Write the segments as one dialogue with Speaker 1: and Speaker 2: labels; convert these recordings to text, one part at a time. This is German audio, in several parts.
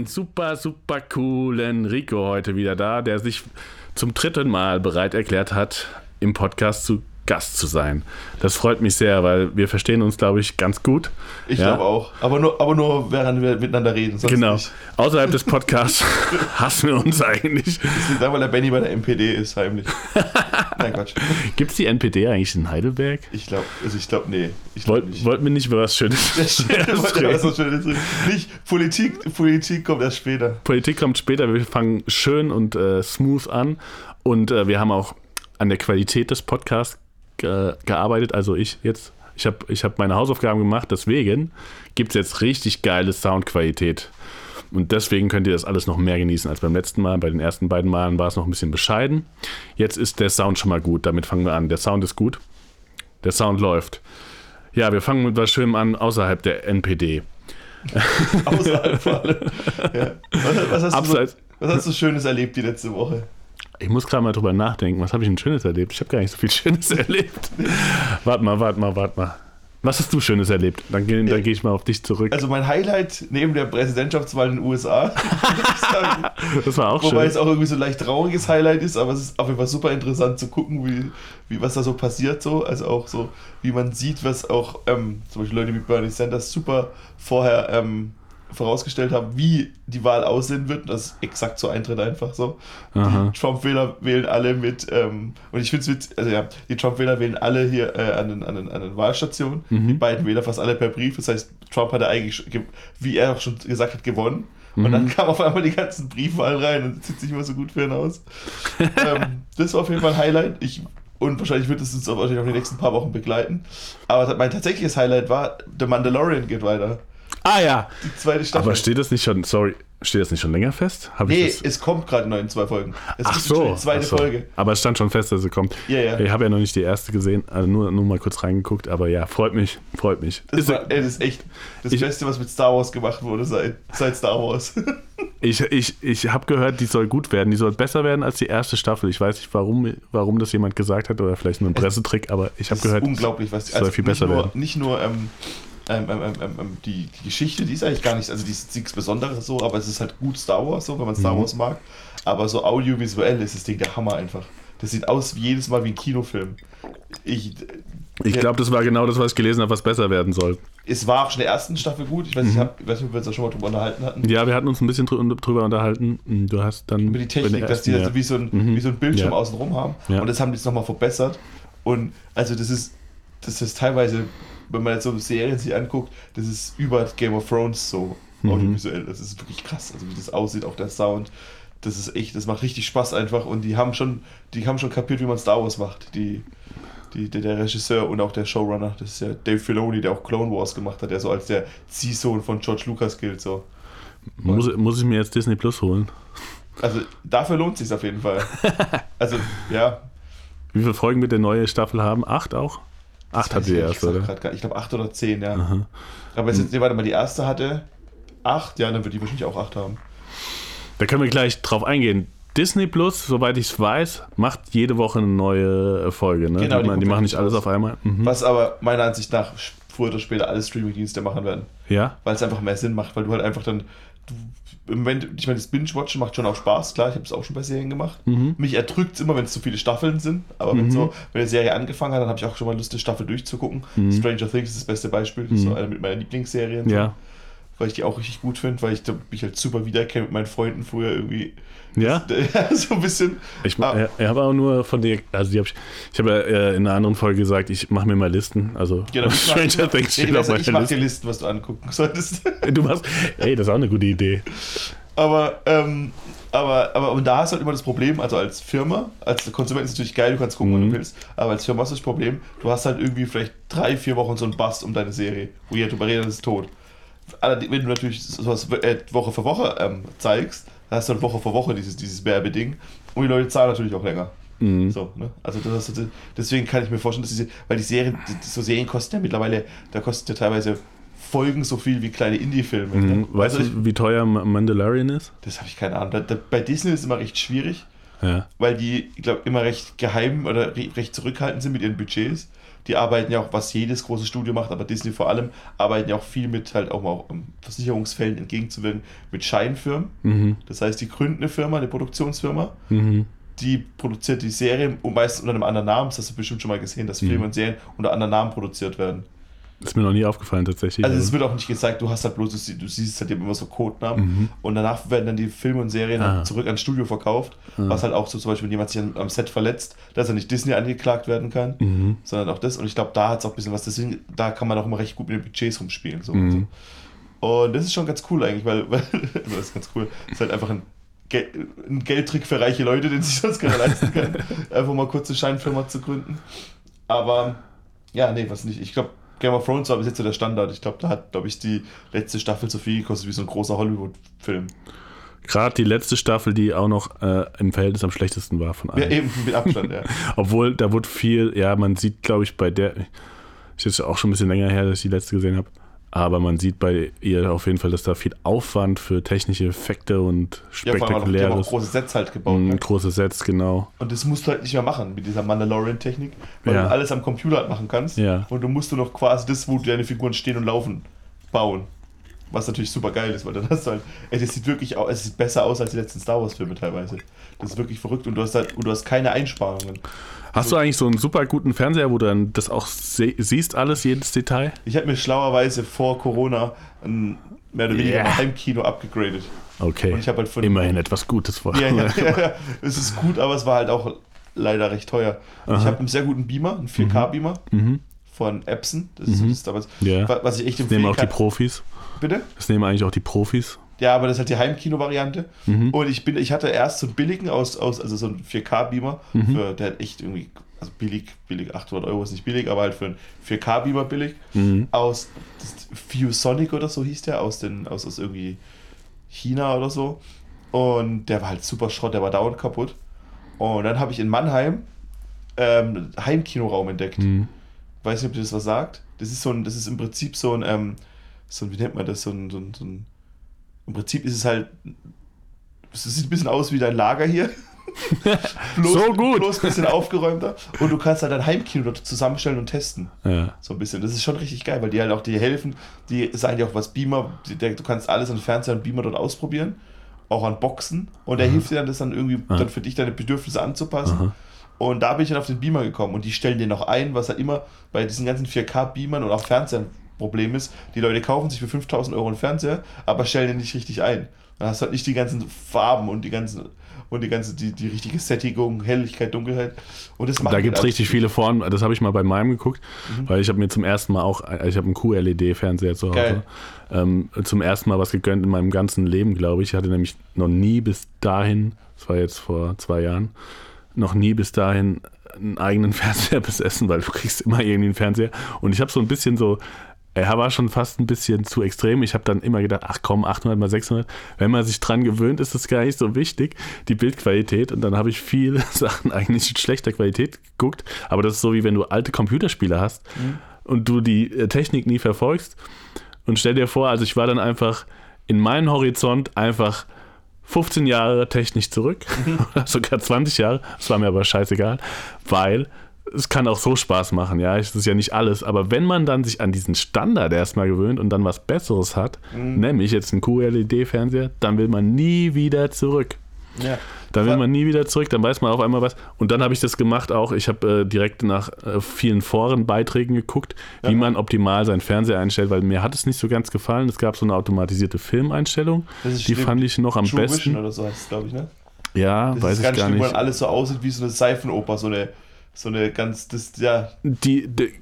Speaker 1: den super, super coolen Rico heute wieder da, der sich zum dritten Mal bereit erklärt hat, im Podcast zu Gast zu sein. Das freut mich sehr, weil wir verstehen uns, glaube ich, ganz gut.
Speaker 2: Ich
Speaker 1: Ja?
Speaker 2: glaube auch. Aber nur, aber nur während wir miteinander reden.
Speaker 1: Genau.
Speaker 2: Nicht.
Speaker 1: Außerhalb des Podcasts hassen wir uns eigentlich.
Speaker 2: Das liegt daran, weil der Benny bei der MPD ist, heimlich. Nein, Quatsch.
Speaker 1: Gibt es die NPD eigentlich in Heidelberg?
Speaker 2: Ich glaube, also ich glaube, nee. Ich glaube
Speaker 1: Wollt,
Speaker 2: nicht.
Speaker 1: wollten wir nicht über was Schönes reden.
Speaker 2: Nicht Politik, Politik kommt erst später.
Speaker 1: Politik kommt später. Wir fangen schön und äh, smooth an. Und äh, wir haben auch an der Qualität des Podcasts ge gearbeitet. Also ich jetzt, ich habe ich hab meine Hausaufgaben gemacht. Deswegen gibt es jetzt richtig geile Soundqualität. Und deswegen könnt ihr das alles noch mehr genießen als beim letzten Mal. Bei den ersten beiden Malen war es noch ein bisschen bescheiden. Jetzt ist der Sound schon mal gut. Damit fangen wir an. Der Sound ist gut. Der Sound läuft. Ja, wir fangen mit was Schönem an außerhalb der NPD.
Speaker 2: Außerhalb vor allem. Ja. Was, was, hast du so,
Speaker 1: Abseits.
Speaker 2: was hast du Schönes erlebt die letzte Woche?
Speaker 1: Ich muss gerade mal drüber nachdenken. Was habe ich denn Schönes erlebt? Ich habe gar nicht so viel Schönes erlebt. warte mal, warte mal, warte mal. Was hast du Schönes erlebt? Dann gehe dann geh ich mal auf dich zurück.
Speaker 2: Also mein Highlight neben der Präsidentschaftswahl in den USA.
Speaker 1: Das war auch
Speaker 2: Wobei
Speaker 1: schön.
Speaker 2: es auch irgendwie so ein leicht trauriges Highlight ist, aber es ist auf jeden Fall super interessant zu gucken, wie, wie was da so passiert so. Also auch so, wie man sieht, was auch ähm, zum Beispiel Leute wie Bernie Sanders super vorher ähm, vorausgestellt haben, wie die Wahl aussehen wird. Und das exakt so eintritt einfach so.
Speaker 1: Aha.
Speaker 2: Die Trump-Wähler wählen alle mit, ähm, und ich finde es witzig, also ja, die Trump-Wähler wählen alle hier äh, an, den, an, den, an den Wahlstationen.
Speaker 1: Mhm.
Speaker 2: Die beiden Wähler fast alle per Brief. Das heißt, Trump hat eigentlich, wie er auch schon gesagt hat, gewonnen. Und
Speaker 1: Mhm.
Speaker 2: dann kam auf einmal die ganzen Briefwahlen rein und das sieht sich immer so gut für ihn aus. ähm, das war auf jeden Fall ein Highlight. Ich, und wahrscheinlich wird es uns auch wahrscheinlich auch die nächsten paar Wochen begleiten. Aber mein tatsächliches Highlight war, The Mandalorian geht weiter.
Speaker 1: Ah ja.
Speaker 2: Die zweite Staffel.
Speaker 1: Aber steht das nicht schon, sorry, steht das nicht schon länger fest? Hab
Speaker 2: nee,
Speaker 1: ich das?
Speaker 2: es kommt gerade neu in zwei Folgen. Es
Speaker 1: Ach
Speaker 2: gibt schon
Speaker 1: so.
Speaker 2: die zweite
Speaker 1: ach so.
Speaker 2: Folge.
Speaker 1: Aber es stand schon fest, dass sie kommt.
Speaker 2: Ja, ja.
Speaker 1: Ich habe ja noch nicht die erste gesehen, also nur, nur mal kurz reingeguckt, aber ja, freut mich, freut mich.
Speaker 2: Das,
Speaker 1: Ist,
Speaker 2: war, ey, das ist echt das
Speaker 1: Ich-
Speaker 2: Beste, was mit Star Wars gemacht wurde seit, seit Star Wars.
Speaker 1: ich ich, ich habe gehört, die soll gut werden, die soll besser werden als die erste Staffel. Ich weiß nicht, warum, warum das jemand gesagt hat oder vielleicht nur ein Pressetrick, aber ich habe gehört,
Speaker 2: unglaublich, was
Speaker 1: es soll viel
Speaker 2: nicht
Speaker 1: besser
Speaker 2: nur,
Speaker 1: werden.
Speaker 2: Nicht nur ähm, ähm, ähm, ähm, ähm, die, die Geschichte, die ist eigentlich gar nicht, also die ist nichts Besonderes so, aber es ist halt gut Star Wars so, wenn man Star
Speaker 1: Mhm.
Speaker 2: Wars mag. Aber so audiovisuell ist das Ding der Hammer einfach. Das sieht aus wie jedes Mal wie ein Kinofilm. Ich,
Speaker 1: Ich glaube, das war genau das, was ich gelesen habe, was besser werden soll.
Speaker 2: es war auch schon in der ersten Staffel gut. Ich weiß, nicht, ich, hab, ich weiß nicht, ob wir uns da schon mal drüber unterhalten hatten.
Speaker 1: Ja, wir hatten uns ein bisschen drü- drüber unterhalten. Du hast dann
Speaker 2: über die Technik, dass die
Speaker 1: ersten,
Speaker 2: also wie so ein,
Speaker 1: Mhm.
Speaker 2: wie so ein Bildschirm
Speaker 1: Ja.
Speaker 2: außenrum haben.
Speaker 1: Ja.
Speaker 2: Und das haben die jetzt nochmal verbessert. Und also das ist, das ist teilweise, wenn man jetzt so Serien sich anguckt, das ist über Game of Thrones so
Speaker 1: Mhm.
Speaker 2: audiovisuell. Das ist wirklich krass. Also wie das aussieht, auch der Sound. Das ist echt, das macht richtig Spaß einfach. Und die haben schon, die haben schon kapiert, wie man Star Wars macht. Die, die, der, der Regisseur und auch der Showrunner, das ist ja Dave Filoni, der auch Clone Wars gemacht hat, der so als der Ziehsohn von George Lucas gilt. So.
Speaker 1: muss, muss ich mir jetzt Disney Plus holen?
Speaker 2: Also dafür lohnt sich auf jeden Fall. Also ja,
Speaker 1: Wie viele Folgen wird der neue Staffel haben? Acht auch? Acht hat
Speaker 2: weiß
Speaker 1: sie
Speaker 2: ich
Speaker 1: erst,
Speaker 2: ehrlich gesagt
Speaker 1: oder?
Speaker 2: grad Ich glaube acht oder zehn, ja.
Speaker 1: Aha.
Speaker 2: Aber jetzt, nee, warte mal, die erste hatte acht, ja, dann wird die wahrscheinlich auch acht haben.
Speaker 1: Da können wir gleich drauf eingehen. Disney Plus, soweit ich es weiß, macht jede Woche eine neue Folge. Ne?
Speaker 2: Genau,
Speaker 1: die,
Speaker 2: die
Speaker 1: machen- die machen nicht alles auf einmal. Mhm.
Speaker 2: Was aber meiner Ansicht nach früher oder später alle Streaming-Dienste machen werden.
Speaker 1: Ja?
Speaker 2: Weil es einfach mehr Sinn macht, weil du halt einfach dann. Du, Im Moment, ich meine, das Binge-Watchen macht schon auch Spaß, klar, ich habe es auch schon bei Serien gemacht.
Speaker 1: Mhm.
Speaker 2: Mich erdrückt es immer, wenn es zu viele Staffeln sind, aber wenn, so, wenn eine Serie angefangen hat, dann habe ich auch schon mal Lust, eine Staffel durchzugucken. Stranger Things ist das beste Beispiel, das ist so eine mit meiner Lieblingsserien.
Speaker 1: Mhm. Ja.
Speaker 2: weil ich die auch richtig gut finde, weil ich mich halt super wiedererkenne mit meinen Freunden früher irgendwie.
Speaker 1: Ja?
Speaker 2: so ein bisschen.
Speaker 1: Ich,
Speaker 2: Ah.
Speaker 1: ich habe auch nur von dir, also die hab ich, ich habe ja äh, in einer anderen Folge gesagt, ich mache mir mal Listen. Also
Speaker 2: Genau, ich
Speaker 1: Stranger Things
Speaker 2: Nee,
Speaker 1: steht auf
Speaker 2: besser, ich
Speaker 1: meiner
Speaker 2: mach dir
Speaker 1: Liste.
Speaker 2: Listen, was du angucken solltest.
Speaker 1: Du machst, ey, das ist auch eine gute Idee.
Speaker 2: Aber, ähm, aber, aber und da hast du halt immer das Problem, also als Firma, als Konsument ist es natürlich geil, du kannst gucken, mhm. wann du willst, aber als Firma hast du das Problem, du hast halt irgendwie vielleicht drei, vier Wochen so einen Bust um deine Serie, wo jeder drüber redet, ist tot. Allerdings, wenn du natürlich sowas äh, Woche für Woche ähm, zeigst, dann hast du dann Woche für Woche dieses, dieses Werbeding und die Leute zahlen natürlich auch länger. Mhm. So, ne? Also das, deswegen kann ich mir vorstellen, dass diese, weil die Serien, so Serien kosten ja mittlerweile, da kosten ja teilweise Folgen so viel wie kleine Indie-Filme.
Speaker 1: Mhm. Ne? Weißt also, du, wie teuer Mandalorian ist?
Speaker 2: Das habe ich keine Ahnung. Da, da, bei Disney ist es immer recht schwierig, ja. weil die, ich glaube, immer recht geheim oder recht zurückhaltend sind mit ihren Budgets. Die arbeiten ja auch, was jedes große Studio macht, aber Disney vor allem, arbeiten ja auch viel mit halt auch mal auch Versicherungsfällen entgegenzuwirken mit Scheinfirmen. Mhm. Das heißt, die gründen eine Firma, eine Produktionsfirma. Mhm die produziert die Serie meistens unter einem anderen Namen. Das hast du bestimmt schon mal gesehen, dass Filme mhm. und Serien unter anderen Namen produziert werden.
Speaker 1: Ist mir noch nie aufgefallen tatsächlich.
Speaker 2: Also es wird auch nicht gezeigt, du hast halt bloß, du siehst halt immer so Codenamen mhm. und danach werden dann die Filme und Serien ah. zurück ans Studio verkauft, ah. was halt auch so zum Beispiel, wenn jemand sich am Set verletzt, dass er nicht Disney angeklagt werden kann, mhm. sondern auch das und ich glaube, da hat es auch ein bisschen was, deswegen, da kann man auch immer recht gut mit den Budgets rumspielen. So mhm. und, so. und das ist schon ganz cool eigentlich, weil, weil das ist ganz cool, das ist halt einfach ein ein Geldtrick für reiche Leute, den sich das keiner leisten kann, einfach mal kurze Scheinfirma zu gründen. Aber ja, nee, was nicht. Ich glaube, Game of Thrones war bis jetzt so der Standard. Ich glaube, da hat, glaube ich, die letzte Staffel so viel gekostet wie so ein großer Hollywood-Film.
Speaker 1: Gerade die letzte Staffel, die auch noch äh, im Verhältnis am schlechtesten war von allen.
Speaker 2: Ja, eben mit Abstand, ja.
Speaker 1: Obwohl, da wurde viel, ja, man sieht, glaube ich, bei der, ist jetzt auch schon ein bisschen länger her, dass ich die letzte gesehen habe, aber man sieht bei ihr auf jeden Fall, dass da viel Aufwand für technische Effekte und spektakuläres. Ja, auch,
Speaker 2: große Sets halt gebaut.
Speaker 1: Mhm, ne? Große Sets, genau.
Speaker 2: Und das musst du halt nicht mehr machen mit dieser Mandalorian-Technik, weil ja. du alles am Computer halt machen kannst.
Speaker 1: Ja.
Speaker 2: Und du musst du noch quasi das, wo deine Figuren stehen und laufen, bauen. Was natürlich super geil ist, weil dann hast du halt, ey, das sieht wirklich aus, es sieht besser aus als die letzten Star Wars-Filme teilweise. Das ist wirklich verrückt und du hast halt, und du hast keine Einsparungen.
Speaker 1: Hast du eigentlich so einen super guten Fernseher, wo du dann das auch siehst, alles, jedes Detail?
Speaker 2: Ich habe mir schlauerweise vor Corona ein mehr oder weniger yeah. Heimkino abgegradet.
Speaker 1: Okay. Und ich halt von, Immerhin etwas Gutes vor.
Speaker 2: Ja, ja, ja, ja, es ist gut, aber es war halt auch leider recht teuer. Ich habe einen sehr guten Beamer, einen 4K-Beamer mhm. von Epson. Das ist, mhm. das ist damals,
Speaker 1: ja.
Speaker 2: was ich echt
Speaker 1: empfehlen Das nehmen auch die Profis.
Speaker 2: Bitte?
Speaker 1: Das nehmen eigentlich auch die Profis.
Speaker 2: Ja, aber das ist halt die Heimkino-Variante. Mhm. Und ich bin, ich hatte erst so einen billigen aus, aus also so einen 4K-Beamer, mhm. der hat echt irgendwie, also billig, billig, 800 Euro ist nicht billig, aber halt für einen 4K-Beamer billig. Mhm. Aus ViewSonic oder so hieß der, aus, den, aus, aus irgendwie China oder so. Und der war halt super Schrott, der war dauernd kaputt. Und dann habe ich in Mannheim ähm, Heimkinoraum entdeckt. Mhm. Weiß nicht, ob dir das was sagt. Das ist so ein, das ist im Prinzip so ein, ähm, so ein, wie nennt man das, so ein, so ein, so ein im Prinzip ist es halt, es sieht ein bisschen aus wie dein Lager hier.
Speaker 1: bloß, so gut.
Speaker 2: Bloß ein bisschen aufgeräumter. Und du kannst halt dein Heimkino dort zusammenstellen und testen.
Speaker 1: Ja.
Speaker 2: So ein bisschen. Das ist schon richtig geil, weil die halt auch dir helfen. Die sagen dir auch was Beamer. Du kannst alles an Fernseher und Beamer dort ausprobieren. Auch an Boxen. Und der Aha. hilft dir dann, das dann irgendwie dann für dich deine Bedürfnisse anzupassen. Aha. Und da bin ich dann auf den Beamer gekommen. Und die stellen dir noch ein, was halt immer bei diesen ganzen 4K-Beamern und auch Fernsehern Problem ist, die Leute kaufen sich für 5000 Euro einen Fernseher, aber stellen den nicht richtig ein. Dann hast du halt nicht die ganzen Farben und die ganzen und die ganze, die, die richtige Sättigung, Helligkeit, Dunkelheit. Und das
Speaker 1: macht Da gibt es richtig viele Formen. Das habe ich mal bei meinem geguckt, mhm. weil ich habe mir zum ersten Mal auch, ich habe einen QLED-Fernseher zu Hause, ähm, zum ersten Mal was gegönnt in meinem ganzen Leben, glaube ich. Ich hatte nämlich noch nie bis dahin, das war jetzt vor zwei Jahren, noch nie bis dahin einen eigenen Fernseher besessen, weil du kriegst immer irgendwie einen Fernseher. Und ich habe so ein bisschen so er war schon fast ein bisschen zu extrem. Ich habe dann immer gedacht, ach komm, 800 mal 600. Wenn man sich dran gewöhnt, ist das gar nicht so wichtig, die Bildqualität. Und dann habe ich viele Sachen eigentlich in schlechter Qualität geguckt. Aber das ist so, wie wenn du alte Computerspiele hast mhm. und du die äh, Technik nie verfolgst. Und stell dir vor, also ich war dann einfach in meinen Horizont einfach 15 Jahre technisch zurück, mhm. oder sogar 20 Jahre, das war mir aber scheißegal, weil es kann auch so Spaß machen, ja. Es ist ja nicht alles. Aber wenn man dann sich an diesen Standard erstmal gewöhnt und dann was Besseres hat, mhm. nämlich jetzt einen QLED-Fernseher, dann will man nie wieder zurück. Ja. Dann will man nie wieder zurück, dann weiß man auf einmal was. Und dann habe ich das gemacht auch. Ich habe äh, direkt nach äh, vielen Forenbeiträgen geguckt, ja. wie man optimal seinen Fernseher einstellt, weil mir hat es nicht so ganz gefallen. Es gab so eine automatisierte Filmeinstellung. die fand ich noch am True besten.
Speaker 2: oder so heißt es, glaube ich, ne?
Speaker 1: Ja, das weiß ich gar schlimm, nicht.
Speaker 2: Weil alles so aussieht wie so eine Seifenoper, so eine so eine ganz, das, ja,
Speaker 1: Die, die,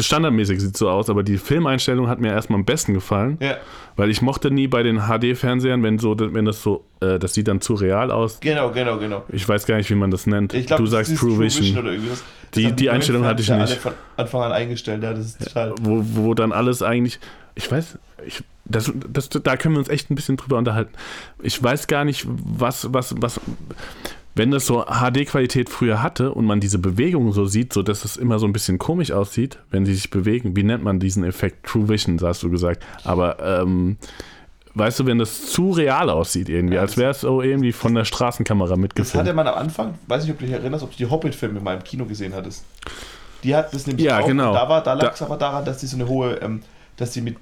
Speaker 1: standardmäßig sieht so aus, aber die Filmeinstellung hat mir erstmal am besten gefallen,
Speaker 2: ja,
Speaker 1: weil ich mochte nie bei den HD-Fernsehern, wenn so, wenn das so, äh, das sieht dann zu real aus.
Speaker 2: genau, genau, genau.
Speaker 1: Ich weiß gar nicht, wie man das nennt.
Speaker 2: Ich glaube,
Speaker 1: du sagst True Vision.
Speaker 2: oder irgendwas.
Speaker 1: Die-
Speaker 2: Das
Speaker 1: die
Speaker 2: neuen
Speaker 1: Einstellung hatte ich nicht.
Speaker 2: Von Anfang an eingestellt, ja, das ist total.
Speaker 1: wo, wo dann alles eigentlich, ich weiß, ich, das, das, da können wir uns echt ein bisschen drüber unterhalten. Ich weiß gar nicht, was, was, was, wenn das so HD-Qualität früher hatte und man diese Bewegung so sieht, so dass es immer so ein bisschen komisch aussieht, wenn sie sich bewegen. Wie nennt man diesen Effekt? True Vision, hast du gesagt. Aber ähm, weißt du, wenn das zu real aussieht irgendwie,
Speaker 2: Ja,
Speaker 1: als
Speaker 2: das-
Speaker 1: wäre es so irgendwie von der Straßenkamera
Speaker 2: Das
Speaker 1: mitgefilmt.
Speaker 2: hatte man am Anfang, weiß nicht, ob du dich erinnerst, ob du die Hobbit-Filme mal im Kino gesehen hattest. Die hat das nämlich
Speaker 1: Ja,
Speaker 2: auch.
Speaker 1: genau.
Speaker 2: Da war, da lag es aber daran, dass die so eine hohe, ähm, dass die mit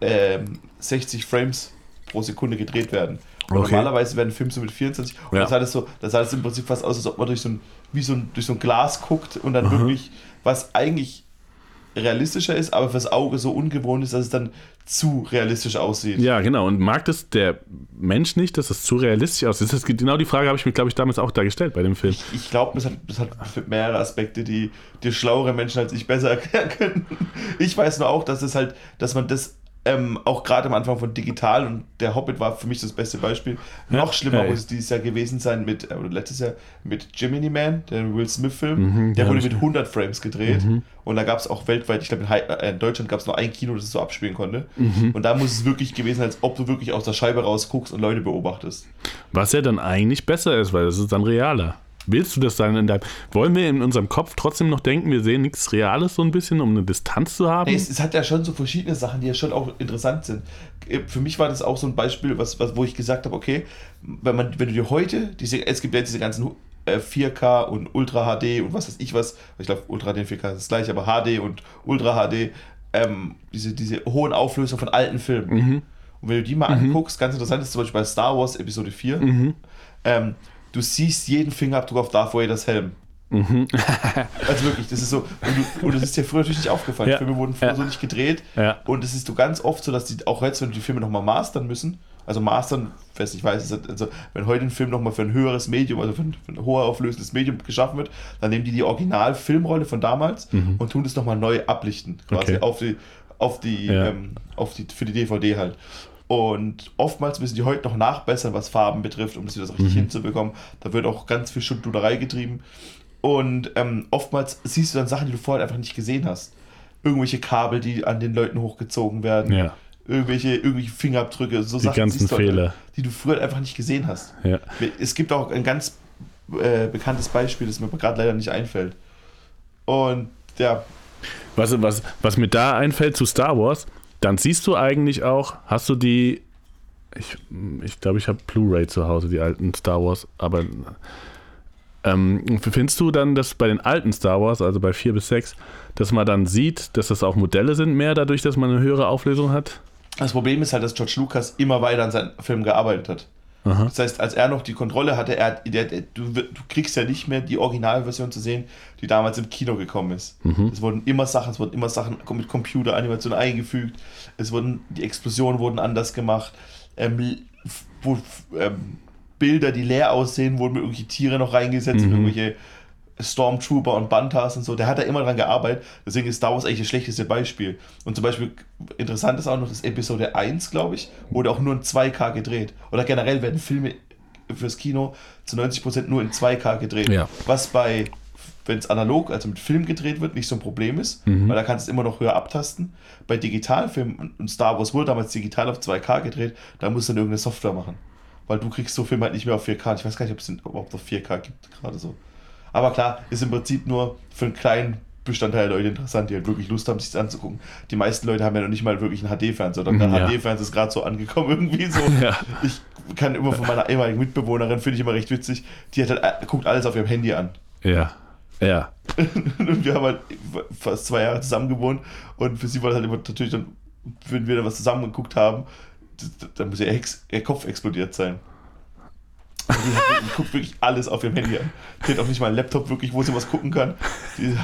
Speaker 2: ähm, 60 Frames pro Sekunde gedreht werden. Und
Speaker 1: Okay.
Speaker 2: normalerweise werden Filme so mit 24. Und
Speaker 1: Ja.
Speaker 2: das sah das so, das sah das im Prinzip fast aus, als ob man durch so ein, wie so ein, durch so ein Glas guckt und dann
Speaker 1: Mhm.
Speaker 2: wirklich, was eigentlich realistischer ist, aber fürs Auge so ungewohnt ist, dass es dann zu realistisch aussieht.
Speaker 1: Ja, genau. Und mag das der Mensch nicht, dass es zu realistisch aussieht? Das ist genau die Frage habe ich mir, glaube ich, damals auch da gestellt bei dem Film.
Speaker 2: Ich, ich glaube, das hat, das hat mehrere Aspekte, die, die schlauere Menschen als ich besser erklären können. Ich weiß nur auch, dass es halt, dass man das ähm, auch gerade am Anfang von digital und der Hobbit war für mich das beste Beispiel.
Speaker 1: Ja,
Speaker 2: Noch schlimmer
Speaker 1: ja,
Speaker 2: muss es dieses Jahr gewesen sein mit, äh, oder letztes Jahr mit Jiminy Man, der Will Smith-Film.
Speaker 1: Mhm,
Speaker 2: der
Speaker 1: ja,
Speaker 2: wurde mit
Speaker 1: ich-
Speaker 2: 100 Frames gedreht und da gab es auch weltweit, ich glaube in, äh, in Deutschland gab es nur ein Kino, das es so abspielen konnte.
Speaker 1: Mhm.
Speaker 2: Und da muss es wirklich gewesen sein, als ob du wirklich aus der Scheibe rausguckst und Leute beobachtest.
Speaker 1: Was ja dann eigentlich besser ist, weil das ist dann realer. Willst du das dann in deinem. Wollen wir in unserem Kopf trotzdem noch denken, wir sehen nichts Reales so ein bisschen, um eine Distanz zu haben?
Speaker 2: Nee, es, es hat ja schon so verschiedene Sachen, die ja schon auch interessant sind. Äh, Für mich war das auch so ein Beispiel, was, was, wo ich gesagt habe, okay, wenn, man, wenn du dir heute, diese, es gibt ja diese ganzen äh, 4K und Ultra HD und was weiß ich was, ich glaube Ultra HD und 4K ist das gleiche, aber HD und Ultra HD, ähm, diese, diese hohen Auflösungen von alten Filmen.
Speaker 1: Mhm.
Speaker 2: Und wenn du die mal anguckst, ganz interessant ist zum Beispiel bei Star Wars Episode 4,
Speaker 1: Mhm.
Speaker 2: ähm, du siehst jeden Fingerabdruck auf Darth Vader's Helm. Also wirklich, das ist so. Und, du, und das ist dir früher natürlich nicht aufgefallen.
Speaker 1: Ja.
Speaker 2: Filme wurden früher
Speaker 1: Ja.
Speaker 2: so nicht gedreht.
Speaker 1: Ja.
Speaker 2: Und es ist so ganz oft so, dass die auch jetzt, wenn du die Filme nochmal mastern müssen, also mastern, wer es nicht weiß, halt- also wenn heute ein Film nochmal für ein höheres Medium, also für ein, für ein hoher auflösendes Medium geschaffen wird, dann nehmen die die Original-Filmrolle von damals und tun das nochmal neu ablichten, quasi
Speaker 1: Mhm. Okay.
Speaker 2: auf die, auf die, ähm, auf die, für die DVD halt. Und oftmals müssen die heute noch nachbessern, was Farben betrifft, um das wieder so
Speaker 1: Mhm.
Speaker 2: richtig hinzubekommen. Da wird auch ganz viel Schundluderei getrieben. Und ähm, oftmals siehst du dann Sachen, die du vorher einfach nicht gesehen hast. Irgendwelche Kabel, die an den Leuten hochgezogen werden.
Speaker 1: Ja.
Speaker 2: Irgendwelche, irgendwelche Fingerabdrücke, so
Speaker 1: Die
Speaker 2: Sachen,
Speaker 1: ganzen
Speaker 2: du halt,
Speaker 1: Fehler.
Speaker 2: die du früher einfach nicht gesehen hast.
Speaker 1: Ja.
Speaker 2: Es gibt auch ein ganz äh, bekanntes Beispiel, das mir gerade leider nicht einfällt. Und ja,
Speaker 1: Was, was, was mir da einfällt zu Star Wars, dann siehst du eigentlich auch, hast du die, ich glaube, ich, glaub, ich habe Blu-ray zu Hause, die alten Star Wars, aber ähm, findest du dann, dass bei den alten Star Wars, also bei 4 bis 6, dass man dann sieht, dass das auch Modelle sind mehr dadurch, dass man eine höhere Auflösung hat?
Speaker 2: das Problem ist halt, dass George Lucas immer weiter an seinem Film gearbeitet hat.
Speaker 1: Aha.
Speaker 2: Das heißt, als er noch die Kontrolle hatte, er, der, der, du, du kriegst ja nicht mehr die Originalversion zu sehen, die damals im Kino gekommen ist. Es wurden immer Sachen, es wurden immer Sachen mit Computeranimation eingefügt, es wurden, die Explosionen wurden anders gemacht, ähm, wo, ähm, Bilder, die leer aussehen, wurden mit irgendwelche Tiere noch reingesetzt, mit irgendwelche Stormtrooper und Bantas und so, der hat da immer dran gearbeitet, deswegen ist Star Wars eigentlich das schlechteste Beispiel. Und zum Beispiel, interessant ist auch noch das Episode 1, glaube ich, wurde auch nur in 2K gedreht. Oder generell werden Filme fürs Kino zu 90% nur in 2K gedreht.
Speaker 1: Ja.
Speaker 2: Was bei, wenn es analog, also mit Film gedreht wird, nicht so ein Problem ist,
Speaker 1: Mhm.
Speaker 2: weil da kannst du es immer noch höher abtasten. Bei Digitalfilmen, und- und Star Wars wurde damals digital auf 2K gedreht, da musst du dann irgendeine Software machen. Weil du kriegst so Filme halt nicht mehr auf 4K. Ich weiß gar nicht, ob es überhaupt auf 4K gibt, gerade so. Aber klar, ist im Prinzip nur für einen kleinen Bestandteil der Leute interessant, die halt wirklich Lust haben, sich das anzugucken. Die meisten Leute haben ja noch nicht mal wirklich einen HD-Fernseher. Oder der
Speaker 1: Mhm, ja.
Speaker 2: HD-Fernseher ist gerade so angekommen irgendwie so.
Speaker 1: Ja.
Speaker 2: Ich kann immer von meiner ehemaligen Mitbewohnerin, finde ich immer recht witzig, die hat halt, äh, guckt alles auf ihrem Handy an.
Speaker 1: Ja. Ja.
Speaker 2: Und wir haben halt fast zwei Jahre zusammen gewohnt und für sie war das halt immer natürlich dann, wenn wir da was zusammen geguckt haben, dann muss ihr, Hex, ihr Kopf explodiert sein. Die guckt wirklich alles auf ihrem Handy an. Die hat auch nicht mal einen Laptop wirklich, wo sie was gucken kann. Die,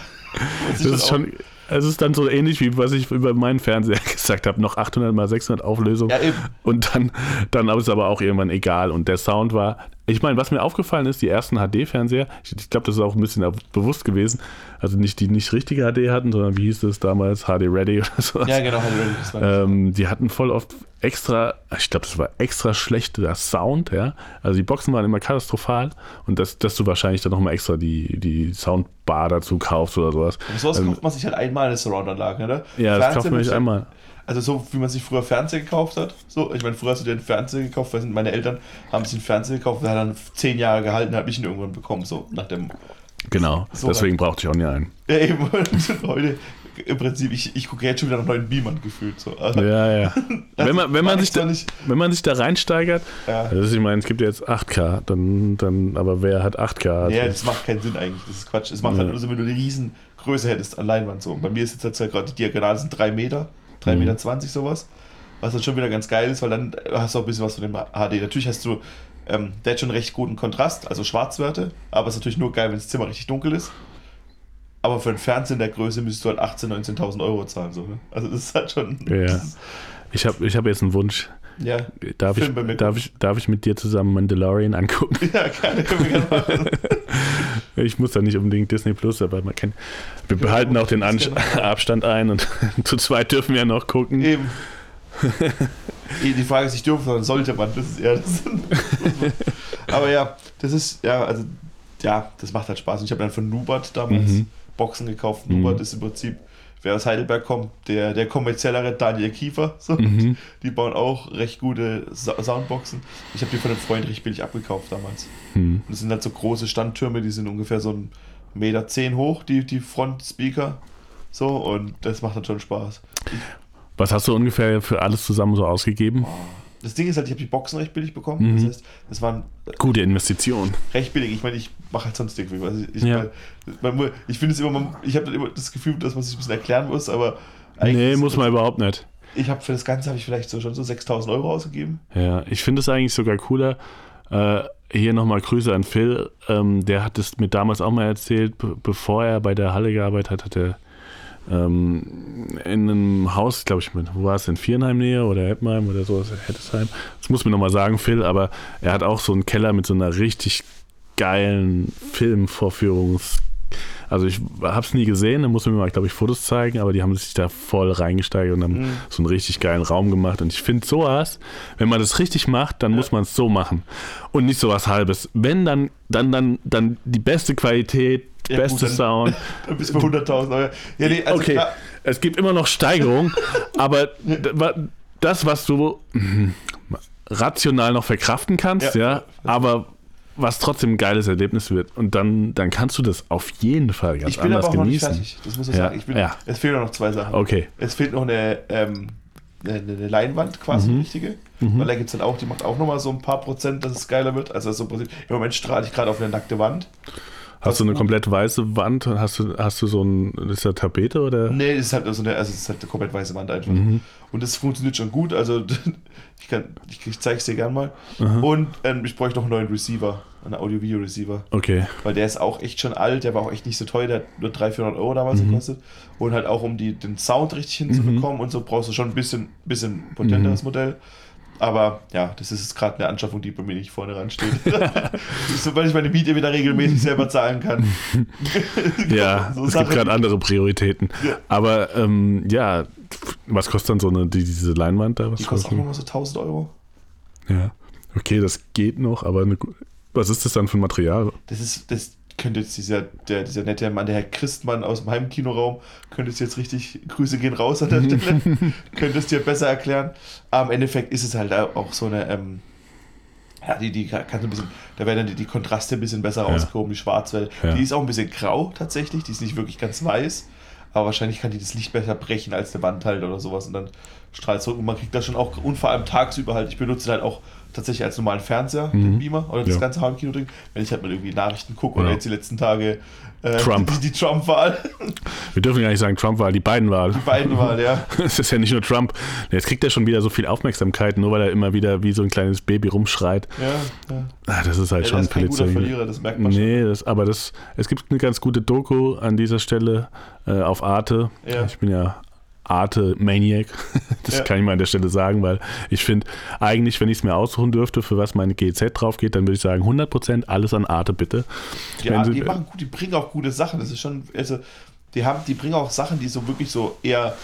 Speaker 1: Das ist schon. Es ist dann so ähnlich wie was ich über meinen Fernseher gesagt habe, noch 800 mal 600 Auflösung.
Speaker 2: Ja, eben.
Speaker 1: Und dann, dann ist es aber auch irgendwann egal. Und der Sound war Ich meine, was mir aufgefallen ist, die ersten HD-Fernseher, ich, ich glaube, das ist auch ein bisschen bewusst gewesen, also nicht die nicht richtige HD hatten, sondern wie hieß das damals, HD Ready oder sowas.
Speaker 2: Ja, genau, HD Ready. Das
Speaker 1: ähm, die hatten voll oft extra, ich glaube, das war extra schlechter Sound, ja. Also die Boxen waren immer katastrophal und dass, dass du wahrscheinlich dann nochmal extra die, die Soundbar dazu kaufst oder sowas.
Speaker 2: Aber sowas ähm, kauft man sich halt einmal eine Surround-Anlage, ne?
Speaker 1: Ja, das kauft man sich einmal.
Speaker 2: Also so wie man sich früher Fernseher gekauft hat. So, ich meine, früher hast du dir einen Fernseher gekauft, weil meine Eltern haben sich einen Fernseher gekauft, der hat dann zehn Jahre gehalten, habe ich ihn irgendwann bekommen, so nach dem.
Speaker 1: Genau, so deswegen brauchte ich auch nie einen.
Speaker 2: Ja, eben. heute, im Prinzip, ich, ich gucke jetzt schon wieder nach neuen Beamern gefühlt. So.
Speaker 1: Ja, ja. wenn, man, wenn, man sich da, wenn man sich da reinsteigert, ja. also ich meine, es gibt ja jetzt 8K, dann, dann, aber wer hat 8K?
Speaker 2: Ja, das macht keinen Sinn eigentlich, das ist Quatsch. Es macht ja. halt nur so, wenn du eine riesen Größe hättest an Leinwand. So. bei mir ist jetzt halt gerade die Diagonale sind 3 Meter. 3,20 mhm. Meter 20 sowas. Was dann schon wieder ganz geil ist, weil dann hast du auch ein bisschen was von dem HD. Natürlich hast du, ähm, der hat schon recht guten Kontrast, also Schwarzwerte, aber es ist natürlich nur geil, wenn das Zimmer richtig dunkel ist. Aber für einen Fernseher in der Größe müsstest du halt 18.000, 19.000 Euro zahlen. So, ne? Also das ist halt schon...
Speaker 1: Ja. Ich habe ich hab jetzt einen Wunsch.
Speaker 2: Ja,
Speaker 1: darf ich, darf, ich, darf ich mit dir zusammen Mandalorian angucken?
Speaker 2: Ja, gerne, können wir gerne machen.
Speaker 1: ich muss da nicht unbedingt Disney Plus, aber man kann. Wir behalten auch den An Abstand ein und zu zweit dürfen wir ja noch gucken.
Speaker 2: Eben. Die Frage ist, ich dürfen, sondern sollte man. Das ist eher das. aber ja, das ist, ja, also, ja, das macht halt Spaß. Und ich habe dann von Nubat damals mhm. Boxen gekauft. Mhm. Nubat ist im Prinzip wer aus Heidelberg kommt, der, der kommerziellere Daniel Kiefer. So. Mhm. Die bauen auch recht gute Soundboxen. Ich habe die von einem Freund recht billig abgekauft damals. Mhm. Und das sind halt so große Standtürme, die sind ungefähr so ein Meter zehn hoch, die, die Frontspeaker. So, und das macht dann schon Spaß.
Speaker 1: Was hast du ungefähr für alles zusammen so ausgegeben? Oh
Speaker 2: das Ding ist halt, ich habe die Boxen recht billig bekommen. Mhm. Das heißt, das waren.
Speaker 1: Gute Investition.
Speaker 2: Recht billig. Ich meine, ich mache halt sonst irgendwie. Also ich, ja. mein, ich finde es immer, man, ich habe immer das Gefühl, dass man sich ein bisschen erklären muss, aber.
Speaker 1: Nee, muss man überhaupt nicht.
Speaker 2: Ich habe für das Ganze habe ich vielleicht so schon so 6000 Euro ausgegeben.
Speaker 1: Ja, ich finde es eigentlich sogar cooler. Äh, hier nochmal Grüße an Phil. Ähm, der hat es mir damals auch mal erzählt, bevor er bei der Halle gearbeitet hat, hat er ähm, in einem Haus, glaube ich, wo war es in Vierenheim nähe oder Heppenheim oder so, Hettesheim. Das muss mir nochmal sagen, Phil, aber er hat auch so einen Keller mit so einer richtig geilen Filmvorführungs- also ich habe es nie gesehen, da muss mir mal, glaube ich, Fotos zeigen, aber die haben sich da voll reingesteigert und haben mhm. so einen richtig geilen Raum gemacht. Und ich finde sowas, wenn man das richtig macht, dann ja. muss man es so machen. Und nicht sowas halbes. Wenn, dann, dann, dann, dann die beste Qualität, ja, beste gut, Sound.
Speaker 2: Dann bist du 100.000 Euro.
Speaker 1: Ja, nee, also okay, klar. es gibt immer noch Steigerung, aber das, was du hm, rational noch verkraften kannst, ja, ja aber was trotzdem ein geiles Erlebnis wird. Und dann, dann kannst du das auf jeden Fall ganz
Speaker 2: ich bin
Speaker 1: anders
Speaker 2: aber
Speaker 1: auch genießen. Noch
Speaker 2: nicht fertig. Das muss ich ja. sagen. Ich bin, ja. Es fehlen noch zwei Sachen.
Speaker 1: Okay.
Speaker 2: Es fehlt noch eine, ähm, eine, eine Leinwand, quasi mhm. richtige. Mhm. Weil da gibt es dann auch, die macht auch nochmal so ein paar Prozent, dass es geiler wird. Also so, im Moment strahle ich gerade auf eine nackte Wand.
Speaker 1: Hast du eine komplett weiße Wand? Hast du, hast du so ein, ist das Tapete oder?
Speaker 2: Nee, es ist halt so eine, also es ist halt eine komplett weiße Wand einfach. Mhm. Und das funktioniert schon gut. Also ich kann, ich, ich zeige es dir gerne mal. Aha. Und ähm, ich bräuchte noch einen neuen Receiver, einen Audio-Video-Receiver.
Speaker 1: Okay.
Speaker 2: Weil der ist auch echt schon alt, der war auch echt nicht so teuer, der hat nur 300, 400 Euro damals mhm. gekostet. Und halt auch, um die, den Sound richtig hinzubekommen mhm. und so, brauchst du schon ein bisschen, bisschen potenteres mhm. Modell. Aber ja, das ist jetzt gerade eine Anschaffung, die bei mir nicht vorne ran steht. Sobald ich meine Miete wieder regelmäßig selber zahlen kann.
Speaker 1: ja, so es gibt gerade andere Prioritäten. Ja. Aber ähm, ja, was kostet dann so eine, die, diese Leinwand da? Was
Speaker 2: die kostet auch nochmal so 1000 Euro.
Speaker 1: Ja, okay, das geht noch, aber eine, was ist das dann für ein Material?
Speaker 2: Das ist, das könnte jetzt dieser, der, dieser nette Mann, der Herr Christmann aus dem Heimkinoraum, könnte es jetzt richtig, Grüße gehen raus an der Stelle, könnte es dir besser erklären. Aber im Endeffekt ist es halt auch so eine, ähm, ja, die, die kann so ein bisschen, da werden dann die, die Kontraste ein bisschen besser ja. rausgehoben, die Schwarzwelle. Ja. Die ist auch ein bisschen grau tatsächlich, die ist nicht wirklich ganz weiß, aber wahrscheinlich kann die das Licht besser brechen als eine Wand halt oder sowas und dann strahlt zurück und man kriegt das schon auch, und vor allem tagsüber halt, ich benutze halt auch tatsächlich als normalen Fernseher, mhm. den Beamer oder das ja. ganze Heimkino-Ding, wenn ich halt mal irgendwie Nachrichten gucke oder jetzt die letzten Tage
Speaker 1: äh, Trump.
Speaker 2: die, die Trump-Wahl.
Speaker 1: Wir dürfen ja nicht sagen Trump-Wahl, die beiden Wahl.
Speaker 2: Die beiden Wahl, ja.
Speaker 1: Es ist ja nicht nur Trump. Jetzt kriegt er schon wieder so viel Aufmerksamkeit, nur weil er immer wieder wie so ein kleines Baby rumschreit.
Speaker 2: Ja, ja.
Speaker 1: Ah, das ist halt ja, schon
Speaker 2: kein guter Verlierer, das merkt man
Speaker 1: nee,
Speaker 2: schon.
Speaker 1: Das, aber das, es gibt eine ganz gute Doku an dieser Stelle äh, auf Arte. Ja. Ich bin ja Arte Maniac. Das
Speaker 2: Ja.
Speaker 1: kann ich mal an der Stelle sagen, weil ich finde, eigentlich, wenn ich es mir aussuchen dürfte, für was meine GZ drauf geht, dann würde ich sagen, 100% alles an Arte bitte.
Speaker 2: Ja,
Speaker 1: Wenn sie-
Speaker 2: die machen gut, die bringen auch gute Sachen. Das ist schon, also, die haben, die bringen auch Sachen, die so wirklich so eher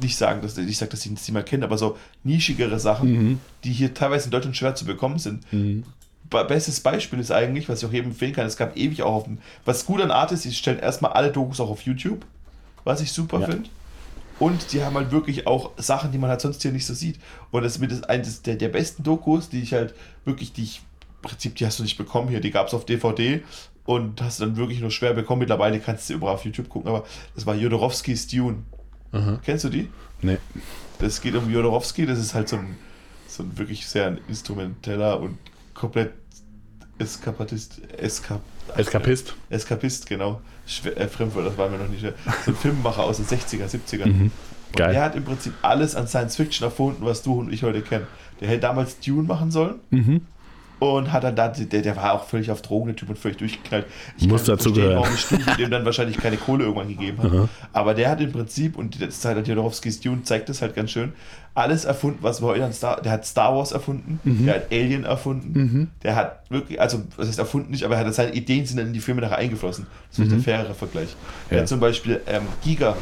Speaker 2: nicht sagen, dass ich sage, dass ich das mal kenne, aber so nischigere Sachen,
Speaker 1: Mhm.
Speaker 2: die hier teilweise in Deutschland schwer zu bekommen sind. Be- Bestes Beispiel ist eigentlich, was ich auch jedem empfehlen kann, es gab ewig auch auf dem, was gut an Art ist, die stellen erstmal alle Dokus auch auf YouTube, was ich super
Speaker 1: Ja.
Speaker 2: finde. Und die haben halt wirklich auch Sachen, die man halt sonst hier nicht so sieht. Und das ist mit das eines der, der besten Dokus, die ich halt wirklich, die ich, im Prinzip, die hast du nicht bekommen hier, die gab es auf DVD und hast du dann wirklich nur schwer bekommen. Mittlerweile kannst du überall auf YouTube gucken, aber das war Jodorowskis Dune.
Speaker 1: Aha.
Speaker 2: Kennst du die?
Speaker 1: Nee.
Speaker 2: Das geht um Jodorowsky, das ist halt so ein, so ein wirklich sehr instrumenteller und komplett Eskapatist, Eskap,
Speaker 1: Eskapist.
Speaker 2: Eskapist, genau. Äh, Fremdwort, das war mir noch nicht. schwer. So ein Filmemacher aus den 60er, 70ern.
Speaker 1: Mhm.
Speaker 2: Und
Speaker 1: Geil.
Speaker 2: der hat im Prinzip alles an Science Fiction erfunden, was du und ich heute kennen. Der hätte damals Dune machen sollen
Speaker 1: Mhm.
Speaker 2: und hat dann da, der, der war auch völlig auf Drogen, der Typ und völlig durchgeknallt. Ich
Speaker 1: Muss dazu
Speaker 2: verstehen,
Speaker 1: gehören.
Speaker 2: warum Studio dem dann wahrscheinlich keine Kohle irgendwann gegeben hat.
Speaker 1: Aha.
Speaker 2: Aber der hat im Prinzip, und das zeigt halt Jodorowskis Dune, zeigt das halt ganz schön, alles erfunden, was wir heute an Star, der hat Star Wars erfunden,
Speaker 1: Mhm.
Speaker 2: der hat Alien erfunden, der hat wirklich, also, was heißt erfunden nicht, aber er hat seine Ideen sind dann in die Filme nachher eingeflossen. Das ist vielleicht der fairere Vergleich. Er
Speaker 1: Mhm. Ja.
Speaker 2: hat zum Beispiel ähm, Giga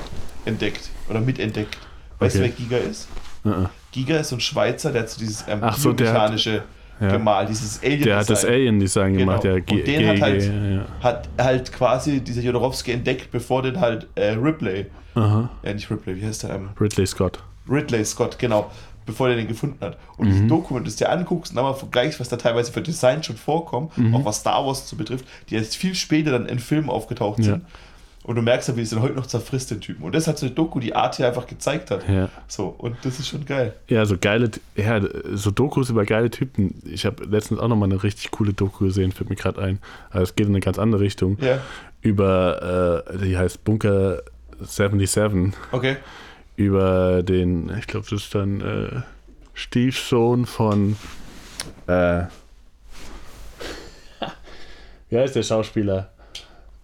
Speaker 2: entdeckt oder mitentdeckt. Weißt
Speaker 1: Okay.
Speaker 2: du, wer Giga ist?
Speaker 1: Uh-uh.
Speaker 2: Giga ist so ein Schweizer, der hat so dieses ähm,
Speaker 1: Ach so, der hat-
Speaker 2: biomechanische
Speaker 1: ja.
Speaker 2: gemalt, dieses Alien.
Speaker 1: Der hat das Alien-Design
Speaker 2: Genau.
Speaker 1: gemacht, ja.
Speaker 2: Und den hat halt-
Speaker 1: ja.
Speaker 2: hat halt quasi dieser Jodorowsky entdeckt, bevor den halt äh, Ripley,
Speaker 1: Aha.
Speaker 2: äh, nicht Ripley, wie heißt der? Ähm,
Speaker 1: Ridley Scott.
Speaker 2: Ridley Scott, genau, bevor der den gefunden hat. Und
Speaker 1: Mhm.
Speaker 2: dieses Dokument, das du dir anguckst und dann mal vergleichst, was da teilweise für Design schon vorkommt,
Speaker 1: Mhm.
Speaker 2: auch was Star Wars so betrifft, die erst viel später dann in Filmen aufgetaucht
Speaker 1: Ja.
Speaker 2: sind. Und du merkst ja, wie es dann heute noch zerfrisst, den Typen. Und das hat so eine Doku, die Art hier einfach gezeigt hat.
Speaker 1: Ja.
Speaker 2: So, und das ist schon geil.
Speaker 1: Ja, so geile, ja, so Dokus über geile Typen. Ich habe letztens auch nochmal eine richtig coole Doku gesehen, fällt mir gerade ein. Aber es geht in eine ganz andere Richtung.
Speaker 2: Ja,
Speaker 1: Über, äh, die heißt Bunker 77.
Speaker 2: okay.
Speaker 1: Über den, ich glaube, das ist dann äh, Stiefsohn von, äh, wie heißt der Schauspieler?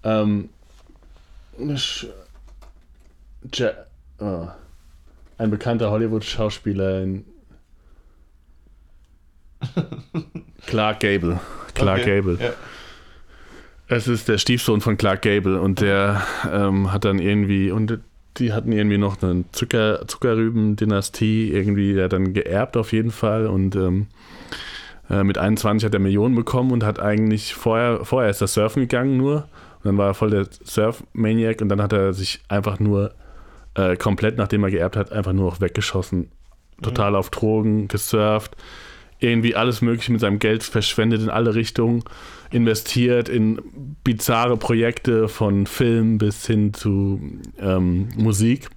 Speaker 1: Ähm, Sch- Ja, oh. ein bekannter Hollywood-Schauspieler in Clark Gable. Clark
Speaker 2: okay.
Speaker 1: Gable.
Speaker 2: Ja.
Speaker 1: Es ist der Stiefsohn von Clark Gable und der ähm, hat dann irgendwie, und die hatten irgendwie noch eine Zucker, Zuckerrüben-Dynastie, irgendwie, der hat dann geerbt auf jeden Fall und ähm, äh, mit 21 hat er Millionen bekommen und hat eigentlich vorher, vorher ist er surfen gegangen nur und dann war er voll der Surf-Maniac und dann hat er sich einfach nur äh, komplett, nachdem er geerbt hat, einfach nur auch weggeschossen. Total auf Drogen, gesurft, irgendwie alles Mögliche mit seinem Geld verschwendet in alle Richtungen, investiert in bizarre Projekte von Film bis hin zu ähm, Musik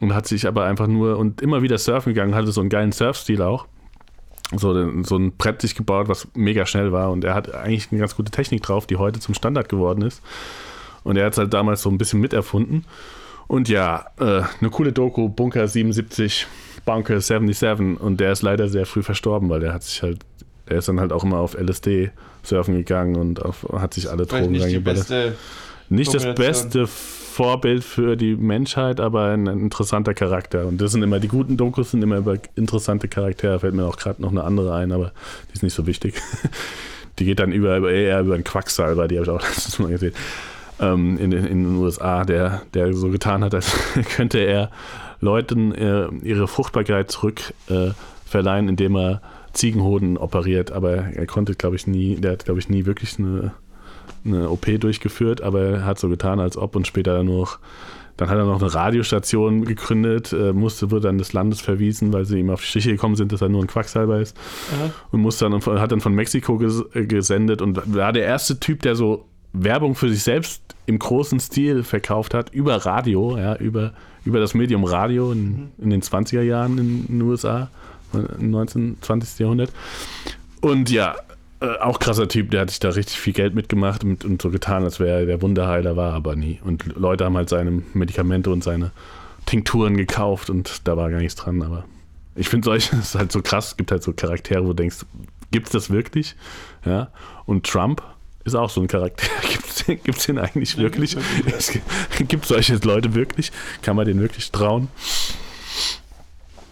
Speaker 1: und hat sich aber einfach nur und immer wieder surfen gegangen, hatte so einen geilen Surfstil auch. So, so ein Brett sich gebaut, was mega schnell war und er hat eigentlich eine ganz gute Technik drauf, die heute zum Standard geworden ist. Und er hat es halt damals so ein bisschen miterfunden. Und ja, äh, eine coole Doku, Bunker 77, Bunker 77 und der ist leider sehr früh verstorben, weil der hat sich halt, der ist dann halt auch immer auf LSD surfen gegangen und auf, hat sich alle Drogen
Speaker 2: nicht
Speaker 1: reingeballert. Nicht das beste Vorbild für die Menschheit, aber ein interessanter Charakter. Und das sind immer, die guten Dokus sind immer über interessante Charaktere. Fällt mir auch gerade noch eine andere ein, aber die ist nicht so wichtig. Die geht dann über, über eher über einen Quacksalber, die habe ich auch letztes Mal gesehen. Ähm, in, den- in den USA, der, der so getan hat, als könnte er Leuten äh, ihre Fruchtbarkeit zurück äh, verleihen, indem er Ziegenhoden operiert. Aber er konnte, glaube ich, nie, der hat, glaube ich, nie wirklich eine eine OP durchgeführt, aber er hat so getan, als ob und später dann noch, dann hat er noch eine Radiostation gegründet, äh, musste, wurde dann des Landes verwiesen, weil sie ihm auf die Stiche gekommen sind, dass er nur ein Quacksalber ist
Speaker 2: Aha.
Speaker 1: und musste dann, hat dann von Mexiko ges äh, gesendet und war der erste Typ, der so Werbung für sich selbst im großen Stil verkauft hat, über Radio, ja, über, über das Medium Radio in, in den 20er Jahren in den USA, 19. 20. Jahrhundert. Und ja, äh, auch krasser Typ, der hat sich da richtig viel Geld mitgemacht und, und so getan, als wäre er der Wunderheiler, war aber nie. Und Leute haben halt seine Medikamente und seine Tinkturen gekauft und da war gar nichts dran, aber ich finde solche, ist halt so krass, es gibt halt so Charaktere, wo du denkst, gibt es das wirklich? Ja. Und Trump ist auch so ein Charakter. Gibt es den eigentlich
Speaker 2: Ja,
Speaker 1: wirklich?
Speaker 2: gibt's
Speaker 1: Gibt es solche Leute wirklich? Kann man denen wirklich trauen?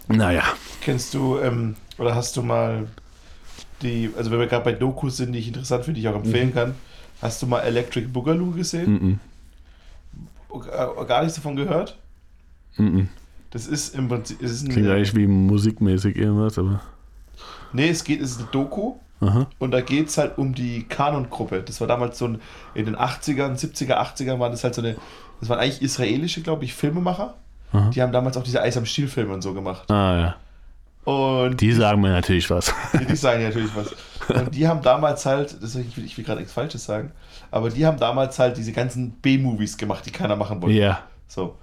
Speaker 1: Naja.
Speaker 2: Kennst du, ähm, oder hast du mal die, also wenn wir gerade bei Dokus sind, die ich interessant finde, die ich auch empfehlen
Speaker 1: Mhm.
Speaker 2: kann, hast du mal Electric Boogaloo gesehen?
Speaker 1: Mm
Speaker 2: Äh, Gar nichts davon gehört?
Speaker 1: Mm
Speaker 2: Das ist im Prinzip, ist
Speaker 1: Klingt
Speaker 2: ein,
Speaker 1: eigentlich wie musikmäßig irgendwas, aber.
Speaker 2: nee, es geht, es ist eine Doku
Speaker 1: Aha.
Speaker 2: und da geht es halt um die Kanon-Gruppe. Das war damals so ein, in den 80ern, 70er, 80ern waren das halt so eine, das waren eigentlich israelische, glaube ich, Filmemacher.
Speaker 1: Aha.
Speaker 2: Die haben damals auch diese Eis am Stiel-Filme und so gemacht.
Speaker 1: Ah ja.
Speaker 2: Und
Speaker 1: Die sagen mir natürlich was.
Speaker 2: Die, die sagen ja natürlich was. Und die haben damals halt, das, ich will, ich will gerade nichts Falsches sagen, aber die haben damals halt diese ganzen B-Movies gemacht, die keiner machen wollte.
Speaker 1: Ja.
Speaker 2: So.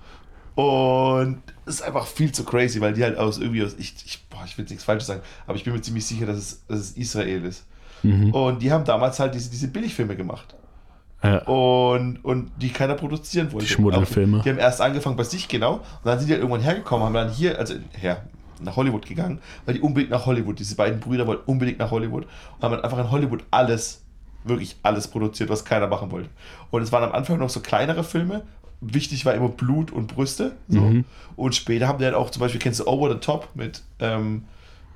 Speaker 2: Und das ist einfach viel zu crazy, weil die halt aus irgendwie aus, ich, ich, boah, ich will jetzt nichts Falsches sagen, aber ich bin mir ziemlich sicher, dass es, dass es Israel ist.
Speaker 1: Mhm.
Speaker 2: Und die haben damals halt diese, diese Billigfilme gemacht.
Speaker 1: ja.
Speaker 2: Und, und die keiner produzieren wollte.
Speaker 1: Die Schmuddelfilme.
Speaker 2: Die haben erst angefangen bei sich, genau. Und dann sind die halt irgendwann hergekommen, haben dann hier, also her, nach Hollywood gegangen, weil die unbedingt nach Hollywood, diese beiden Brüder wollten unbedingt nach Hollywood und haben einfach in Hollywood alles, wirklich alles produziert, was keiner machen wollte. Und es waren am Anfang noch so kleinere Filme. Wichtig war immer Blut und Brüste. So.
Speaker 1: Mhm.
Speaker 2: Und später haben die halt auch, zum Beispiel kennst du Over the Top mit, ähm,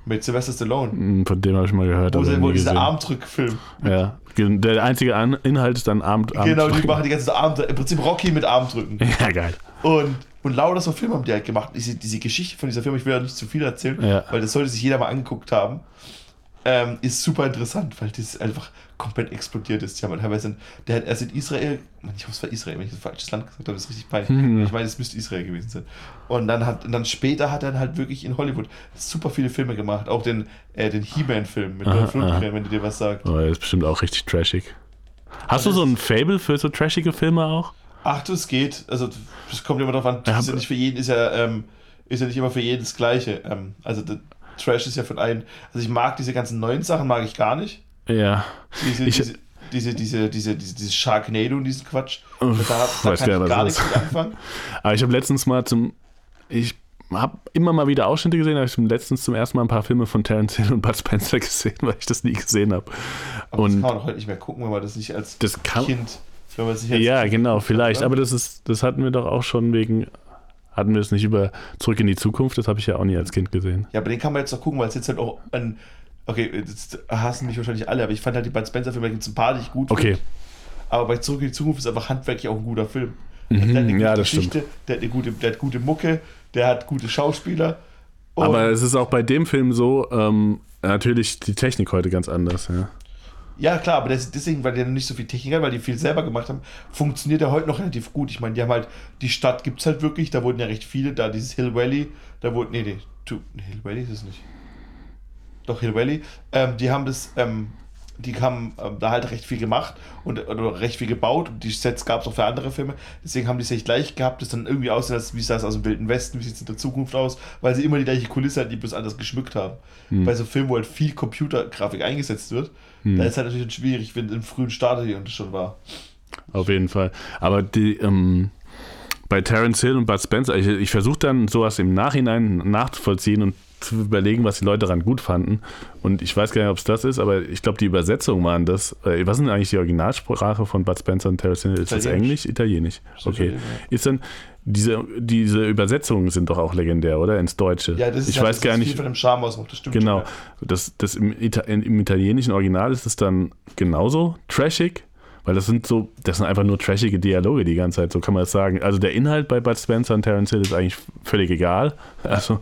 Speaker 2: mit Sylvester Stallone.
Speaker 1: Mm, Von dem habe ich mal gehört.
Speaker 2: Wo,
Speaker 1: nie
Speaker 2: wo dieser. Armdrückfilm.
Speaker 1: Ja. Der einzige Inhalt ist dann Abend. Abend
Speaker 2: Genau, die machen die ganze Arm, im Prinzip Rocky mit Armdrücken.
Speaker 1: Ja, geil.
Speaker 2: Und, und lauter so Film haben die halt gemacht. Diese, diese Geschichte von dieser Firma, ich will ja nicht zu viel erzählen,
Speaker 1: Ja.
Speaker 2: weil das sollte sich jeder mal angeguckt haben, ähm, ist super interessant, weil das einfach komplett explodiert ist. Haben halt teilweise, der hat erst in Israel, ich hoffe, es war Israel, wenn ich ein falsches Land gesagt habe, ist richtig peinlich.
Speaker 1: Mhm.
Speaker 2: Ich meine, es müsste Israel gewesen sein. Und dann hat, und dann später hat er dann halt wirklich in Hollywood super viele Filme gemacht. Auch den, äh, den He-Man-Film mit Dolph Lundgren, wenn du dir was sagst.
Speaker 1: Oh, der ist bestimmt auch richtig trashig. Hast du so ein Fable für so trashige Filme auch?
Speaker 2: Ach, das geht. Also, das kommt immer darauf an. Das
Speaker 1: Ja,
Speaker 2: ist ja nicht für jeden, ist ja, ähm, ist ja nicht immer für jeden das Gleiche. Ähm, also, der Trash ist ja von allen. Also, ich mag diese ganzen neuen Sachen, mag ich gar nicht.
Speaker 1: Ja.
Speaker 2: Diese,
Speaker 1: Ich-
Speaker 2: diese, diese, diese, diese, diese, dieses Sharknado und diesen Quatsch. Da da
Speaker 1: weiß
Speaker 2: kann ich gar nichts mit anfangen.
Speaker 1: Aber ich habe letztens mal zum. Ich habe immer mal wieder Ausschnitte gesehen, aber ich habe letztens zum ersten Mal ein paar Filme von Terence Hill und Bud Spencer gesehen, weil ich das nie gesehen habe.
Speaker 2: Aber das kann man doch heute nicht mehr gucken, wenn man das nicht als
Speaker 1: das kann.
Speaker 2: Kind. Wenn man sich als
Speaker 1: Ja, genau, vielleicht.
Speaker 2: oder?
Speaker 1: Aber das ist, das hatten wir doch auch schon wegen. Hatten wir es nicht über Zurück in die Zukunft? Das habe ich ja auch nie als Kind gesehen.
Speaker 2: Ja, aber den kann man jetzt noch gucken, weil es jetzt halt auch ein. Okay, jetzt hassen mich wahrscheinlich alle, aber ich fand halt die Bud Spencer-Filme, gibt es ein paar, die ich gut
Speaker 1: Okay.
Speaker 2: finde. Aber bei Zurück in die Zukunft ist einfach handwerklich auch ein guter Film.
Speaker 1: Mhm,
Speaker 2: der hat eine gute
Speaker 1: ja, das
Speaker 2: Geschichte, der hat, eine gute, der hat gute Mucke, der hat gute Schauspieler.
Speaker 1: Aber es ist auch bei dem Film so, ähm, natürlich die Technik heute ganz anders. Ja.
Speaker 2: Ja, klar, aber deswegen, weil der nicht so viel Technik hat, weil die viel selber gemacht haben, funktioniert er heute noch relativ gut. Ich meine, die haben halt, die Stadt gibt es halt wirklich, da wurden ja recht viele, da dieses Hill Valley, da wurden, nee, nee, Hill Valley ist es nicht. Doch, Hill Valley. Ähm, die haben das, ähm, die haben ähm, da halt recht viel gemacht und oder recht viel gebaut und die Sets gab es auch für andere Filme. Deswegen haben die es echt leicht gehabt, das dann irgendwie aussieht, als wie sah es aus dem Wilden Westen, wie sieht es in der Zukunft aus, weil sie immer die gleiche Kulisse hatten, die bloß anders geschmückt haben. Bei so Filmen, wo halt viel Computergrafik eingesetzt wird, da ist halt natürlich schwierig, wenn im frühen Stadion das schon war.
Speaker 1: Auf jeden Fall. Aber die, ähm, bei Terence Hill und Bud Spencer, ich, ich versuche dann sowas im Nachhinein nachzuvollziehen und zu überlegen, was die Leute daran gut fanden. Und ich weiß gar nicht, ob es das ist, aber ich glaube, die Übersetzungen waren das. Äh, was ist denn eigentlich die Originalsprache von Bud Spencer und Terence Hill? Ist das. Englisch? Italienisch. Okay. Ist dann, diese, diese Übersetzungen sind doch auch legendär, oder? Ins Deutsche.
Speaker 2: Ja, das ist
Speaker 1: ich
Speaker 2: halt,
Speaker 1: weiß
Speaker 2: das
Speaker 1: gar nicht.
Speaker 2: viel von dem Charme ausmacht, das stimmt.
Speaker 1: Genau.
Speaker 2: schon,
Speaker 1: Das, das im, Ita im italienischen Original ist es dann genauso trashig, weil das sind so, das sind einfach nur trashige Dialoge die ganze Zeit, so kann man es sagen. Also der Inhalt bei Bud Spencer und Terence Hill ist eigentlich völlig egal. Also,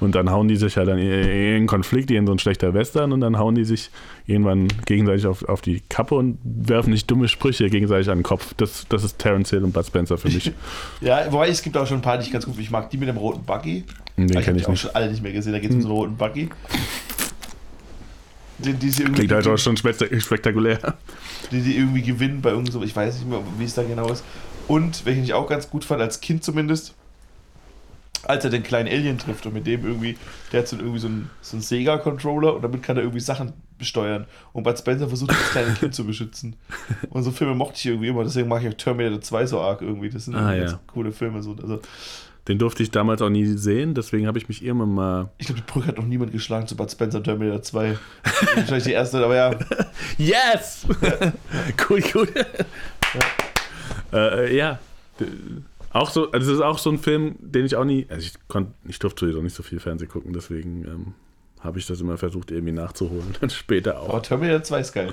Speaker 1: und dann hauen die sich halt dann in Konflikt, in so ein schlechter Western und dann hauen die sich irgendwann gegenseitig auf, auf die Kappe und werfen nicht dumme Sprüche gegenseitig an den Kopf. Das, das ist Terence Hill und Bud Spencer für mich.
Speaker 2: Ja, wobei es gibt auch schon ein paar, die ich ganz gut finde. Ich mag die mit dem roten Buggy.
Speaker 1: Den
Speaker 2: ich
Speaker 1: kenne ich
Speaker 2: die auch
Speaker 1: nicht.
Speaker 2: schon alle nicht mehr gesehen. Da geht es um so einen roten Buggy. Die, die,
Speaker 1: Klingt halt auch schon spektak- spektakulär.
Speaker 2: die, die irgendwie gewinnen bei irgend so, ich weiß nicht mehr, wie es da genau ist. Und, welchen ich auch ganz gut fand, als Kind zumindest, als er den kleinen Alien trifft und mit dem irgendwie, der hat so irgendwie so einen, so einen Sega-Controller und damit kann er irgendwie Sachen besteuern. Und Bud Spencer versucht, das kleine Kind zu beschützen. Und so Filme mochte ich irgendwie immer, deswegen mag ich auch Terminator 2 so arg irgendwie. Das sind
Speaker 1: Ah, ja.
Speaker 2: ganz coole Filme. So. Also,
Speaker 1: Den durfte ich damals auch nie sehen, deswegen habe ich mich irgendwann mal
Speaker 2: ich glaube, die Brücke hat noch niemand geschlagen zu Bud Spencer Terminator 2. Wahrscheinlich die erste, aber ja.
Speaker 1: Yes! cool, cool. Ja. Äh, ja. Auch so, also das ist auch so ein Film, den ich auch nie, also ich konnte, ich durfte sowieso nicht so viel Fernsehen gucken, deswegen ähm, habe ich das immer versucht irgendwie nachzuholen, dann später auch.
Speaker 2: Aber Terminator 2 ist geil.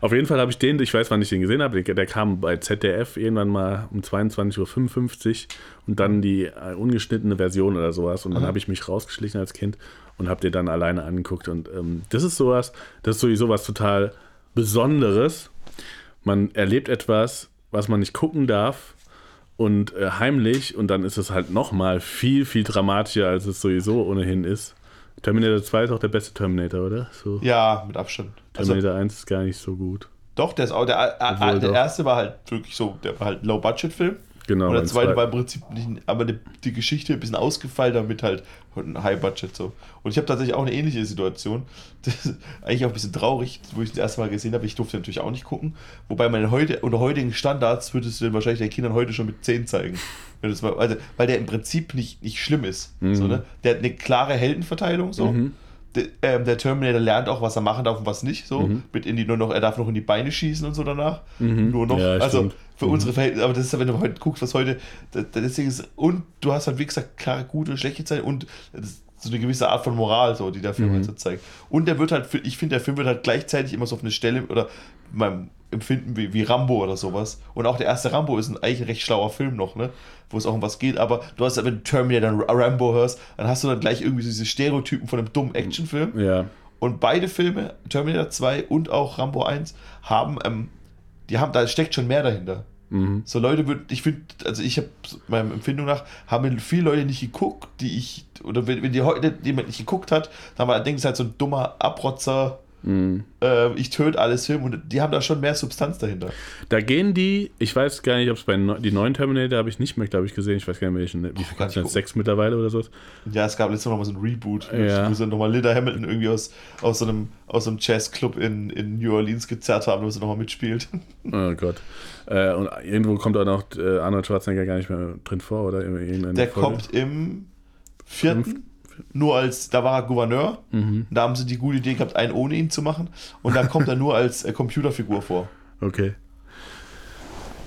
Speaker 1: Auf jeden Fall habe ich den, ich weiß, wann ich den gesehen habe, der, der kam bei ZDF irgendwann mal um 22.55 Uhr und dann die äh, ungeschnittene Version oder sowas und dann habe ich mich rausgeschlichen als Kind und habe den dann alleine angeguckt und ähm, das ist sowas, das ist sowieso was total Besonderes. Man erlebt etwas, was man nicht gucken darf und äh, heimlich und dann ist es halt nochmal viel, viel dramatischer, als es sowieso ohnehin ist. Terminator 2 ist auch der beste Terminator, oder? So.
Speaker 2: Ja, mit Abstand. Also,
Speaker 1: Terminator 1 ist gar nicht so gut.
Speaker 2: doch, der ist auch, der, äh,
Speaker 1: Obwohl
Speaker 2: der
Speaker 1: doch.
Speaker 2: erste war halt wirklich so, der war halt Low-Budget-Film.
Speaker 1: Genau.
Speaker 2: Und der zweite
Speaker 1: zweiten.
Speaker 2: war im Prinzip nicht, aber die, die Geschichte ein bisschen ausgefeilt, damit halt ein High-Budget so. Und ich habe tatsächlich auch eine ähnliche Situation. Das ist eigentlich auch ein bisschen traurig, wo ich das erste Mal gesehen habe. Ich durfte natürlich auch nicht gucken. Wobei man heute, unter heutigen Standards würdest du den wahrscheinlich den Kindern heute schon mit 10 zeigen. Mal, also, weil der im Prinzip nicht, nicht schlimm ist. So, ne? Der hat eine klare Heldenverteilung so.
Speaker 1: Mhm.
Speaker 2: Der, ähm, der Terminator lernt auch, was er machen darf und was nicht. So. Mit in die nur noch, er darf noch in die Beine schießen und so danach. Nur noch.
Speaker 1: Mhm. Ja,
Speaker 2: also
Speaker 1: stimmt.
Speaker 2: Für unsere Verhältnisse, aber das ist ja, wenn du heute guckst, was heute, deswegen ist, und du hast halt, wie gesagt, klare, gute und schlechte Zeiten und so eine gewisse Art von Moral, so, die der Film halt so zeigt. Und der wird halt, ich finde, der Film wird halt gleichzeitig immer so auf eine Stelle oder meinem Empfinden wie, wie Rambo oder sowas. Und auch der erste Rambo ist ein, eigentlich ein recht schlauer Film noch, ne? Wo es auch um was geht, aber du hast, wenn du Terminator dann Rambo hörst, dann hast du dann gleich irgendwie so diese Stereotypen von einem dummen Actionfilm.
Speaker 1: Ja.
Speaker 2: Und beide Filme, Terminator 2 und auch Rambo 1, haben, ähm, die haben, da steckt schon mehr dahinter.
Speaker 1: Mhm.
Speaker 2: So Leute würden, ich finde, also ich habe meiner Empfindung nach, haben viele Leute nicht geguckt, die ich, oder wenn, wenn die heute jemand nicht geguckt hat, dann war, es halt so ein dummer Abrotzer,
Speaker 1: Mhm.
Speaker 2: äh, ich töte alles Film und die haben da schon mehr Substanz dahinter.
Speaker 1: Da gehen die, ich weiß gar nicht, ob es bei neu- die neuen Terminator habe ich nicht mehr, glaube ich, gesehen. Ich weiß gar nicht, welchen, wie viel sind. Sechs mittlerweile oder so.
Speaker 2: Ja, es gab letztes Mal mal so ein Reboot,
Speaker 1: Ja.
Speaker 2: wo sie nochmal Linda Hamilton irgendwie aus, aus so einem, aus so einem Jazzclub in, in New Orleans gezerrt haben, wo sie nochmal mitspielt.
Speaker 1: Oh Gott. Äh, und irgendwo kommt auch noch äh, Arnold Schwarzenegger gar nicht mehr drin vor, oder?
Speaker 2: Der
Speaker 1: Folge.
Speaker 2: kommt im vierten, nur als, da war er Gouverneur,
Speaker 1: Mhm.
Speaker 2: da haben sie die gute Idee gehabt, einen ohne ihn zu machen und da kommt er nur als äh, Computerfigur vor.
Speaker 1: Okay.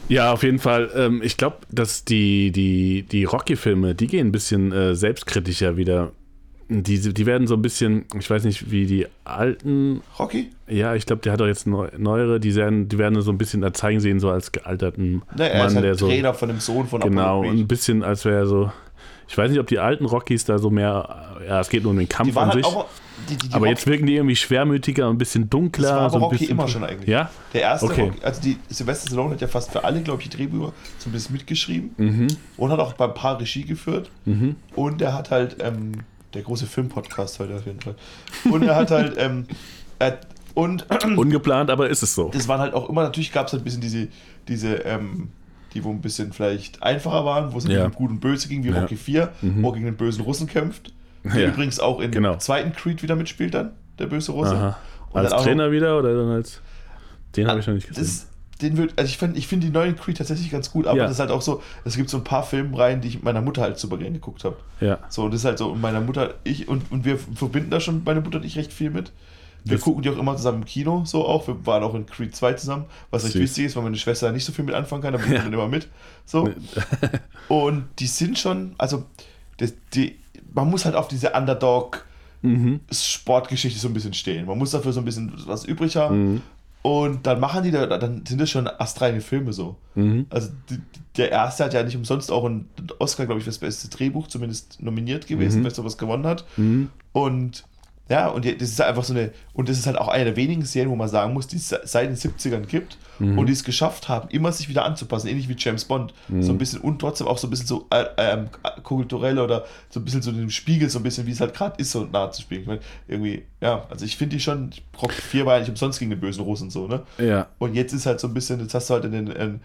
Speaker 1: Ja, auf jeden Fall. Ähm, ich glaube, dass die, die, die Rocky-Filme, die gehen ein bisschen äh, selbstkritischer wieder. Die, die werden so ein bisschen, ich weiß nicht, wie die alten,
Speaker 2: Rocky?
Speaker 1: ja, ich glaube, der hat doch jetzt neu, neuere, die werden, die werden so ein bisschen, da zeigen sie ihn so als gealterten
Speaker 2: er
Speaker 1: Mann,
Speaker 2: ist halt
Speaker 1: der so.
Speaker 2: Trainer von dem Sohn von
Speaker 1: Genau,
Speaker 2: Apollo
Speaker 1: ein bisschen, als wäre er so. Ich weiß nicht, ob die alten Rockies da so mehr. Ja, es geht nur um den Kampf
Speaker 2: Die waren
Speaker 1: an
Speaker 2: halt
Speaker 1: sich.
Speaker 2: auch, die, die, die
Speaker 1: aber
Speaker 2: Rocky,
Speaker 1: jetzt wirken die irgendwie schwermütiger und ein bisschen dunkler.
Speaker 2: das war
Speaker 1: so ein
Speaker 2: Rocky
Speaker 1: bisschen,
Speaker 2: immer schon eigentlich.
Speaker 1: Ja?
Speaker 2: Der erste
Speaker 1: Okay.
Speaker 2: Rocky, also die Sylvester Stallone hat ja fast für alle, glaube ich, die Drehbücher zumindest mitgeschrieben
Speaker 1: Mhm.
Speaker 2: und hat auch bei ein paar Regie geführt. Und er hat halt, ähm, der große Filmpodcast heute auf jeden Fall. Und er hat halt, ähm, er, und
Speaker 1: Ungeplant, aber ist es so.
Speaker 2: das waren halt auch immer, natürlich gab es halt ein bisschen diese, diese, ähm, die wo ein bisschen vielleicht einfacher waren, wo es
Speaker 1: Ja.
Speaker 2: um Gut und Böse ging, wie
Speaker 1: Ja. Mhm.
Speaker 2: Rocky 4, wo er gegen den bösen Russen kämpft. Der
Speaker 1: Ja.
Speaker 2: übrigens auch in
Speaker 1: Genau.
Speaker 2: dem zweiten Creed wieder mitspielt dann, der böse Russe.
Speaker 1: Aha. Als Trainer wieder oder dann als. Den habe ich noch nicht gesehen.
Speaker 2: Das, den wird, also ich finde ich find die neuen Creed tatsächlich ganz gut, aber
Speaker 1: Ja.
Speaker 2: das ist halt auch so, es gibt so ein paar Filmreihen, die ich mit meiner Mutter halt super gerne geguckt habe.
Speaker 1: ja.
Speaker 2: So, und das ist halt so, und meiner Mutter, ich, und, und wir verbinden da schon, meine Mutter und ich, recht viel mit. Wir
Speaker 1: Das-
Speaker 2: gucken die auch immer zusammen im Kino, so auch. Wir waren auch in Creed 2 zusammen, was recht
Speaker 1: Süß.
Speaker 2: witzig ist, weil meine Schwester nicht so viel mit anfangen kann, aber wir dann immer mit. So. und die sind schon, also, das, die, man muss halt auf diese Underdog-
Speaker 1: Mhm.
Speaker 2: Sportgeschichte so ein bisschen stehen. Man muss dafür so ein bisschen was übrig haben.
Speaker 1: Mhm.
Speaker 2: Und dann machen die da, dann sind das schon astreine Filme so.
Speaker 1: Mhm.
Speaker 2: Also die, der erste hat ja nicht umsonst auch einen Oscar, glaube ich, für das beste Drehbuch zumindest nominiert gewesen,
Speaker 1: Mhm.
Speaker 2: wenn es sowas gewonnen hat.
Speaker 1: Mhm.
Speaker 2: Und ja, und das ist halt einfach so eine, und das ist halt auch eine der wenigen Serien, wo man sagen muss, die es seit den 70ern gibt
Speaker 1: Mhm.
Speaker 2: und die es geschafft haben, immer sich wieder anzupassen, ähnlich wie James Bond.
Speaker 1: Mhm.
Speaker 2: So ein bisschen und trotzdem auch so ein bisschen so äh, ähm, kulturell oder so ein bisschen so dem Spiegel, so ein bisschen, wie es halt gerade ist, so nahe zu spielen. Ich meine, irgendwie, ja, also ich finde die schon, Rocky 4 war ja nicht umsonst gegen den bösen Russen so, ne?
Speaker 1: Ja.
Speaker 2: Und jetzt ist halt so ein bisschen, jetzt hast du halt den, den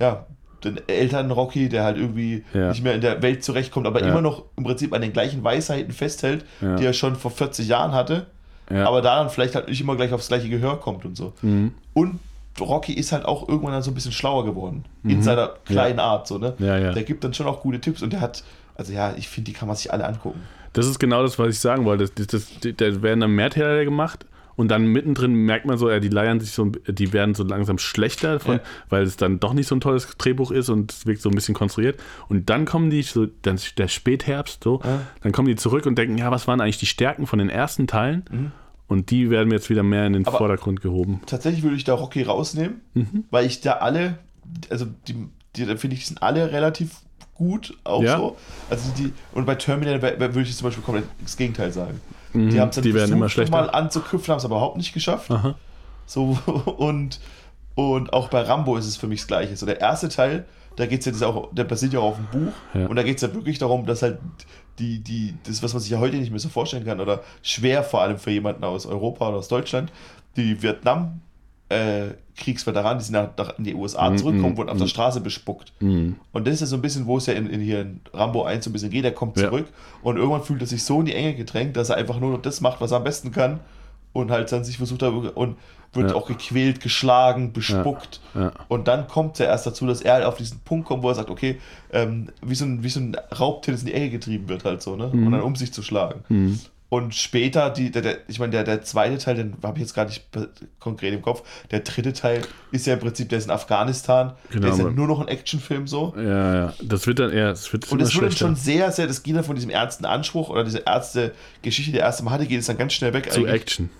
Speaker 2: ja, den Eltern Rocky, der halt irgendwie
Speaker 1: Ja.
Speaker 2: nicht mehr in der Welt zurechtkommt, aber
Speaker 1: Ja.
Speaker 2: immer noch im Prinzip an den gleichen Weisheiten festhält,
Speaker 1: Ja.
Speaker 2: die er schon vor 40 Jahren hatte,
Speaker 1: Ja.
Speaker 2: aber da dann vielleicht halt nicht immer gleich aufs gleiche Gehör kommt und so.
Speaker 1: Mhm.
Speaker 2: Und Rocky ist halt auch irgendwann dann so ein bisschen schlauer geworden. In seiner kleinen Art, so, ne?
Speaker 1: Mhm. Ja, ja.
Speaker 2: Der gibt dann schon auch gute Tipps und der hat, also ja, ich finde, die kann man sich alle angucken.
Speaker 1: Das ist genau das, was ich sagen wollte. Das, das, das, da werden dann Mehrteiler gemacht Und dann mittendrin merkt man so, ja, die leiern sich so, die werden so langsam schlechter, von,
Speaker 2: Ja.
Speaker 1: weil es dann doch nicht so ein tolles Drehbuch ist und es wirkt so ein bisschen konstruiert. Und dann kommen die, so, dann der Spätherbst, so,
Speaker 2: Ja.
Speaker 1: dann kommen die zurück und denken, ja, was waren eigentlich die Stärken von den ersten Teilen? Und die werden jetzt wieder mehr in den
Speaker 2: Mhm. Aber-
Speaker 1: Vordergrund gehoben.
Speaker 2: Tatsächlich würde ich da Rocky rausnehmen,
Speaker 1: Mhm.
Speaker 2: weil ich da alle, also die, die da finde ich, die sind alle relativ gut auch
Speaker 1: Ja.
Speaker 2: so. Also die, und bei Terminator würde ich zum Beispiel komplett das Gegenteil sagen.
Speaker 1: Mhm,
Speaker 2: Die haben es dann
Speaker 1: die werden immer schlechter.
Speaker 2: mal anzuknüpfen, haben es aber überhaupt nicht geschafft.
Speaker 1: Aha.
Speaker 2: So, und, und auch bei Rambo ist es für mich das Gleiche. So, der erste Teil, da geht es ja auch, der basiert ja auch auf dem Buch.
Speaker 1: Ja.
Speaker 2: Und da geht es ja wirklich darum, dass halt die, die, das, was man sich ja heute nicht mehr so vorstellen kann, oder schwer vor allem für jemanden aus Europa oder aus Deutschland, die Vietnam. Äh, Kriegsveteranen, die sind nach, nach in die USA
Speaker 1: Mhm,
Speaker 2: zurückkommen,
Speaker 1: mhm,
Speaker 2: wurden auf der Straße bespuckt.
Speaker 1: Mhm.
Speaker 2: Und das ist ja so ein bisschen, wo es ja in, in hier in Rambo 1 so ein bisschen geht, er kommt
Speaker 1: Ja.
Speaker 2: zurück und irgendwann fühlt er sich so in die Enge gedrängt, dass er einfach nur noch das macht, was er am besten kann und halt dann sich versucht hat und wird
Speaker 1: Ja.
Speaker 2: auch gequält, geschlagen, bespuckt.
Speaker 1: Ja.
Speaker 2: Und dann kommt es ja erst dazu, dass er halt auf diesen Punkt kommt, wo er sagt, okay, ähm, wie, so ein, wie so ein Raubtier, das in die Enge getrieben wird halt so, ne? Und dann um sich zu schlagen.
Speaker 1: Mhm.
Speaker 2: Und später, die, der, der, ich meine, der, der zweite Teil, den habe ich jetzt gar nicht konkret im Kopf. Der dritte Teil ist ja im Prinzip, der ist in Afghanistan.
Speaker 1: Genau,
Speaker 2: der ist ja nur noch ein Actionfilm so.
Speaker 1: Ja, ja. Das wird dann eher, es wird
Speaker 2: Und es wird dann schon sehr, sehr, das geht dann von diesem ernsten Anspruch oder diese ernste Geschichte, die der erste Mal hatte, geht es dann ganz schnell weg.
Speaker 1: zu
Speaker 2: eigentlich.
Speaker 1: Action.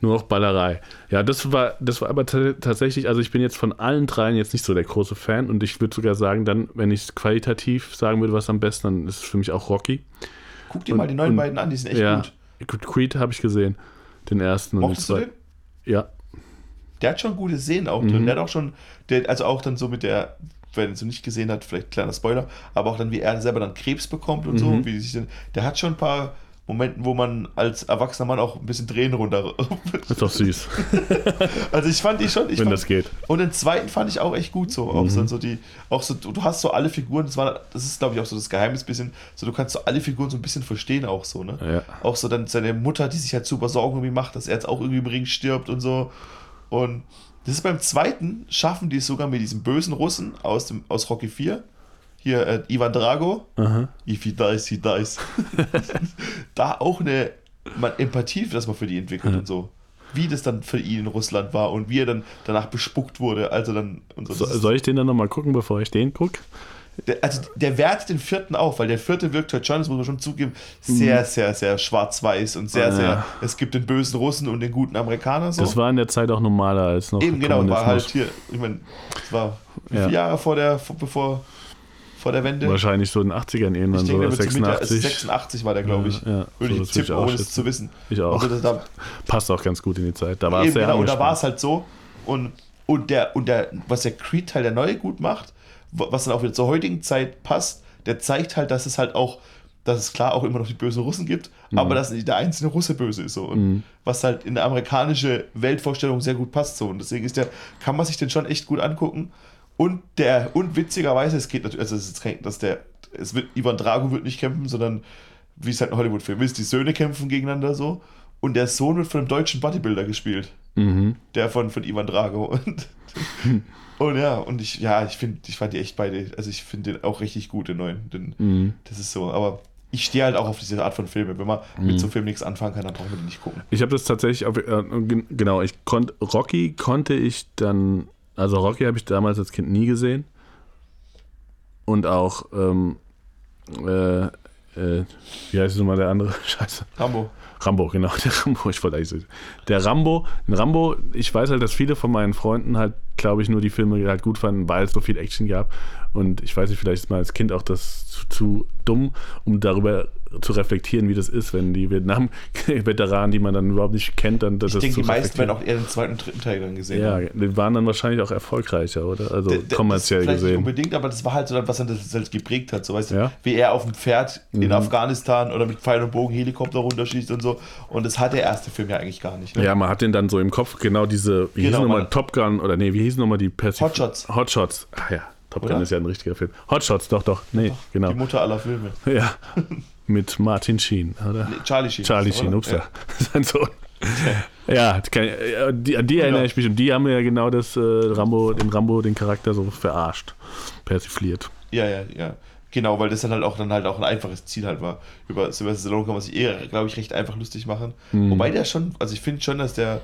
Speaker 1: Nur noch Ballerei. Ja, das war, das war aber ta- tatsächlich, also ich bin jetzt von allen dreien jetzt nicht so der große Fan und ich würde sogar sagen, dann, wenn ich qualitativ sagen würde, was am besten, dann ist es für mich auch Rocky.
Speaker 2: Guck dir
Speaker 1: Und-
Speaker 2: mal die neuen
Speaker 1: und-
Speaker 2: beiden an, die sind echt
Speaker 1: ja,
Speaker 2: gut.
Speaker 1: Creed habe ich gesehen. Den ersten und den
Speaker 2: Mochtest du den?
Speaker 1: Ja,
Speaker 2: Der hat schon gute Szenen auch
Speaker 1: Mhm.
Speaker 2: drin. Der hat auch schon, der, also auch dann so mit der, wenn er es so nicht gesehen hat, vielleicht kleiner Spoiler, aber auch dann, wie er selber dann Krebs bekommt und so,
Speaker 1: Mhm.
Speaker 2: und wie sich dann, der hat schon ein paar Momenten, wo man als erwachsener Mann auch ein bisschen Tränen runter.
Speaker 1: ist doch süß,
Speaker 2: also ich fand die schon, ich
Speaker 1: wenn
Speaker 2: fand,
Speaker 1: das geht.
Speaker 2: Und den zweiten fand ich auch echt gut so. Auch so, so die, auch so, du du hast so alle Figuren, das war, das ist, glaube ich, auch so das Geheimnis bisschen, so du kannst so alle Figuren so ein bisschen verstehen auch so, ne?
Speaker 1: Ja.
Speaker 2: Auch so dann seine Mutter, die sich halt super Sorgen irgendwie macht, dass er jetzt auch irgendwie im Ring stirbt und so. Und das ist beim zweiten, schaffen die es sogar mit diesem bösen Russen aus, dem, aus Rocky 4. Hier, äh, Ivan Drago.
Speaker 1: Aha.
Speaker 2: If he dies, he dies. da auch eine man, Empathie, dass man für die entwickelt und so. Wie das dann für ihn in Russland war und wie er dann danach bespuckt wurde. Also dann. Und so.
Speaker 1: Soll ich den dann nochmal gucken, bevor ich den gucke?
Speaker 2: der, also der wertet den vierten auf, weil der vierte wirkt halt schon, das muss man schon zugeben, sehr, sehr, sehr schwarz-weiß und sehr,
Speaker 1: Mhm. Ja.
Speaker 2: sehr. Es gibt den bösen Russen und den guten Amerikaner so.
Speaker 1: Das war in der Zeit auch normaler als noch
Speaker 2: Eben genau, war halt hier, ich meine, es war wie
Speaker 1: Ja.
Speaker 2: viele Jahre vor der, vor, bevor, vor der Wende?
Speaker 1: Wahrscheinlich so in den 80ern irgendwann,
Speaker 2: ich
Speaker 1: so
Speaker 2: denke, so Mitte,
Speaker 1: 86.
Speaker 2: 86 war der, glaube ich.
Speaker 1: Ja, ja.
Speaker 2: Würde
Speaker 1: So,
Speaker 2: ich tippen, ohne es zu wissen.
Speaker 1: Ich auch.
Speaker 2: Also da,
Speaker 1: Passt auch ganz gut in die Zeit. Da war es
Speaker 2: genau, und da war es halt so. Und, und, der, und der, was der Creed-Teil der neue gut macht, wa- was dann auch wieder zur heutigen Zeit passt, der zeigt halt, dass es halt auch, dass es klar auch immer noch die bösen Russen gibt,
Speaker 1: Mhm.
Speaker 2: aber dass nicht der einzelne Russe böse ist. So. Und was halt in der amerikanische Weltvorstellung sehr gut passt. So. Und deswegen ist der, kann man sich den schon echt gut angucken. Und der, und witzigerweise, es geht natürlich, also es ist kein, dass der, es wird, Ivan Drago wird nicht kämpfen, sondern wie es halt ein Hollywood-Film ist, die Söhne kämpfen gegeneinander so. Und der Sohn wird von einem deutschen Bodybuilder gespielt
Speaker 1: Mhm.
Speaker 2: der von, von Ivan Drago. Und, und ja, und ich, ja, ich finde, ich fand die echt beide, also ich finde den auch richtig gut, den neuen. Den,
Speaker 1: Mhm.
Speaker 2: Das ist so, aber ich stehe halt auch auf diese Art von Filmen. Wenn man mit so Filmen nichts anfangen kann, dann brauchen wir die nicht gucken.
Speaker 1: Ich habe das tatsächlich, auf, äh, gen- genau, ich konnte, Rocky konnte ich dann, also Rocky habe ich damals als Kind nie gesehen. Und auch, ähm, äh, äh, wie heißt nochmal der andere? Scheiße.
Speaker 2: Rambo.
Speaker 1: Rambo, genau, der Rambo, ich wollte eigentlich so. Der Rambo, den Rambo, ich weiß halt, dass viele von meinen Freunden halt, glaube ich, nur die Filme halt gut fanden, weil es so viel Action gab. Und ich weiß nicht, vielleicht ist man als Kind auch das zu, zu dumm, um darüber zu reflektieren, wie das ist, wenn die Vietnam-Veteranen, die man dann überhaupt nicht kennt, dann das
Speaker 2: Ich denke, die meisten werden auch eher den zweiten und dritten Teil dann gesehen
Speaker 1: Ja,
Speaker 2: haben.
Speaker 1: die waren dann wahrscheinlich auch erfolgreicher, oder? Also
Speaker 2: D- d-
Speaker 1: kommerziell
Speaker 2: das vielleicht Nicht
Speaker 1: gesehen.
Speaker 2: unbedingt, aber das war halt so, was dann das halt geprägt hat. So, weißt du,
Speaker 1: Ja. Mhm.
Speaker 2: wie er auf dem Pferd in Afghanistan oder mit Pfeil und Bogen Helikopter runterschießt und so. Und das hat der erste Film ja eigentlich gar nicht. Ne?
Speaker 1: Ja, man hat den dann so im Kopf, genau diese, wie
Speaker 2: Genau,
Speaker 1: hieß nochmal Top Gun, oder nee, wie hieß nochmal die Persif
Speaker 2: Hotshots.
Speaker 1: Hotshots. Ach ja, Top Gun ist ja ein richtiger Film. Hotshots, doch, doch, nee, genau.
Speaker 2: Die Mutter aller Filme.
Speaker 1: Ja, mit Martin Sheen, oder?
Speaker 2: Nee, Charlie Sheen.
Speaker 1: Charlie Sheen, ups,
Speaker 2: Ja.
Speaker 1: sein Sohn. Ja, die, äh, die, an die erinnere ich mich und die haben ja genau das äh, Rambo, den Rambo, den Charakter so verarscht, persifliert.
Speaker 2: Ja, ja, ja. Genau, weil das dann halt auch dann halt auch ein einfaches Ziel halt war. Über Sylvester Stallone kann man sich eher, glaube ich, recht einfach lustig machen.
Speaker 1: Mhm.
Speaker 2: Wobei der schon, also ich finde schon, dass der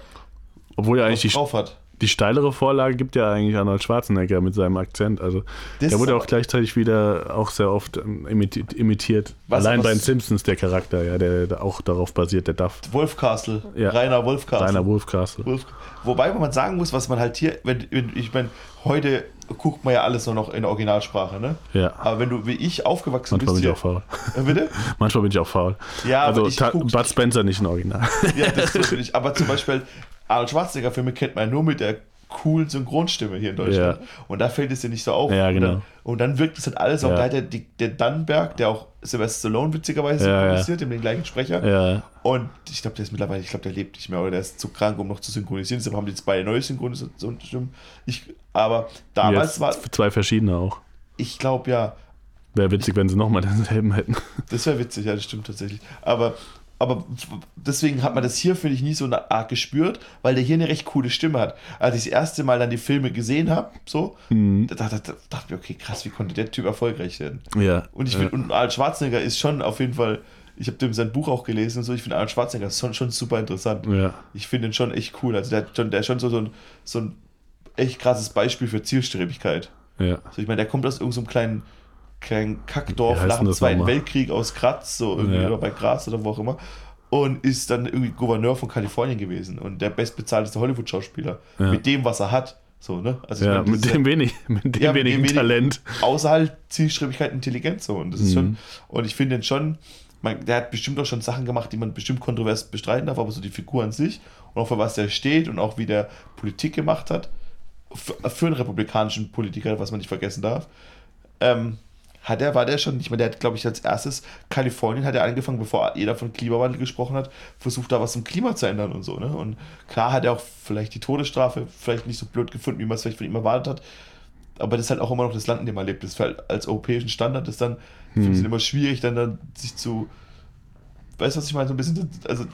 Speaker 1: Obwohl
Speaker 2: was
Speaker 1: eigentlich die,
Speaker 2: drauf hat.
Speaker 1: Die steilere Vorlage gibt ja eigentlich Arnold Schwarzenegger mit seinem Akzent. Also
Speaker 2: Das
Speaker 1: der wurde
Speaker 2: ist
Speaker 1: auch
Speaker 2: aber-
Speaker 1: gleichzeitig wieder auch sehr oft ähm, imiti imitiert.
Speaker 2: Was-
Speaker 1: Allein
Speaker 2: was-
Speaker 1: bei den Simpsons der Charakter, ja, der, auch darauf basiert, der Duff.
Speaker 2: Wolfcastle,
Speaker 1: Ja.
Speaker 2: Rainer Wolfcastle.
Speaker 1: Rainer Wolfcastle.
Speaker 2: Wolf- Wobei man sagen muss, was man halt hier, wenn, wenn ich meine, heute guckt man ja alles nur noch in Originalsprache, ne?
Speaker 1: Ja.
Speaker 2: Aber wenn du wie ich aufgewachsen
Speaker 1: Manchmal bin
Speaker 2: bist
Speaker 1: ich
Speaker 2: hier,
Speaker 1: auch faul.
Speaker 2: Äh, bitte?
Speaker 1: Manchmal bin ich auch faul.
Speaker 2: Ja, aber
Speaker 1: also
Speaker 2: ich
Speaker 1: Ta-
Speaker 2: guck-
Speaker 1: Bud Spencer nicht ein Original.
Speaker 2: Ja, das natürlich. Aber zum Beispiel Arnold Schwarzenegger-Filme kennt man nur mit der coolen Synchronstimme hier in Deutschland. Und da fällt es dir nicht so auf.
Speaker 1: Ja,
Speaker 2: Und
Speaker 1: genau.
Speaker 2: dann, und dann wirkt es halt alles auch.
Speaker 1: Ja.
Speaker 2: Da hat der, der Dannenberg, der auch Sylvester Stallone witzigerweise
Speaker 1: Ja, ja.
Speaker 2: synchronisiert, dem den gleichen Sprecher.
Speaker 1: ja.
Speaker 2: Und ich glaube, der ist mittlerweile, ich glaube, der lebt nicht mehr oder der ist zu krank, um noch zu synchronisieren. Deshalb haben die jetzt beide neue Synchronisationen. Ich, aber damals
Speaker 1: Jetzt
Speaker 2: war,
Speaker 1: zwei verschiedene auch.
Speaker 2: ich glaube ja,
Speaker 1: Wäre witzig, wenn sie nochmal denselben hätten.
Speaker 2: Das wäre witzig, ja, das stimmt tatsächlich. Aber, aber deswegen hat man das hier, finde ich, nie so arg gespürt, weil der hier eine recht coole Stimme hat. Als ich das erste Mal dann die Filme gesehen habe, so,
Speaker 1: Mhm.
Speaker 2: da, da, da dachte ich mir, okay, krass, wie konnte der Typ erfolgreich werden?
Speaker 1: Ja.
Speaker 2: Und ich
Speaker 1: ja.
Speaker 2: finde, und Arnold Schwarzenegger ist schon auf jeden Fall, ich habe dem sein Buch auch gelesen und so, ich finde Arnold Schwarzenegger ist schon, schon super interessant.
Speaker 1: Ja.
Speaker 2: Ich finde ihn schon echt cool. Also der, hat schon, der ist schon so, so, ein, so ein echt krasses Beispiel für Zielstrebigkeit.
Speaker 1: Ja.
Speaker 2: Also ich meine, der kommt aus irgendeinem kleinen, kleinen Kackdorf nach dem Zweiten
Speaker 1: nochmal?
Speaker 2: Weltkrieg aus Graz, so irgendwie
Speaker 1: Ja.
Speaker 2: oder bei Graz oder wo auch immer. Und ist dann irgendwie Gouverneur von Kalifornien gewesen und der bestbezahlteste Hollywood-Schauspieler.
Speaker 1: Ja.
Speaker 2: Mit dem, was er hat. So, ne? Also ich
Speaker 1: ja,
Speaker 2: meine,
Speaker 1: mit
Speaker 2: ist
Speaker 1: dem wenig, mit dem
Speaker 2: Ja,
Speaker 1: wenigen
Speaker 2: wenig-
Speaker 1: Talent.
Speaker 2: außer halt Zielstrebigkeit Intelligenz so. Und das ist
Speaker 1: Mhm.
Speaker 2: schon, und ich finde den schon, man, der hat bestimmt auch schon Sachen gemacht, die man bestimmt kontrovers bestreiten darf, aber so die Figur an sich und auch für was der steht und auch wie der Politik gemacht hat, für, für einen republikanischen Politiker, was man nicht vergessen darf, ähm, hat er, war der schon, ich meine, der hat, glaube ich, als erstes Kalifornien hat er angefangen, bevor jeder von Klimawandel gesprochen hat, versucht da was im Klima zu ändern und so, ne? Und klar hat er auch vielleicht die Todesstrafe vielleicht nicht so blöd gefunden, wie man es vielleicht von ihm erwartet hat, aber das ist halt auch immer noch das Land, in dem man lebt. Das ist halt als europäischen Standard ist dann, es immer schwierig, dann, dann sich zu, weißt du, was ich meine, so ein bisschen, also,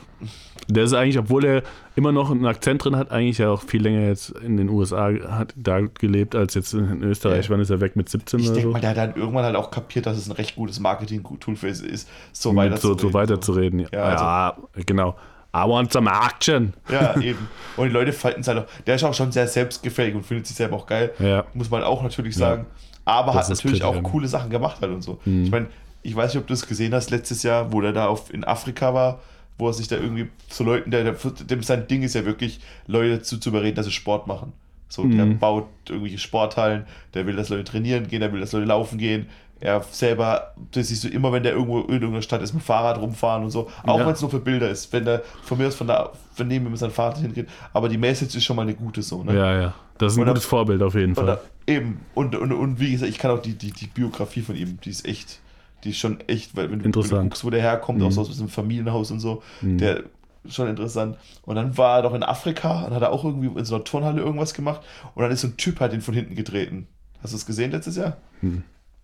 Speaker 1: Der ist eigentlich, obwohl er immer noch einen Akzent drin hat, eigentlich ja auch viel länger jetzt in den USA hat da gelebt als jetzt in Österreich.
Speaker 2: Ja.
Speaker 1: Wann ist er weg? Mit 17
Speaker 2: ich
Speaker 1: oder
Speaker 2: denke
Speaker 1: so?
Speaker 2: mal, der hat dann irgendwann halt auch kapiert, dass es ein recht gutes Marketing-Tool für es ist, so weiter
Speaker 1: so, so weiter zu reden.
Speaker 2: Ja, also-
Speaker 1: ja genau. I want some action.
Speaker 2: Ja, eben. Und die Leute finden es halt auch. Der ist auch schon sehr selbstgefällig und findet sich selber auch geil.
Speaker 1: Ja.
Speaker 2: Muss man auch natürlich
Speaker 1: Ja.
Speaker 2: sagen. Aber
Speaker 1: Das
Speaker 2: hat natürlich auch coole Sachen gemacht halt und so.
Speaker 1: Mhm.
Speaker 2: Ich meine, ich weiß nicht, ob du es gesehen hast letztes Jahr, wo der da auf, in Afrika war, wo er sich da irgendwie zu Leuten, der, der dem sein Ding ist ja wirklich, Leute dazu zu überreden, dass sie Sport machen. So, der
Speaker 1: Mhm.
Speaker 2: baut irgendwelche Sporthallen, der will, dass Leute trainieren gehen, der will, dass Leute laufen gehen. Er selber, das ist so immer, wenn der irgendwo in irgendeiner Stadt ist, mit dem Fahrrad rumfahren und so. Auch
Speaker 1: Ja.
Speaker 2: wenn es nur für Bilder ist. Wenn der von mir aus von da, von neben mir mit seinem Fahrrad hingeht. Aber die Message ist schon mal eine gute so, ne?
Speaker 1: Ja, ja. Das ist ein
Speaker 2: Und
Speaker 1: gutes Vorbild auf jeden Fall.
Speaker 2: da, eben. Und, und, und wie gesagt, ich kann auch die, die, die Biografie von ihm, die ist echt, die ist schon echt, weil wenn, du- wenn du
Speaker 1: Interessant.
Speaker 2: guckst, wo der herkommt,
Speaker 1: Mhm.
Speaker 2: auch so aus diesem Familienhaus und so,
Speaker 1: Mhm.
Speaker 2: der schon interessant. Und dann war er doch in Afrika und hat er auch irgendwie in so einer Turnhalle irgendwas gemacht und dann ist so ein Typ halt ihn von hinten getreten. Hast du es gesehen letztes Jahr?
Speaker 1: Mhm.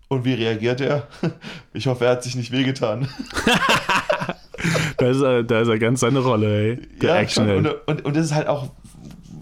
Speaker 2: Und wie reagiert er? Ich hoffe, er hat sich nicht wehgetan.
Speaker 1: Da ist er, da ist er ganz seine Rolle, ey. Der
Speaker 2: Ja,
Speaker 1: Action,
Speaker 2: und, und, und das ist halt auch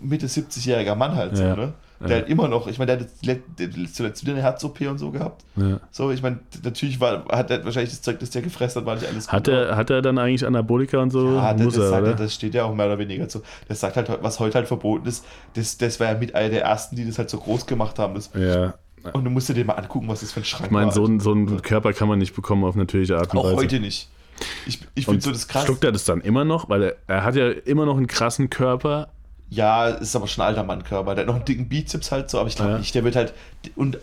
Speaker 2: Mitte 70-jähriger Mann halt so,
Speaker 1: Ja.
Speaker 2: ne? Der
Speaker 1: Ja.
Speaker 2: halt immer noch, ich meine, der hat zuletzt wieder eine Herz-OP und so gehabt.
Speaker 1: Ja.
Speaker 2: So, ich meine, natürlich war, hat er wahrscheinlich das Zeug, das der gefressen hat, war nicht alles
Speaker 1: Hat
Speaker 2: gut.
Speaker 1: er, hat er dann eigentlich Anabolika und so?
Speaker 2: ja, das,
Speaker 1: er,
Speaker 2: sagt, das steht ja auch mehr oder weniger so. Das sagt halt, was heute halt verboten ist, das, das war ja mit einer der ersten, die das halt so groß gemacht haben. Das,
Speaker 1: ja.
Speaker 2: und du musst dir den mal angucken, was das für ein Schrank
Speaker 1: Ich meine, so, ein- so einen Körper kann man nicht bekommen auf natürliche Art und
Speaker 2: auch
Speaker 1: Weise.
Speaker 2: heute nicht. Ich, ich finde so das krass.
Speaker 1: schluckt er das dann immer noch? Weil er, er hat ja immer noch einen krassen Körper.
Speaker 2: Ja, ist aber schon ein alter Mann-Körper. Der hat noch einen dicken Bizeps halt so, aber ich glaube
Speaker 1: Ja.
Speaker 2: nicht, der wird halt. Und äh,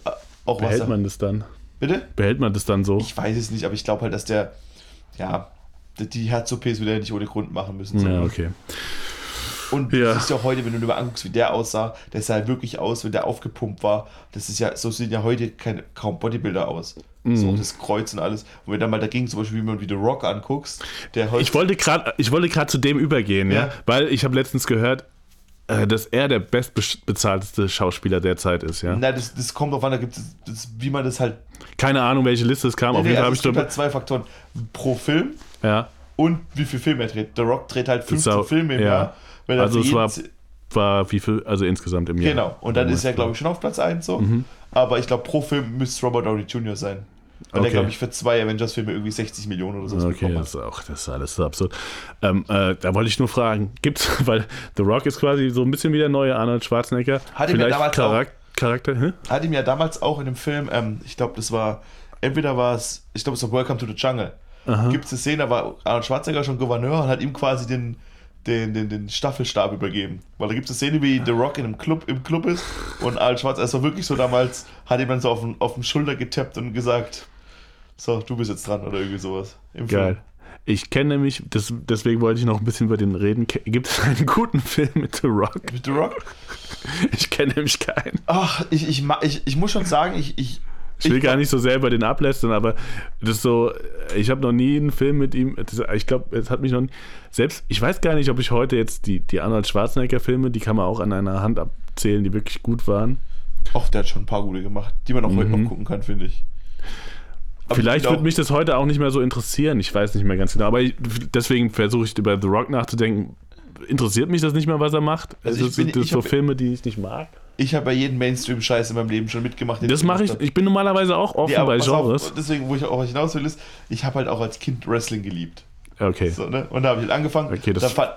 Speaker 2: auch was.
Speaker 1: Behält
Speaker 2: er-
Speaker 1: man das dann?
Speaker 2: Bitte?
Speaker 1: Behält man das dann so?
Speaker 2: Ich weiß es nicht, aber ich glaube halt, dass der, ja, die- Herz-OPs wieder nicht ohne Grund machen müssen. so.
Speaker 1: ja, okay.
Speaker 2: Und
Speaker 1: Ja.
Speaker 2: du siehst ja auch heute, wenn du dir mal anguckst, wie der aussah, der sah halt wirklich aus, wenn der aufgepumpt war. Das ist ja, so sehen ja heute keine, kaum Bodybuilder aus.
Speaker 1: Mhm.
Speaker 2: So das Kreuz und alles. Und wenn du mal dagegen zum Beispiel, wie man wie The Rock anguckst, der heute.
Speaker 1: Ich wollte gerade ich wollte gerade zu dem übergehen, ja,
Speaker 2: Ja.
Speaker 1: weil ich habe letztens gehört, dass er der bestbezahlteste Schauspieler der Zeit ist, ja.
Speaker 2: na, das, das kommt drauf an, da gibt es, wie man das halt.
Speaker 1: Keine Ahnung, welche Liste es kam.
Speaker 2: Nee,
Speaker 1: auf
Speaker 2: nee,
Speaker 1: jeden Fall
Speaker 2: also
Speaker 1: habe
Speaker 2: es
Speaker 1: ich
Speaker 2: gibt halt zwei Faktoren. Pro Film
Speaker 1: Ja,
Speaker 2: und wie viel Film er dreht. The Rock dreht halt 15
Speaker 1: auch-
Speaker 2: Filme im
Speaker 1: ja.
Speaker 2: Jahr. Wenn
Speaker 1: Also es war
Speaker 2: jeden-
Speaker 1: war wie viel, also insgesamt im Jahr.
Speaker 2: Genau, und dann ist er, glaube ich, schon auf Platz 1 so.
Speaker 1: Mhm.
Speaker 2: Aber ich glaube, pro Film müsste Robert Downey Jr. sein. Weil
Speaker 1: Okay.
Speaker 2: der, glaube ich, für zwei Avengers-Filme irgendwie 60 Millionen oder so
Speaker 1: Okay,
Speaker 2: bekommen hat.
Speaker 1: das ist, auch, das ist alles so absurd. Ähm, äh, da wollte ich nur fragen, gibt's, weil The Rock ist quasi so ein bisschen wie der neue Arnold Schwarzenegger.
Speaker 2: Hat ihn ja damals auch-
Speaker 1: Charak Charakter, hä?
Speaker 2: Hat ihm ja damals auch in dem Film, ähm, ich glaube, das war, entweder war es, ich glaube, es war Welcome to the Jungle. Gibt es eine Szene, da war Arnold Schwarzenegger schon Gouverneur und hat ihm quasi den, den, den, den Staffelstab übergeben. Weil da gibt es eine Szene, wie The Rock in einem Club, im Club ist und Arnold Schwarzenegger, es war wirklich so damals, hat ihm dann so auf den, auf den Schulter getappt und gesagt, so, du bist jetzt dran oder irgendwie sowas. Im
Speaker 1: Geil. Ich kenne nämlich, das, deswegen wollte ich noch ein bisschen über den reden. Gibt es einen guten Film mit The Rock?
Speaker 2: Film. Mit The Rock?
Speaker 1: Ich kenne nämlich keinen.
Speaker 2: Ach, ich, ich, ich, ich muss schon sagen, ich, ich,
Speaker 1: Ich will gar nicht so sehr über den ablästern, aber das ist so, ich habe noch nie einen Film mit ihm, das, ich glaube, es hat mich noch nie, selbst, ich weiß gar nicht, ob ich heute jetzt die, die Arnold Schwarzenegger-Filme, die kann man auch an einer Hand abzählen, die wirklich gut waren.
Speaker 2: ach, der hat schon ein paar gute gemacht, die man auch heute
Speaker 1: Mhm.
Speaker 2: noch gucken kann, finde ich.
Speaker 1: Vielleicht
Speaker 2: ich find
Speaker 1: würde mich das heute auch nicht mehr so interessieren, ich weiß nicht mehr ganz genau, aber ich, deswegen versuche ich über The Rock nachzudenken. Interessiert mich das nicht mehr, was er macht?
Speaker 2: Also
Speaker 1: Also
Speaker 2: ich bin-
Speaker 1: das sind so
Speaker 2: hab-
Speaker 1: Filme, die ich nicht mag.
Speaker 2: Ich habe bei jedem Mainstream-Scheiß in meinem Leben schon mitgemacht.
Speaker 1: Das mache ich,
Speaker 2: hab.
Speaker 1: ich bin normalerweise auch offen
Speaker 2: Nee, aber
Speaker 1: bei
Speaker 2: pass auf,
Speaker 1: Genres.
Speaker 2: deswegen, wo ich auch hinaus will, ist, ich habe halt auch als Kind Wrestling geliebt.
Speaker 1: Okay.
Speaker 2: So, ne? Und da habe ich halt angefangen.
Speaker 1: Okay, das-
Speaker 2: da fand,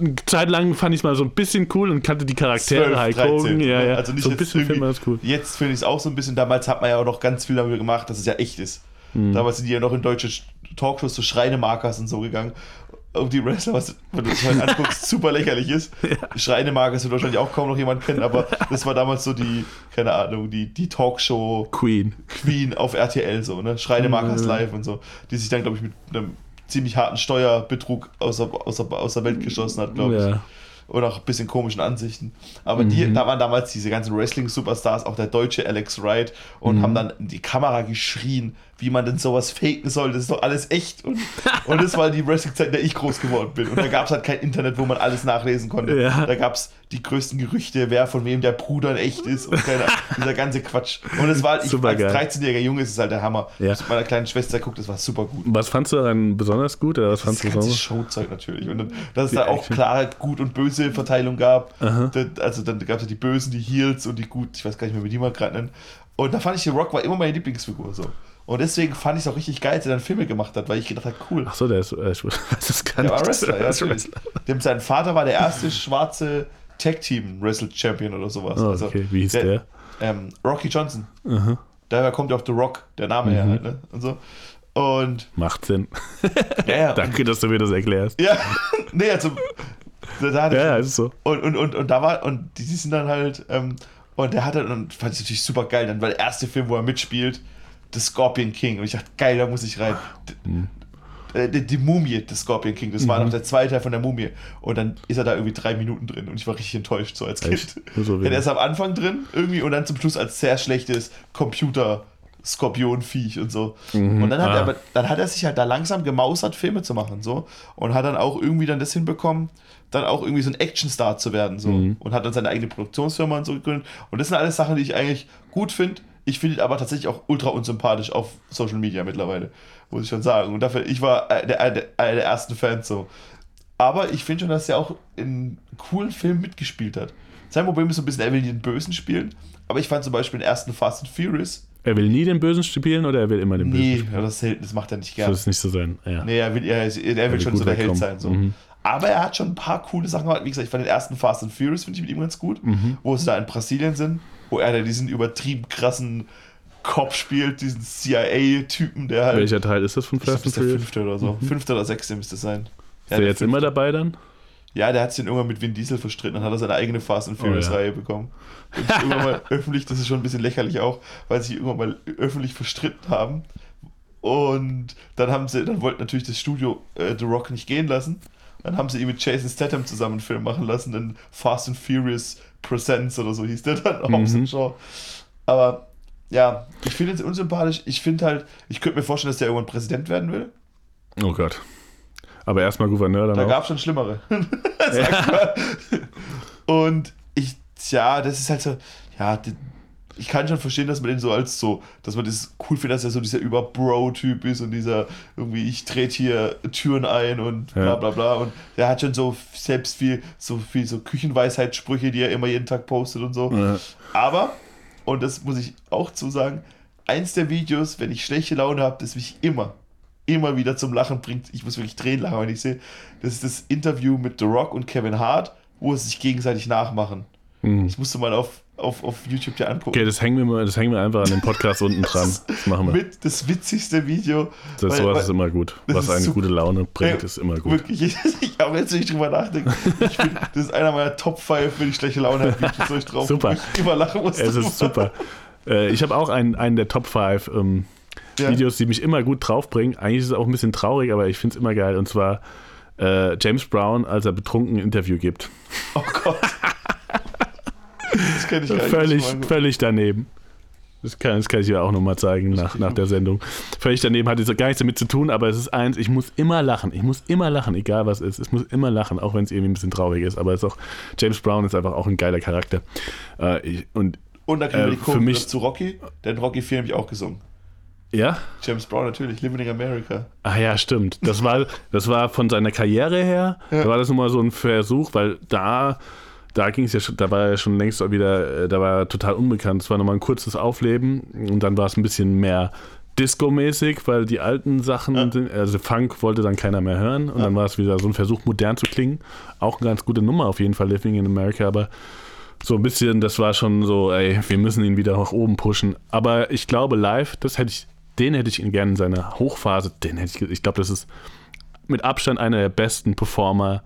Speaker 1: Eine Zeit lang fand ich es mal so ein bisschen cool und kannte die Charaktere,
Speaker 2: 12,
Speaker 1: Hulk
Speaker 2: 13,
Speaker 1: Hogan, ja, ja.
Speaker 2: Also nicht
Speaker 1: so ein
Speaker 2: jetzt
Speaker 1: bisschen man das cool.
Speaker 2: Jetzt finde ich es auch so ein bisschen, damals hat man ja auch noch ganz viel damit gemacht, dass es ja echt ist.
Speaker 1: Mhm.
Speaker 2: Damals sind die ja noch in deutsche Talkshows zu Schreinemarkers und so gegangen. Und die Wrestler, was, wenn du das heute anguckst, super lächerlich ist. Schreinemarkers wird wahrscheinlich auch kaum noch jemand kennen, aber das war damals so die, keine Ahnung, die, die Talkshow
Speaker 1: Queen.
Speaker 2: Queen auf RTL so, ne? Schreinemarkers
Speaker 1: Mhm.
Speaker 2: live und so, die sich dann, glaube ich, mit einem ziemlich harten Steuerbetrug aus der, aus der, aus der Welt geschossen hat, glaube ich.
Speaker 1: Ja.
Speaker 2: Und auch ein bisschen komischen Ansichten. Aber die,
Speaker 1: Mhm.
Speaker 2: da waren damals diese ganzen Wrestling-Superstars, auch der deutsche Alex Wright, und
Speaker 1: Mhm.
Speaker 2: haben dann in die Kamera geschrien, wie man denn sowas faken soll. Das ist doch alles echt. Und, und das war die Wrestling-Zeit, in der ich groß geworden bin. Und da gab es halt kein Internet, wo man alles nachlesen konnte.
Speaker 1: Ja.
Speaker 2: Da gab es die größten Gerüchte, wer von wem der Bruder in echt ist und keine, dieser ganze Quatsch. Und es war ich, als
Speaker 1: Supergeil.
Speaker 2: 13-jähriger Junge ist es halt der Hammer.
Speaker 1: Ja.
Speaker 2: Ich hab mit meiner kleinen Schwester geguckt, das war super gut.
Speaker 1: Was fandst du daran besonders gut? Oder was
Speaker 2: Das
Speaker 1: fandst
Speaker 2: ganze
Speaker 1: besonders?
Speaker 2: Showzeug natürlich. Und dann, dass es
Speaker 1: Die
Speaker 2: da auch klare gut und böse Verteilung gab. Dann- Also dann gab es ja die Bösen, die Heels und die gut, ich weiß gar nicht mehr, wie die mal gerade nennen. Und da fand ich, The Rock war immer meine Lieblingsfigur so. Und deswegen fand ich es auch richtig geil, dass er dann Filme gemacht hat, weil ich gedacht habe, cool.
Speaker 1: Achso, der ist, äh, das gar
Speaker 2: Der
Speaker 1: nicht.
Speaker 2: war Wrestler, ja,
Speaker 1: ist
Speaker 2: natürlich. Dem sein Vater war der erste schwarze Tag-Team-Wrestle-Champion oder sowas.
Speaker 1: Oh,
Speaker 2: Also
Speaker 1: okay, wie hieß der?
Speaker 2: Ähm, Rocky Johnson.
Speaker 1: Aha.
Speaker 2: Daher kommt ja auch The Rock, der Name her
Speaker 1: Mhm.
Speaker 2: halt, ne? Und so. Und
Speaker 1: Macht Sinn.
Speaker 2: ja.
Speaker 1: Danke, dass du mir das erklärst.
Speaker 2: Ja, nee, also. Da
Speaker 1: Ja, ja, ist so.
Speaker 2: Und, und, und, und da war, und die, die sind dann halt, ähm, und der hat dann, und fand ich natürlich super geil, dann war der erste Film, wo er mitspielt, The Scorpion King. Und ich dachte, geil, da muss ich rein. D- äh, Die, die Mumie, The Scorpion King, das war noch der zweite Teil von der Mumie. Und dann ist er da irgendwie drei Minuten drin und ich war richtig enttäuscht, so als Kind.
Speaker 1: So
Speaker 2: ja, der ist am Anfang drin irgendwie und dann zum Schluss als sehr schlechtes Computer. Skorpionviech und so. Und dann hat,
Speaker 1: Ah.
Speaker 2: er, aber- dann hat er sich halt da langsam gemausert, Filme zu machen. so Und hat dann auch irgendwie dann das hinbekommen, dann auch irgendwie so ein Actionstar zu werden. so Und hat dann seine eigene Produktionsfirma und so gegründet. Und das sind alles Sachen, die ich eigentlich gut finde. Ich finde ihn aber tatsächlich auch ultra unsympathisch auf Social Media mittlerweile, muss ich schon sagen. Und dafür, ich war äh, der, einer der, einer der ersten Fans so. Aber ich finde schon, dass er auch in coolen Filmen mitgespielt hat. Sein Problem ist so ein bisschen, er will den Bösen spielen. Aber ich fand zum Beispiel den ersten Fast and Furious.
Speaker 1: Er will nie den Bösen spielen oder er will immer den Bösen
Speaker 2: Nee,
Speaker 1: spielen?
Speaker 2: ja, das, das macht er nicht
Speaker 1: Das
Speaker 2: gerne.
Speaker 1: ist nicht so sein. Ja.
Speaker 2: Nee, er will, er, er will
Speaker 1: will
Speaker 2: schon so der Held sein. So.
Speaker 1: Mhm.
Speaker 2: Aber er hat schon ein paar coole Sachen gemacht. Wie gesagt, ich fand den ersten Fast and Furious, finde ich mit ihm ganz gut.
Speaker 1: Mhm.
Speaker 2: Wo sie da in Brasilien sind, wo er da diesen übertrieben krassen Cop spielt, diesen CIA-Typen, der halt.
Speaker 1: Welcher Teil ist das von Fast and
Speaker 2: ist
Speaker 1: Furious?
Speaker 2: fünfte oder so. Fünfte oder sechste müsste es sein.
Speaker 1: Ist
Speaker 2: Ja,
Speaker 1: der
Speaker 2: der
Speaker 1: jetzt
Speaker 2: fünfte.
Speaker 1: immer dabei dann?
Speaker 2: Ja, der hat sich irgendwann mit Vin Diesel verstritten und hat er seine eigene Fast and
Speaker 1: Oh, ja.
Speaker 2: Furious-Reihe bekommen. Und sich irgendwann mal öffentlich, das ist schon ein bisschen lächerlich auch, weil sie irgendwann mal öffentlich verstritten haben. Und dann haben sie, dann wollten natürlich das Studio äh, The Rock nicht gehen lassen. Dann haben sie ihn mit Jason Statham zusammen einen Film machen lassen, dann Fast and Furious Presents oder so hieß der dann
Speaker 1: Mhm.
Speaker 2: auch. Aber ja, ich finde es unsympathisch. Ich finde halt, ich könnte mir vorstellen, dass der irgendwann Präsident werden will.
Speaker 1: Oh Gott. Aber erstmal Gouverneur dann
Speaker 2: Da gab es schon Schlimmere. Mal. Und ich, tja, das ist halt so, ja, ich kann schon verstehen, dass man den so als so, dass man das cool findet, dass er so dieser Über-Bro-Typ ist und dieser irgendwie, ich trete hier Türen ein und bla
Speaker 1: Ja.
Speaker 2: bla bla. Und der hat schon so selbst viel, so viel so Küchenweisheitssprüche, die er immer jeden Tag postet und so.
Speaker 1: Ja.
Speaker 2: Aber, und das muss ich auch zu sagen, eins der Videos, wenn ich schlechte Laune habe, das mich immer, immer wieder zum Lachen bringt. Ich muss wirklich Tränen lachen, wenn ich sehe. Das ist das Interview mit The Rock und Kevin Hart, wo sie sich gegenseitig nachmachen.
Speaker 1: Mhm.
Speaker 2: Das musst du mal auf, auf, auf YouTube dir angucken.
Speaker 1: Okay, das hängen, wir mal, das hängen wir einfach an dem Podcast unten dran. Das machen wir.
Speaker 2: Mit das witzigste Video.
Speaker 1: Das,
Speaker 2: weil-
Speaker 1: sowas
Speaker 2: weil-
Speaker 1: ist immer gut. Was eine
Speaker 2: super.
Speaker 1: gute Laune bringt, ist immer gut.
Speaker 2: Wirklich, ich, ich auch jetzt, wenn ich drüber nachdenke, ich bin, das ist einer meiner Top 5, wenn ich schlechte Laune habe, Videos, wo ich drauf
Speaker 1: Super.
Speaker 2: ich immer lachen muss.
Speaker 1: Es ist super. Äh, ich habe auch einen, einen der Top 5 ähm,
Speaker 2: Ja.
Speaker 1: Videos, die mich immer gut draufbringen. Eigentlich ist es auch ein bisschen traurig, aber ich finde es immer geil. Und zwar äh, James Brown, als er betrunken ein Interview gibt.
Speaker 2: Oh Gott. Das kenne ich gar nicht.
Speaker 1: Völlig, daneben. Das kann, das kann ich dir auch nochmal zeigen nach, nach der Sendung. Völlig daneben hat es gar nichts damit zu tun, aber es ist eins, ich muss immer lachen. Ich muss immer lachen, egal was ist. Es muss immer lachen, auch wenn es irgendwie ein bisschen traurig ist. Aber es ist auch, James Brown ist einfach auch ein geiler Charakter. Äh, ich, und
Speaker 2: Und da kriegen
Speaker 1: Äh,
Speaker 2: wir die
Speaker 1: für
Speaker 2: Kurve
Speaker 1: mich-
Speaker 2: zu Rocky. Denn Rocky 4 habe ich auch gesungen.
Speaker 1: ja,
Speaker 2: James Brown natürlich, Living in America.
Speaker 1: Ah ja, stimmt. Das war, das war von seiner Karriere her, da war das nochmal so ein Versuch, weil da, da ging es ja schon, da war er schon längst wieder, äh, da war er total unbekannt. Es war nochmal ein kurzes Aufleben und dann war es ein bisschen mehr Disco-mäßig, weil die alten Sachen,
Speaker 2: Ja.
Speaker 1: sind- also Funk wollte dann keiner mehr hören und
Speaker 2: Ja.
Speaker 1: dann war es wieder so ein Versuch, modern zu klingen. Auch eine ganz gute Nummer auf jeden Fall, Living in America, aber so ein bisschen, das war schon so, ey, wir müssen ihn wieder nach oben pushen. Aber ich glaube, live, das hätte ich, den hätte ich ihn gerne in seiner Hochphase, den hätte ich, ich glaube, das ist mit Abstand einer der besten Performer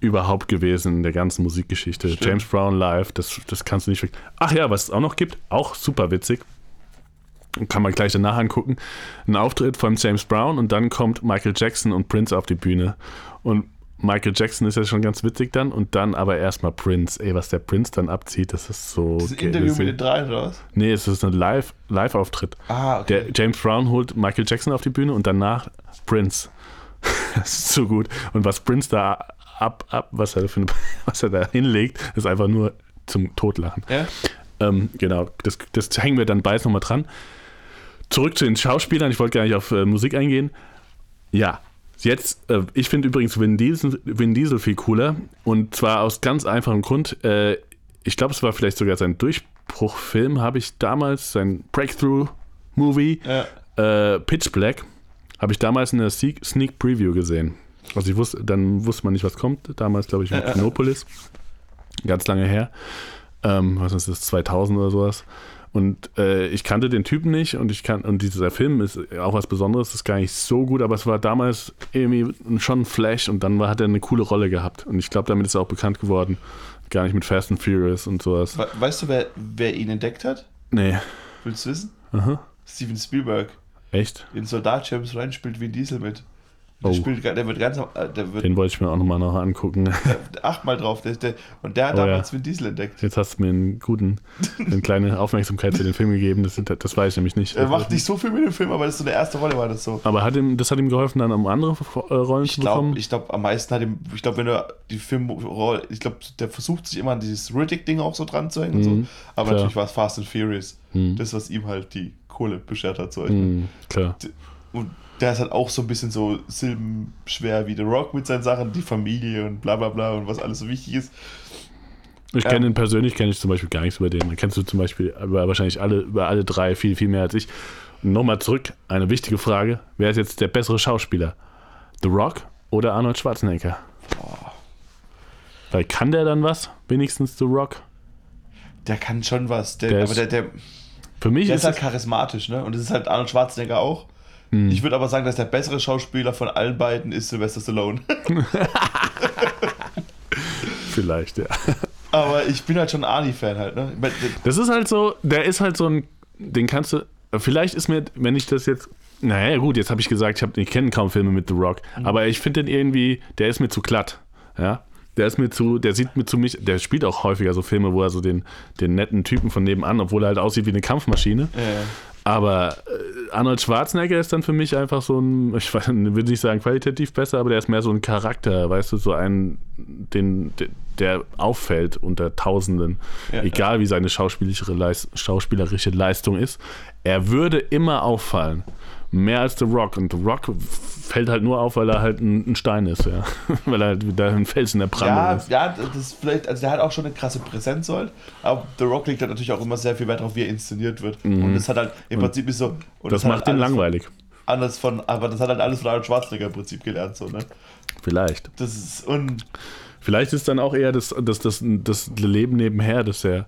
Speaker 1: überhaupt gewesen in der ganzen Musikgeschichte.
Speaker 2: Stimmt.
Speaker 1: James Brown live, das, das kannst du nicht weg. Ach ja, was es auch noch gibt, auch super witzig. Kann man gleich danach angucken. Ein Auftritt von James Brown und dann kommt Michael Jackson und Prince auf die Bühne. Und Michael Jackson ist ja schon ganz witzig dann und dann aber erstmal Prince. Ey, was der Prince dann abzieht, das ist so.
Speaker 2: Das ist ein. Interview mit den dreien, oder was?
Speaker 1: Nee, es ist ein Live- Live-Auftritt.
Speaker 2: Ah,
Speaker 1: Der James Brown holt Michael Jackson auf die Bühne und danach Prince. das ist so gut. Und was Prince da ab, ab was, er für, was er da hinlegt, ist einfach nur zum Totlachen.
Speaker 2: Ja?
Speaker 1: Ähm, genau, das, das hängen wir dann beides nochmal dran. Zurück zu den Schauspielern. Ich wollte gar nicht auf äh, Musik eingehen. Ja, jetzt, äh, ich finde übrigens Vin Diesel, Vin Diesel viel cooler. Und zwar aus ganz einfachem Grund. Äh, ich glaube, es war vielleicht sogar sein Durchbruchfilm, habe ich damals, sein Breakthrough-Movie,
Speaker 2: Ja.
Speaker 1: äh, Pitch Black, habe ich damals in der Sneak, Sneak Preview gesehen. Also ich wusste, dann wusste man nicht, was kommt. Damals, glaube ich, mit
Speaker 2: Ja, ja.
Speaker 1: Kinopolis. Ganz lange her. Ähm, was ist das, 2000 oder sowas. Und äh, ich kannte den Typen nicht und ich kann und dieser Film ist auch was Besonderes, ist gar nicht so gut, aber es war damals irgendwie schon ein Flash und dann war, hat er eine coole Rolle gehabt. Und ich glaube, damit ist er auch bekannt geworden. Gar nicht mit Fast and Furious und sowas.
Speaker 2: We weißt du, wer, wer ihn entdeckt hat?
Speaker 1: Nee.
Speaker 2: Willst du wissen?
Speaker 1: Aha.
Speaker 2: Steven Spielberg.
Speaker 1: Echt?
Speaker 2: In Soldat James Ryan spielt Vin Diesel mit. Der,
Speaker 1: Oh.
Speaker 2: spielt, der wird ganz, äh, der wird
Speaker 1: Den wollte ich mir auch nochmal noch angucken.
Speaker 2: achtmal drauf. Der, der, und der hat
Speaker 1: Oh ja.
Speaker 2: damals Vin Diesel entdeckt.
Speaker 1: Jetzt hast du mir einen guten, eine kleine Aufmerksamkeit für den Film gegeben. Das, das weiß ich nämlich nicht.
Speaker 2: Er macht nicht so viel mit dem Film, aber das ist so eine erste Rolle, war das so.
Speaker 1: Aber hat ihm, das hat ihm geholfen, dann um andere äh, Rollen
Speaker 2: Ich
Speaker 1: zu
Speaker 2: glaube,
Speaker 1: bekommen?
Speaker 2: ich glaube, am meisten hat ihm, ich glaube, wenn er die Filmrolle, ich glaube, der versucht sich immer an dieses Riddick-Ding auch so dran zu hängen und
Speaker 1: Mhm,
Speaker 2: so. Aber
Speaker 1: klar.
Speaker 2: natürlich war es Fast and Furious.
Speaker 1: Mhm.
Speaker 2: Das, was ihm halt die Kohle beschert hat, so. Beispiel.
Speaker 1: Hm, klar.
Speaker 2: Und der ist halt auch so ein bisschen so silbenschwer wie The Rock mit seinen Sachen, die Familie und bla bla bla und was alles so wichtig ist.
Speaker 1: Ich
Speaker 2: Ja.
Speaker 1: kenne ihn persönlich, kenne ich zum Beispiel gar nichts über den. Dann kennst du zum Beispiel über wahrscheinlich alle, über alle drei viel, viel mehr als ich. Und nochmal zurück, eine wichtige Frage. Wer ist jetzt der bessere Schauspieler? The Rock oder Arnold Schwarzenegger? Weil kann der dann was? Wenigstens The Rock?
Speaker 2: Der kann schon was. Der,
Speaker 1: Der
Speaker 2: aber
Speaker 1: ist-
Speaker 2: der, der,
Speaker 1: Für mich
Speaker 2: der
Speaker 1: ist
Speaker 2: ist halt charismatisch, ne? Und das ist halt Arnold Schwarzenegger auch.
Speaker 1: Hm.
Speaker 2: Ich würde aber sagen, dass der bessere Schauspieler von allen beiden ist Sylvester Stallone.
Speaker 1: vielleicht, ja.
Speaker 2: aber ich bin halt schon ein Arnie-Fan halt, ne?
Speaker 1: Das ist halt so, der ist halt so ein, den kannst du, vielleicht ist mir, wenn ich das jetzt, naja gut, jetzt habe ich gesagt, ich, hab- ich kenne kaum Filme mit The Rock, aber ich finde den irgendwie, der ist mir zu glatt, ja. Der ist mir zu, der sieht mir zu mich, der spielt auch häufiger so Filme, wo er so den, den netten Typen von nebenan, obwohl er halt aussieht wie eine Kampfmaschine.
Speaker 2: äh,
Speaker 1: Aber äh, Arnold Schwarzenegger ist dann für mich einfach so ein, ich weiß, würde nicht sagen qualitativ besser, aber der ist mehr so ein Charakter, weißt du, so ein, den, der, auffällt unter Tausenden,
Speaker 2: Ja,
Speaker 1: egal wie seine schauspielerische Leistung ist. Er würde immer auffallen. Mehr als The Rock. Und The Rock fällt halt nur auf, weil er halt ein, ein Stein ist, ja. weil er halt da ein Fels in der Brandung
Speaker 2: Ja,
Speaker 1: ist.
Speaker 2: ja, das ist vielleicht, also der hat auch schon eine krasse Präsenz halt, aber The Rock legt halt natürlich auch immer sehr viel Wert darauf, wie er inszeniert wird. Und das hat halt im Prinzip ist so.
Speaker 1: Mhm. Das macht
Speaker 2: halt
Speaker 1: ihn
Speaker 2: alles
Speaker 1: langweilig.
Speaker 2: Anders von, aber das hat halt alles von Arnold Schwarzenegger im Prinzip gelernt, so, ne?
Speaker 1: Vielleicht.
Speaker 2: Das ist, und
Speaker 1: Vielleicht ist dann auch eher das, das, das, das Leben nebenher, dass er.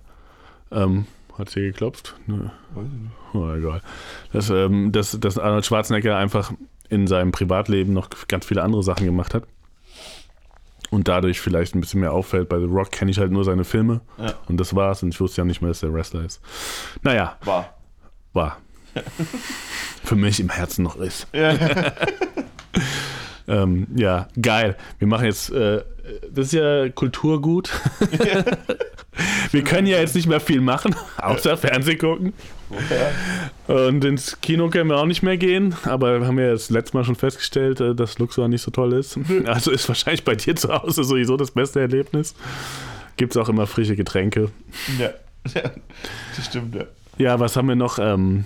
Speaker 1: Ähm, hat hier geklopft? Nö. Oh, egal. Dass, ähm, dass, dass Arnold Schwarzenegger einfach in seinem Privatleben noch ganz viele andere Sachen gemacht hat. Und dadurch vielleicht ein bisschen mehr auffällt. Bei The Rock kenne ich halt nur seine Filme.
Speaker 2: Ja.
Speaker 1: Und das war's. Und ich wusste ja nicht mehr, dass der Wrestler ist. Naja,
Speaker 2: war.
Speaker 1: war. Für mich im Herzen noch ist.
Speaker 2: Ja,
Speaker 1: Ähm, ja, geil. Wir machen jetzt, äh, das ist ja Kulturgut. Wir können ja jetzt nicht mehr viel machen, außer Fernsehen gucken. Und ins Kino können wir auch nicht mehr gehen, aber wir haben ja das letzte Mal schon festgestellt, äh, dass Luxor nicht so toll ist. Also ist wahrscheinlich bei dir zu Hause sowieso das beste Erlebnis. Gibt es auch immer frische Getränke.
Speaker 2: ja. ja. Das stimmt, ja.
Speaker 1: Ja, was haben wir noch? Ähm,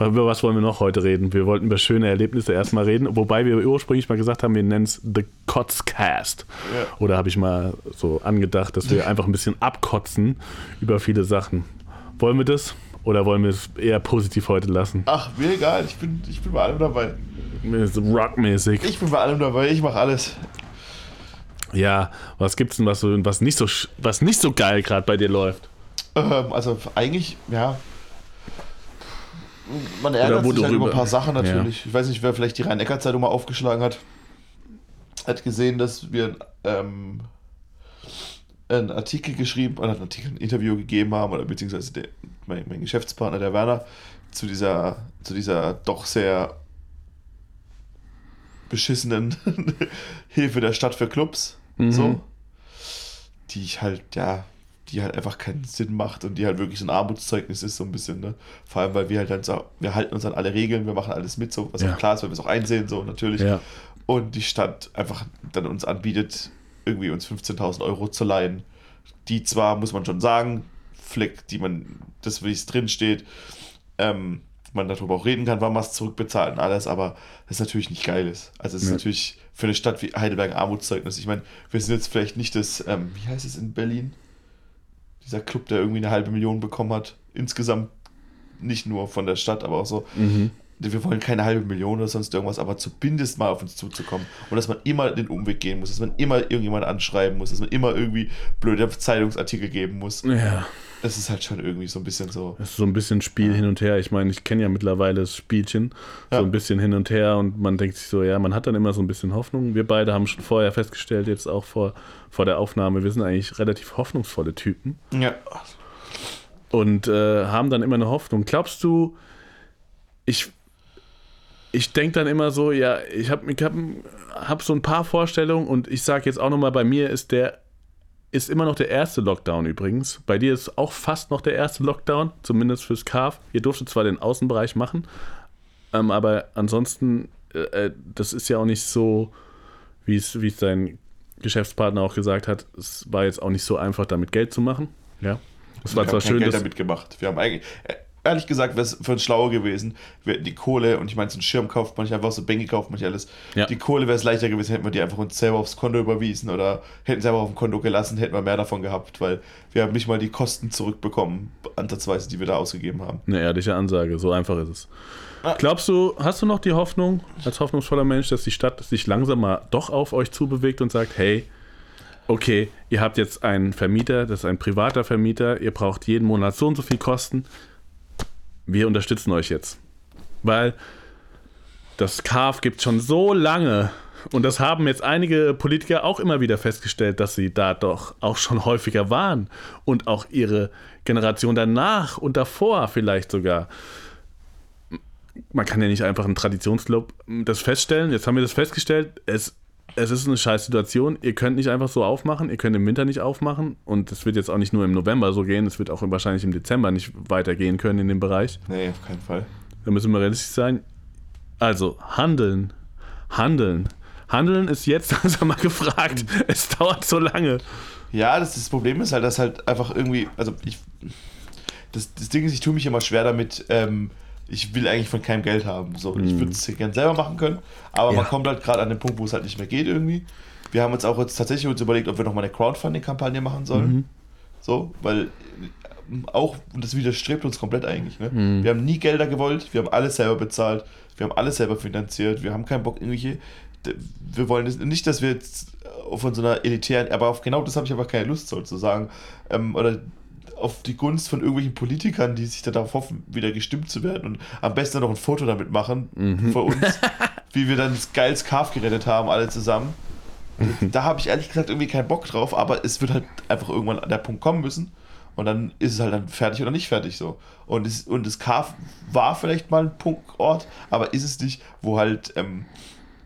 Speaker 1: über was wollen wir noch heute reden? Wir wollten über schöne Erlebnisse erstmal reden, wobei wir ursprünglich mal gesagt haben, wir nennen es The Kotzcast.
Speaker 2: Ja.
Speaker 1: Oder habe ich mal so angedacht, dass wir einfach ein bisschen abkotzen über viele Sachen. Wollen wir das? Oder wollen wir es eher positiv heute lassen?
Speaker 2: Ach, mir egal, ich bin, ich bin bei allem dabei.
Speaker 1: Rockmäßig.
Speaker 2: Ich bin bei allem dabei, ich mache alles.
Speaker 1: Ja, was gibt's denn, was, was, nicht, so, was nicht so geil gerade bei dir läuft?
Speaker 2: Ähm, also eigentlich, ja. Man ärgert sich halt über ein paar Sachen natürlich. Ich weiß nicht, wer vielleicht die Rhein-Neckar-Zeitung mal aufgeschlagen hat. Hat gesehen, dass wir ähm, einen Artikel geschrieben, oder einen Artikel, ein Interview gegeben haben, oder beziehungsweise der, mein, mein Geschäftspartner, der Werner, zu dieser, zu dieser doch sehr beschissenen Hilfe der Stadt für Clubs. So. Die ich halt, ja, die halt einfach keinen Sinn macht und die halt wirklich so ein Armutszeugnis ist, so ein bisschen, ne? Vor allem, weil wir halt dann so, wir halten uns an alle Regeln, wir machen alles mit, so, was
Speaker 1: Ja.
Speaker 2: auch klar ist, weil wir es auch einsehen, so natürlich.
Speaker 1: Ja.
Speaker 2: Und die Stadt einfach dann uns anbietet, irgendwie uns 15.000 Euro zu leihen. Die zwar, muss man schon sagen, Fleck, die man, das wie es drin steht, ähm, man darüber auch reden kann, wann man es zurückbezahlt und alles, aber das natürlich nicht geil ist. Also es ist
Speaker 1: Ja.
Speaker 2: natürlich für eine Stadt wie Heidelberg ein Armutszeugnis. Ich meine, wir sind jetzt vielleicht nicht das, ähm, wie heißt es in Berlin? Dieser Club, der irgendwie eine halbe Million bekommen hat. Insgesamt nicht nur von der Stadt, aber auch so.
Speaker 1: Mhm.
Speaker 2: Wir wollen keine halbe Million oder sonst irgendwas, aber zumindest mal auf uns zuzukommen. Und dass man immer den Umweg gehen muss, dass man immer irgendjemand anschreiben muss, dass man immer irgendwie blöde Zeitungsartikel geben muss.
Speaker 1: Ja.
Speaker 2: Das ist halt schon irgendwie so ein bisschen so.
Speaker 1: Das ist so ein bisschen Spiel hin und her. Ich meine, ich kenne ja mittlerweile das Spielchen.
Speaker 2: Ja.
Speaker 1: So ein bisschen hin und her und man denkt sich so, ja, man hat dann immer so ein bisschen Hoffnung. Wir beide haben schon vorher festgestellt, jetzt auch vor, vor der Aufnahme, wir sind eigentlich relativ hoffnungsvolle Typen
Speaker 2: Ja.
Speaker 1: und äh, haben dann immer eine Hoffnung. Glaubst du, ich, ich denke dann immer so, ja, ich habe ich hab, hab so ein paar Vorstellungen und ich sage jetzt auch nochmal, bei mir ist der ist immer noch der erste Lockdown übrigens. Bei dir ist auch fast noch der erste Lockdown, zumindest fürs CAF. Ihr durftet zwar den Außenbereich machen, ähm, aber ansonsten, äh, äh, das ist ja auch nicht so, wie es dein Geschäftspartner auch gesagt hat, es war jetzt auch nicht so einfach, damit Geld zu machen. Ja. Es war zwar schön,
Speaker 2: Geld
Speaker 1: dass,
Speaker 2: damit gemacht. Wir haben eigentlich, äh, ehrlich gesagt, wäre es für uns schlauer gewesen. Wir hätten die Kohle und ich meine, so einen Schirm kauft man nicht einfach, so Bänke kauft man nicht alles.
Speaker 1: Ja.
Speaker 2: Die Kohle wäre es leichter gewesen, hätten wir die einfach uns selber aufs Konto überwiesen oder hätten sie einfach auf dem Konto gelassen, hätten wir mehr davon gehabt, weil wir haben nicht mal die Kosten zurückbekommen, ansatzweise, die wir da ausgegeben haben.
Speaker 1: Eine ehrliche Ansage, so einfach ist es.
Speaker 2: Ah.
Speaker 1: Glaubst du, hast du noch die Hoffnung, als hoffnungsvoller Mensch, dass die Stadt sich langsam mal doch auf euch zubewegt und sagt, hey, okay, ihr habt jetzt einen Vermieter, das ist ein privater Vermieter, ihr braucht jeden Monat so und so viel Kosten, wir unterstützen euch jetzt. Weil das KAF gibt schon so lange und das haben jetzt einige Politiker auch immer wieder festgestellt, dass sie da doch auch schon häufiger waren und auch ihre Generation danach und davor vielleicht sogar. Man kann ja nicht einfach ein Traditionsclub das feststellen. Jetzt haben wir das festgestellt. Es, es ist eine scheiß Situation. Ihr könnt nicht einfach so aufmachen. Ihr könnt im Winter nicht aufmachen. Und es wird jetzt auch nicht nur im November so gehen. Es wird auch wahrscheinlich im Dezember nicht weitergehen können in dem Bereich.
Speaker 2: Nee, auf keinen Fall.
Speaker 1: Da müssen wir realistisch sein. Also, handeln. Handeln. Handeln ist jetzt langsam mal gefragt. Es dauert so lange.
Speaker 2: Ja, das, das Problem ist halt, dass halt einfach irgendwie, also ich, das, das Ding ist, ich tue mich immer schwer damit, ähm, ich will eigentlich von keinem Geld haben. So, ich würde es gerne selber machen können, aber
Speaker 1: Ja.
Speaker 2: man kommt halt gerade an den Punkt, wo es halt nicht mehr geht irgendwie. Wir haben uns auch jetzt tatsächlich uns überlegt, ob wir nochmal eine Crowdfunding-Kampagne machen sollen. So, weil ähm, auch, und das widerstrebt uns komplett eigentlich. Ne? Wir haben nie Gelder gewollt, wir haben alles selber bezahlt, wir haben alles selber finanziert, wir haben keinen Bock, irgendwelche. Wir wollen das, nicht, dass wir jetzt von so einer elitären, aber auf genau das habe ich aber keine Lust sozusagen. Ähm, oder auf die Gunst von irgendwelchen Politikern, die sich da darauf hoffen, wieder gestimmt zu werden und am besten noch ein Foto damit machen von uns, wie wir dann das geiles Calf gerettet haben, alle zusammen. Da habe ich ehrlich gesagt irgendwie keinen Bock drauf, aber es wird halt einfach irgendwann an der Punkt kommen müssen und dann ist es halt dann fertig oder nicht fertig so. Und, es, und das Calf war vielleicht mal ein Punktort, aber ist es nicht, wo halt, ähm,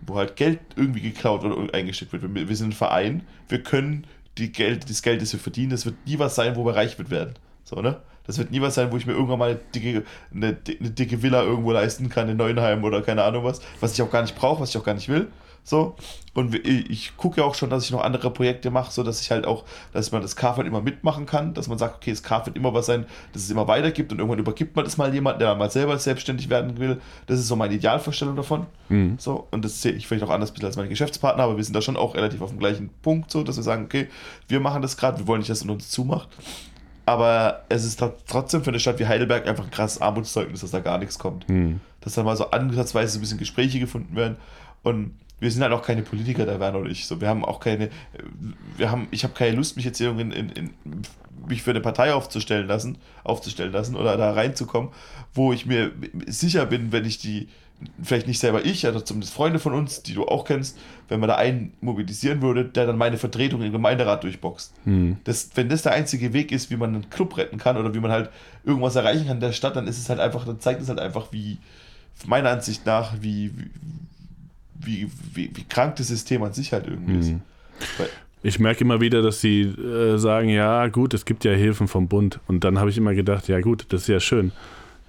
Speaker 2: wo halt Geld irgendwie geklaut oder eingesteckt wird. Wir, wir sind ein Verein, wir können die Geld, das Geld, das wir verdienen, das wird nie was sein, wo wir reich mit werden. So, ne? Das wird nie was sein, wo ich mir irgendwann mal eine dicke, eine, eine dicke Villa irgendwo leisten kann in Neuenheim oder keine Ahnung was, was ich auch gar nicht brauche, was ich auch gar nicht will. So. Und ich gucke ja auch schon, dass ich noch andere Projekte mache, so dass ich halt auch, dass man das halt immer mitmachen kann, dass man sagt, okay, das wird immer was sein, dass es immer weitergibt und irgendwann übergibt man das mal jemand, der mal selber selbstständig werden will. Das ist so meine Idealvorstellung davon. So, und das sehe ich vielleicht auch anders ein bisschen als meine Geschäftspartner, aber wir sind da schon auch relativ auf dem gleichen Punkt, so dass wir sagen, okay, wir machen das gerade, wir wollen nicht, dass es uns zumacht. Aber es ist tr- trotzdem für eine Stadt wie Heidelberg einfach ein krasses Armutszeugnis, dass da gar nichts kommt. Dass da mal so ansatzweise so ein bisschen Gespräche gefunden werden. Und wir sind halt auch keine Politiker, der Werner und ich. So, wir haben auch keine, wir haben, ich habe keine Lust, mich jetzt hier in, in, in, mich für eine Partei aufzustellen lassen, aufzustellen lassen oder da reinzukommen, wo ich mir sicher bin, wenn ich die, vielleicht nicht selber ich, aber zumindest Freunde von uns, die du auch kennst, wenn man da einen mobilisieren würde, der dann meine Vertretung im Gemeinderat durchboxt. Das, wenn das der einzige Weg ist, wie man einen Club retten kann oder wie man halt irgendwas erreichen kann in der Stadt, dann ist es halt einfach, dann zeigt es halt einfach, wie, meiner Ansicht nach, wie, wie, wie, wie, wie krank das System an sich halt irgendwie ist. Weil,
Speaker 1: Ich merke immer wieder, dass sie äh, sagen, ja gut, es gibt ja Hilfen vom Bund. Und dann habe ich immer gedacht, ja gut, das ist ja schön.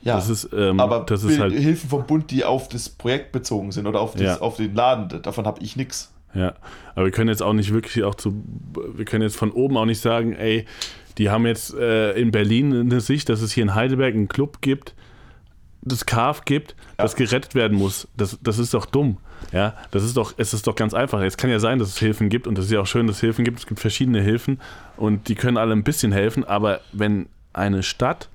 Speaker 2: ja,
Speaker 1: Das ist, ähm,
Speaker 2: aber
Speaker 1: das ist halt,
Speaker 2: Hilfen vom Bund, die auf das Projekt bezogen sind oder auf, das,
Speaker 1: Ja.
Speaker 2: auf den Laden, davon habe ich nichts.
Speaker 1: ja. Aber wir können jetzt auch nicht wirklich auch zu, wir können jetzt von oben auch nicht sagen, ey, die haben jetzt äh, in Berlin eine Sicht, dass es hier in Heidelberg einen Club gibt, das Carf gibt, das gerettet werden muss. Das, das ist doch dumm. Ja, das ist doch, es ist doch ganz einfach. Es kann ja sein, dass es Hilfen gibt und es ist ja auch schön, dass es Hilfen gibt. Es gibt verschiedene Hilfen und die können alle ein bisschen helfen, aber wenn eine Stadt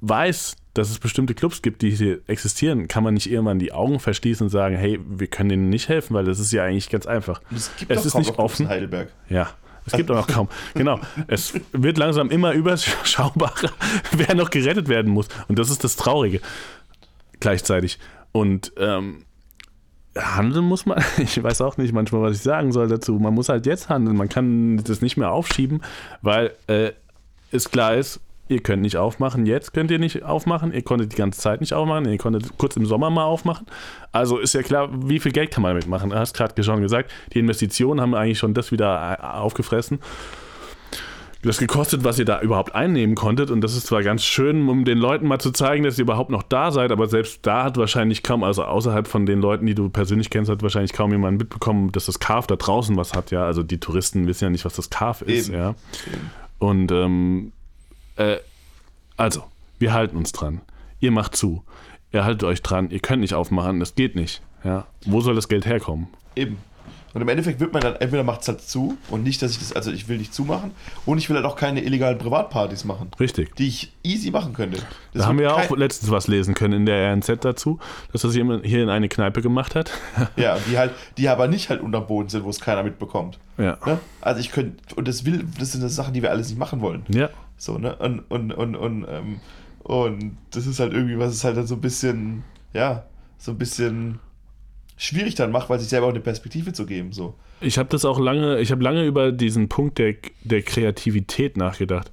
Speaker 1: weiß, dass es bestimmte Clubs gibt, die hier existieren, kann man nicht irgendwann die Augen verschließen und sagen, hey, wir können denen nicht helfen, weil das ist ja eigentlich ganz einfach.
Speaker 2: Es gibt
Speaker 1: Es
Speaker 2: doch
Speaker 1: ist nicht offen.
Speaker 2: Heidelberg.
Speaker 1: Ja, es gibt auch noch kaum. Genau, es wird langsam immer überschaubarer, wer noch gerettet werden muss. Und das ist das Traurige gleichzeitig. Und ähm, handeln muss man, ich weiß auch nicht manchmal, was ich sagen soll dazu. Man muss halt jetzt handeln, man kann das nicht mehr aufschieben, weil äh, es klar ist, ihr könnt nicht aufmachen, jetzt könnt ihr nicht aufmachen, ihr konntet die ganze Zeit nicht aufmachen, ihr konntet kurz im Sommer mal aufmachen. Also ist ja klar, wie viel Geld kann man damit machen? Du hast gerade schon gesagt, die Investitionen haben eigentlich schon das wieder äh, aufgefressen. Das gekostet, was ihr da überhaupt einnehmen konntet. Und das ist zwar ganz schön, um den Leuten mal zu zeigen, dass ihr überhaupt noch da seid, aber selbst da hat wahrscheinlich kaum, also außerhalb von den Leuten, die du persönlich kennst, hat wahrscheinlich kaum jemand mitbekommen, dass das Carf da draußen was hat, ja. Also die Touristen wissen ja nicht, was das Carf ist,
Speaker 2: Eben.
Speaker 1: ja. Und ähm, äh, also, wir halten uns dran. Ihr macht zu. Ihr haltet euch dran. Ihr könnt nicht aufmachen. Das geht nicht. Ja. Wo soll das Geld herkommen?
Speaker 2: Eben. Und im Endeffekt wird man dann, entweder macht es halt zu und nicht, dass ich das, also ich will nicht zumachen und ich will halt auch keine illegalen Privatpartys machen,
Speaker 1: Richtig.
Speaker 2: die ich easy machen könnte. Das
Speaker 1: Da haben wir ja auch letztens was lesen können in der RNZ dazu, dass das jemand hier in eine Kneipe gemacht hat.
Speaker 2: Ja, die halt, die aber nicht halt unterm Boden sind, wo es keiner mitbekommt.
Speaker 1: ja.
Speaker 2: Ne? Also ich könnte, und das will, das sind das Sachen, die wir alles nicht machen wollen.
Speaker 1: Ja.
Speaker 2: So, ne? Und, und, und, und, ähm, und das ist halt irgendwie, was es halt dann so ein bisschen, ja, so ein bisschen schwierig dann macht, weil sich selber auch eine Perspektive zu geben. So.
Speaker 1: Ich habe das auch lange, ich habe lange über diesen Punkt der, der Kreativität nachgedacht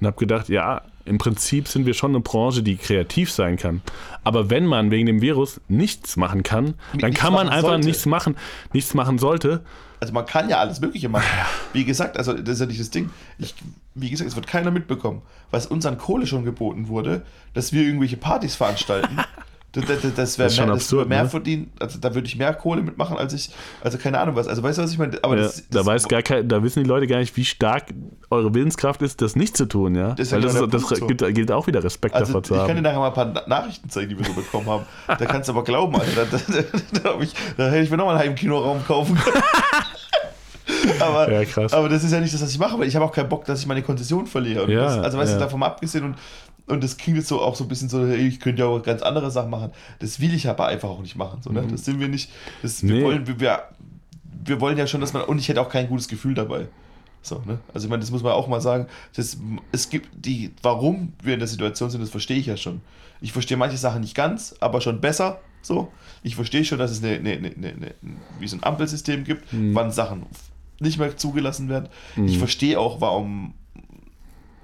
Speaker 1: und habe gedacht, ja, im Prinzip sind wir schon eine Branche, die kreativ sein kann. Aber wenn man wegen dem Virus nichts machen kann, dann
Speaker 2: Nichts
Speaker 1: kann man einfach
Speaker 2: sollte.
Speaker 1: nichts machen, nichts machen sollte.
Speaker 2: Also man kann ja alles Mögliche machen. Wie gesagt, also das ist ja nicht das Ding. Ich, wie gesagt, es wird keiner mitbekommen, was uns an Kohle schon geboten wurde, dass wir irgendwelche Partys veranstalten. Das, das, das
Speaker 1: Das
Speaker 2: wäre mehr,
Speaker 1: absurd,
Speaker 2: das mehr
Speaker 1: ne?
Speaker 2: verdienen, also da würde ich mehr Kohle mitmachen, als ich, also keine Ahnung was. Also weißt du, was ich meine? Aber
Speaker 1: Ja,
Speaker 2: das,
Speaker 1: da,
Speaker 2: das,
Speaker 1: weiß gar kein, da wissen die Leute gar nicht, wie stark eure Willenskraft ist, das nicht zu tun, ja.
Speaker 2: Das
Speaker 1: Weil das,
Speaker 2: genau
Speaker 1: das
Speaker 2: so.
Speaker 1: gilt, gilt auch wieder Respekt
Speaker 2: also
Speaker 1: davor
Speaker 2: ich
Speaker 1: zu
Speaker 2: kann dir
Speaker 1: haben.
Speaker 2: nachher mal ein paar Na- Nachrichten zeigen, die wir so bekommen haben. Da kannst du aber glauben, Alter. Da, da, da, da, ich, da hätte ich mir nochmal einen Heimkinoraum kaufen können. aber,
Speaker 1: Ja, krass.
Speaker 2: aber das ist ja nicht das, was ich mache, weil ich habe auch keinen Bock, dass ich meine Konzession verliere.
Speaker 1: Ja,
Speaker 2: das, also weißt
Speaker 1: ja.
Speaker 2: du, davon abgesehen und, und das klingt jetzt so auch so ein bisschen so, ich könnte ja auch ganz andere Sachen machen. Das will ich aber einfach auch nicht machen. So, ne? Das sind wir nicht. Das, wir,
Speaker 1: Mhm. Nee.
Speaker 2: wollen, wir, wir, wir wollen ja schon, dass man. Und ich hätte auch kein gutes Gefühl dabei. So, ne? Also ich meine, das muss man auch mal sagen. Das, es gibt die, warum wir in der Situation sind, das verstehe ich ja schon. Ich verstehe manche Sachen nicht ganz, aber schon besser. So, ich verstehe schon, dass es eine, eine, eine, eine, eine wie so ein Ampelsystem gibt, wann Sachen nicht mehr zugelassen werden. Ich verstehe auch, warum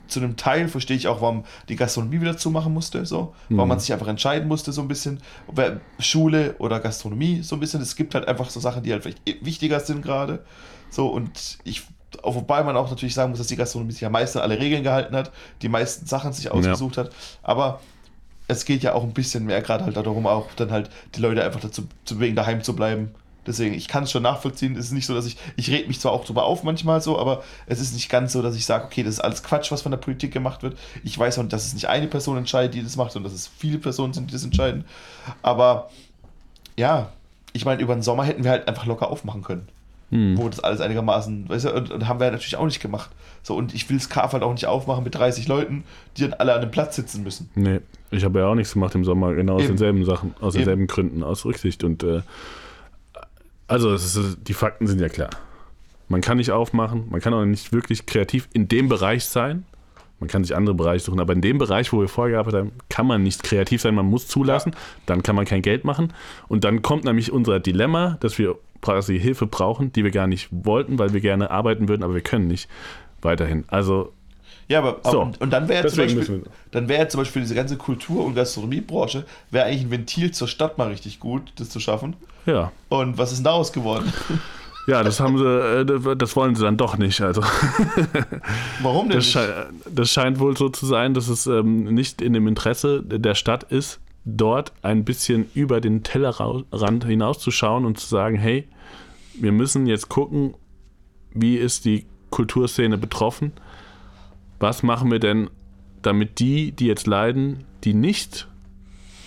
Speaker 2: zu einem Teil verstehe ich auch, warum die Gastronomie wieder zumachen musste, so, warum man sich einfach entscheiden musste, so ein bisschen, ob Schule oder Gastronomie, so ein bisschen. Es gibt halt einfach so Sachen, die halt vielleicht wichtiger sind gerade. So, und ich, wobei man auch natürlich sagen muss, dass die Gastronomie sich am meisten an alle Regeln gehalten hat, die meisten Sachen sich ausgesucht hat. Aber es geht ja auch ein bisschen mehr gerade halt darum, auch dann halt die Leute einfach dazu zu bewegen, daheim zu bleiben. Deswegen, ich kann es schon nachvollziehen. Es ist nicht so, dass ich, ich rede mich zwar auch drüber auf manchmal so, aber es ist nicht ganz so, dass ich sage, okay, das ist alles Quatsch, was von der Politik gemacht wird. Ich weiß auch, dass es nicht eine Person entscheidet, die das macht, sondern dass es viele Personen sind, die das entscheiden. Aber ja, ich meine, über den Sommer hätten wir halt einfach locker aufmachen können. Wo das alles einigermaßen, weißt du, und, und haben wir natürlich auch nicht gemacht. So, und ich will das Kaf halt auch nicht aufmachen mit 30 Leuten, die dann alle an einem Platz sitzen müssen.
Speaker 1: Nee, ich habe ja auch nichts gemacht im Sommer, genau aus
Speaker 2: Eben.
Speaker 1: denselben Sachen, aus
Speaker 2: Eben.
Speaker 1: denselben Gründen, aus Rücksicht. Und äh, also ist, die Fakten sind ja klar. Man kann nicht aufmachen, man kann auch nicht wirklich kreativ in dem Bereich sein. Man kann sich andere Bereiche suchen, aber in dem Bereich, wo wir vorher gearbeitet haben, kann man nicht kreativ sein, man muss zulassen, dann kann man kein Geld machen. Und dann kommt nämlich unser Dilemma, dass wir quasi Hilfe brauchen, die wir gar nicht wollten, weil wir gerne arbeiten würden, aber wir können nicht weiterhin. Also
Speaker 2: Ja, aber,
Speaker 1: So.
Speaker 2: und, und dann wäre zum Beispiel, dann zum Beispiel diese ganze Kultur- und Gastronomiebranche wäre eigentlich ein Ventil zur Stadt mal richtig gut, das zu schaffen.
Speaker 1: ja,
Speaker 2: Und was ist denn daraus geworden?
Speaker 1: ja, das haben sie, äh, das wollen sie dann doch nicht. Also
Speaker 2: Warum denn
Speaker 1: Das,
Speaker 2: nicht?
Speaker 1: schei das scheint wohl so zu sein, dass es ähm, nicht in dem Interesse der Stadt ist, dort ein bisschen über den Tellerrand hinauszuschauen und zu sagen, hey, wir müssen jetzt gucken, wie ist die Kulturszene betroffen? Was machen wir denn, damit die, die jetzt leiden, die nicht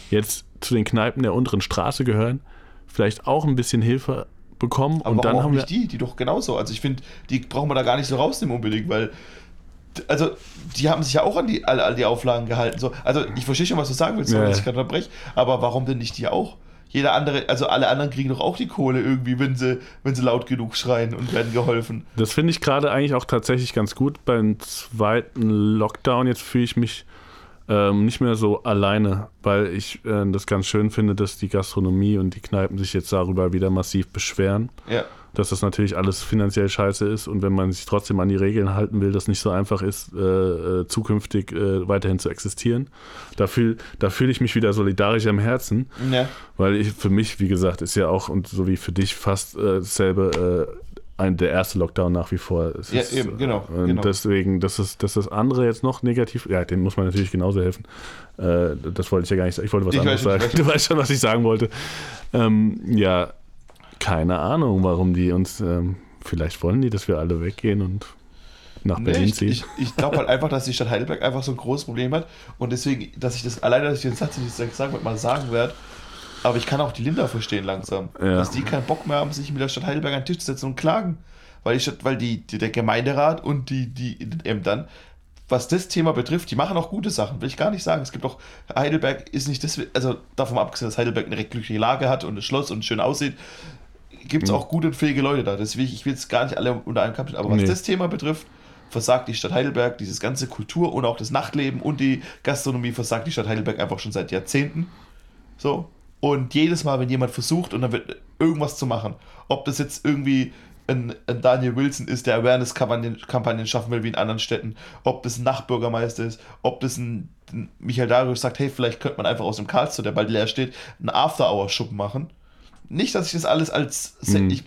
Speaker 1: jetzt zu den Kneipen der unteren Straße gehören, vielleicht auch ein bisschen Hilfe bekommen?
Speaker 2: Aber
Speaker 1: und dann haben wir
Speaker 2: nicht die, die doch genauso. Also ich finde, die brauchen wir da gar nicht so rausnehmen unbedingt, weil also die haben sich ja auch an die, all, all die Auflagen gehalten. So. Also ich verstehe schon, was du sagen willst,
Speaker 1: Ja, ja.
Speaker 2: ich gerade unterbreche, aber warum denn nicht die auch? Jeder andere, also alle anderen kriegen doch auch die Kohle irgendwie, wenn sie, wenn sie laut genug schreien und werden geholfen.
Speaker 1: Das finde ich gerade eigentlich auch tatsächlich ganz gut. Beim zweiten Lockdown jetzt fühle ich mich ähm, nicht mehr so alleine, weil ich äh, das ganz schön finde, dass die Gastronomie und die Kneipen sich jetzt darüber wieder massiv beschweren,
Speaker 2: Ja.
Speaker 1: Dass das natürlich alles finanziell scheiße ist und wenn man sich trotzdem an die Regeln halten will, das nicht so einfach ist, äh, äh, zukünftig äh, weiterhin zu existieren. Da fühle da fühl ich mich wieder solidarisch am Herzen.
Speaker 2: ja.
Speaker 1: Weil ich, für mich, wie gesagt, ist ja auch, und so wie für dich, fast äh, dasselbe, äh, ein, der erste Lockdown nach wie vor. Es
Speaker 2: Ja,
Speaker 1: ist,
Speaker 2: eben, genau,
Speaker 1: Und
Speaker 2: genau.
Speaker 1: deswegen, dass das, dass das andere jetzt noch negativ, ja, dem muss man natürlich genauso helfen. Äh, das wollte ich ja gar nicht sagen. Ich wollte was
Speaker 2: Ich
Speaker 1: anderes
Speaker 2: weiß
Speaker 1: sagen. Du weißt schon, was ich sagen wollte. Ähm, ja, keine Ahnung, warum die uns, ähm, vielleicht wollen die, dass wir alle weggehen und nach Berlin
Speaker 2: Nee, ich
Speaker 1: ziehen.
Speaker 2: ich, ich glaube halt einfach, dass die Stadt Heidelberg einfach so ein großes Problem hat und deswegen, dass ich das, alleine, dass ich den Satz, den ich sagen wollte, mal sagen werde, aber ich kann auch die Linda verstehen langsam,
Speaker 1: Ja.
Speaker 2: dass die keinen Bock mehr haben, sich mit der Stadt Heidelberg an den Tisch zu setzen und klagen, weil die Stadt, weil die, die der Gemeinderat und die, die den Ämtern, was das Thema betrifft, die machen auch gute Sachen, will ich gar nicht sagen. Es gibt auch, Heidelberg ist nicht das, also davon abgesehen, dass Heidelberg eine recht glückliche Lage hat und ein Schloss und schön aussieht, gibt es auch gute und fähige Leute da. Deswegen, ich will jetzt gar nicht alle unter einen Kampf, aber was
Speaker 1: Nee.
Speaker 2: das Thema betrifft, versagt die Stadt Heidelberg, dieses ganze Kultur und auch das Nachtleben und die Gastronomie versagt die Stadt Heidelberg einfach schon seit Jahrzehnten. So. Und jedes Mal, wenn jemand versucht und dann wird irgendwas zu machen, ob das jetzt irgendwie ein, ein Daniel Wilson ist, der Awareness-Kampagnen Kampagnen schaffen will wie in anderen Städten, ob das ein Nachbürgermeister ist, ob das ein, ein Michael Darius sagt, hey, vielleicht könnte man einfach aus dem Karlsruhe, der bald leer steht, einen After-Hour-Schuppen machen. Nicht, dass ich das alles als.
Speaker 1: Mhm.
Speaker 2: Ich,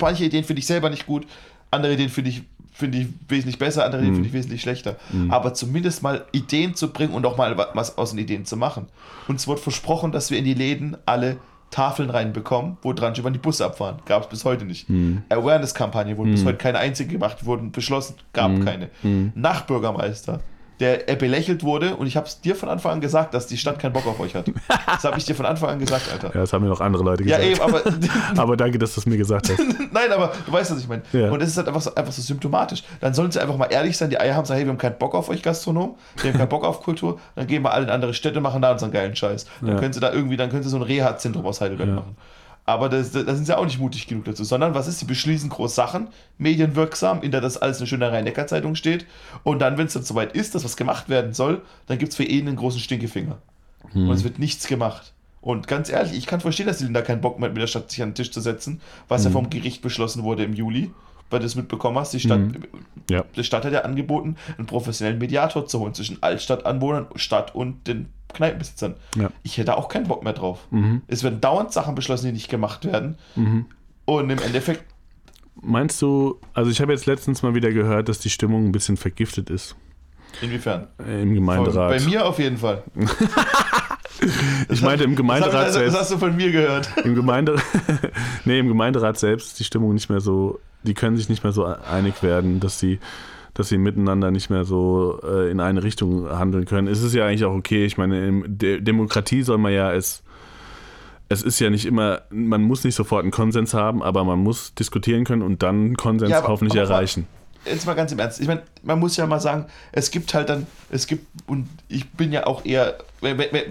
Speaker 2: manche Ideen finde ich selber nicht gut, andere Ideen finde ich finde ich wesentlich besser, andere Ideen finde ich wesentlich schlechter. Aber zumindest mal Ideen zu bringen und auch mal wa- was aus den Ideen zu machen. Uns wurde versprochen, dass wir in die Läden alle Tafeln reinbekommen, wo dran steht, wann die Busse abfahren. Gab es bis heute nicht. Awareness-Kampagne wurden bis heute keine einzige gemacht, wurden beschlossen, gab keine. Nachbürgermeister, der er belächelt wurde und ich habe es dir von Anfang an gesagt, dass die Stadt keinen Bock auf euch hat. Das habe ich dir von Anfang an gesagt, Alter.
Speaker 1: Ja, das haben mir noch andere Leute
Speaker 2: Ja,
Speaker 1: gesagt.
Speaker 2: eben, aber
Speaker 1: aber danke, dass du es mir gesagt hast.
Speaker 2: Nein, aber du weißt, was ich meine.
Speaker 1: Ja.
Speaker 2: Und das ist halt einfach so, einfach so symptomatisch. Dann sollen sie einfach mal ehrlich sein, die Eier haben, sagen, hey, wir haben keinen Bock auf euch Gastronom, wir haben keinen Bock auf Kultur, dann gehen wir alle in andere Städte, machen da unseren geilen Scheiß. Dann
Speaker 1: Ja.
Speaker 2: können sie da irgendwie, dann können sie so ein Reha-Zentrum aus Heidelberg
Speaker 1: Ja.
Speaker 2: machen. Aber das, da sind sie auch nicht mutig genug dazu, sondern was ist, sie beschließen groß Sachen, medienwirksam, in der das alles eine schöne Rhein-Neckar-Zeitung steht. Und dann, wenn es dann soweit ist, dass was gemacht werden soll, dann gibt es für ihn einen großen Stinkefinger. Und es wird nichts gemacht. Und ganz ehrlich, ich kann verstehen, dass die da keinen Bock mehr hat, mit der Stadt sich an den Tisch zu setzen, was ja vom Gericht beschlossen wurde im Juli, weil du das mitbekommen hast. Die Stadt,
Speaker 1: Ja.
Speaker 2: die Stadt hat ja angeboten, einen professionellen Mediator zu holen zwischen Altstadtanwohnern, Stadt und den Kneipenbesitzern.
Speaker 1: Ja.
Speaker 2: Ich hätte auch keinen Bock mehr drauf. Es werden dauernd Sachen beschlossen, die nicht gemacht werden. Und im Endeffekt,
Speaker 1: Meinst du, also ich habe jetzt letztens mal wieder gehört, dass die Stimmung ein bisschen vergiftet ist
Speaker 2: inwiefern?
Speaker 1: im Gemeinderat.
Speaker 2: Bei mir auf jeden Fall.
Speaker 1: ich meinte im
Speaker 2: Das,
Speaker 1: Gemeinderat
Speaker 2: hab, das, das
Speaker 1: selbst.
Speaker 2: hast du von mir gehört.
Speaker 1: Im, Gemeinde nee, im Gemeinderat selbst ist die Stimmung nicht mehr so, die können sich nicht mehr so einig werden, dass sie, dass sie miteinander nicht mehr so äh, in eine Richtung handeln können. Es ist ja eigentlich auch okay. Ich meine, in De Demokratie soll man ja es. Es ist ja nicht immer, man muss nicht sofort einen Konsens haben, aber man muss diskutieren können und dann einen Konsens
Speaker 2: Ja, aber-
Speaker 1: hoffentlich
Speaker 2: aber-
Speaker 1: erreichen.
Speaker 2: jetzt mal ganz im Ernst. Ich meine, man muss ja mal sagen, es gibt halt dann, es gibt, und ich bin ja auch eher,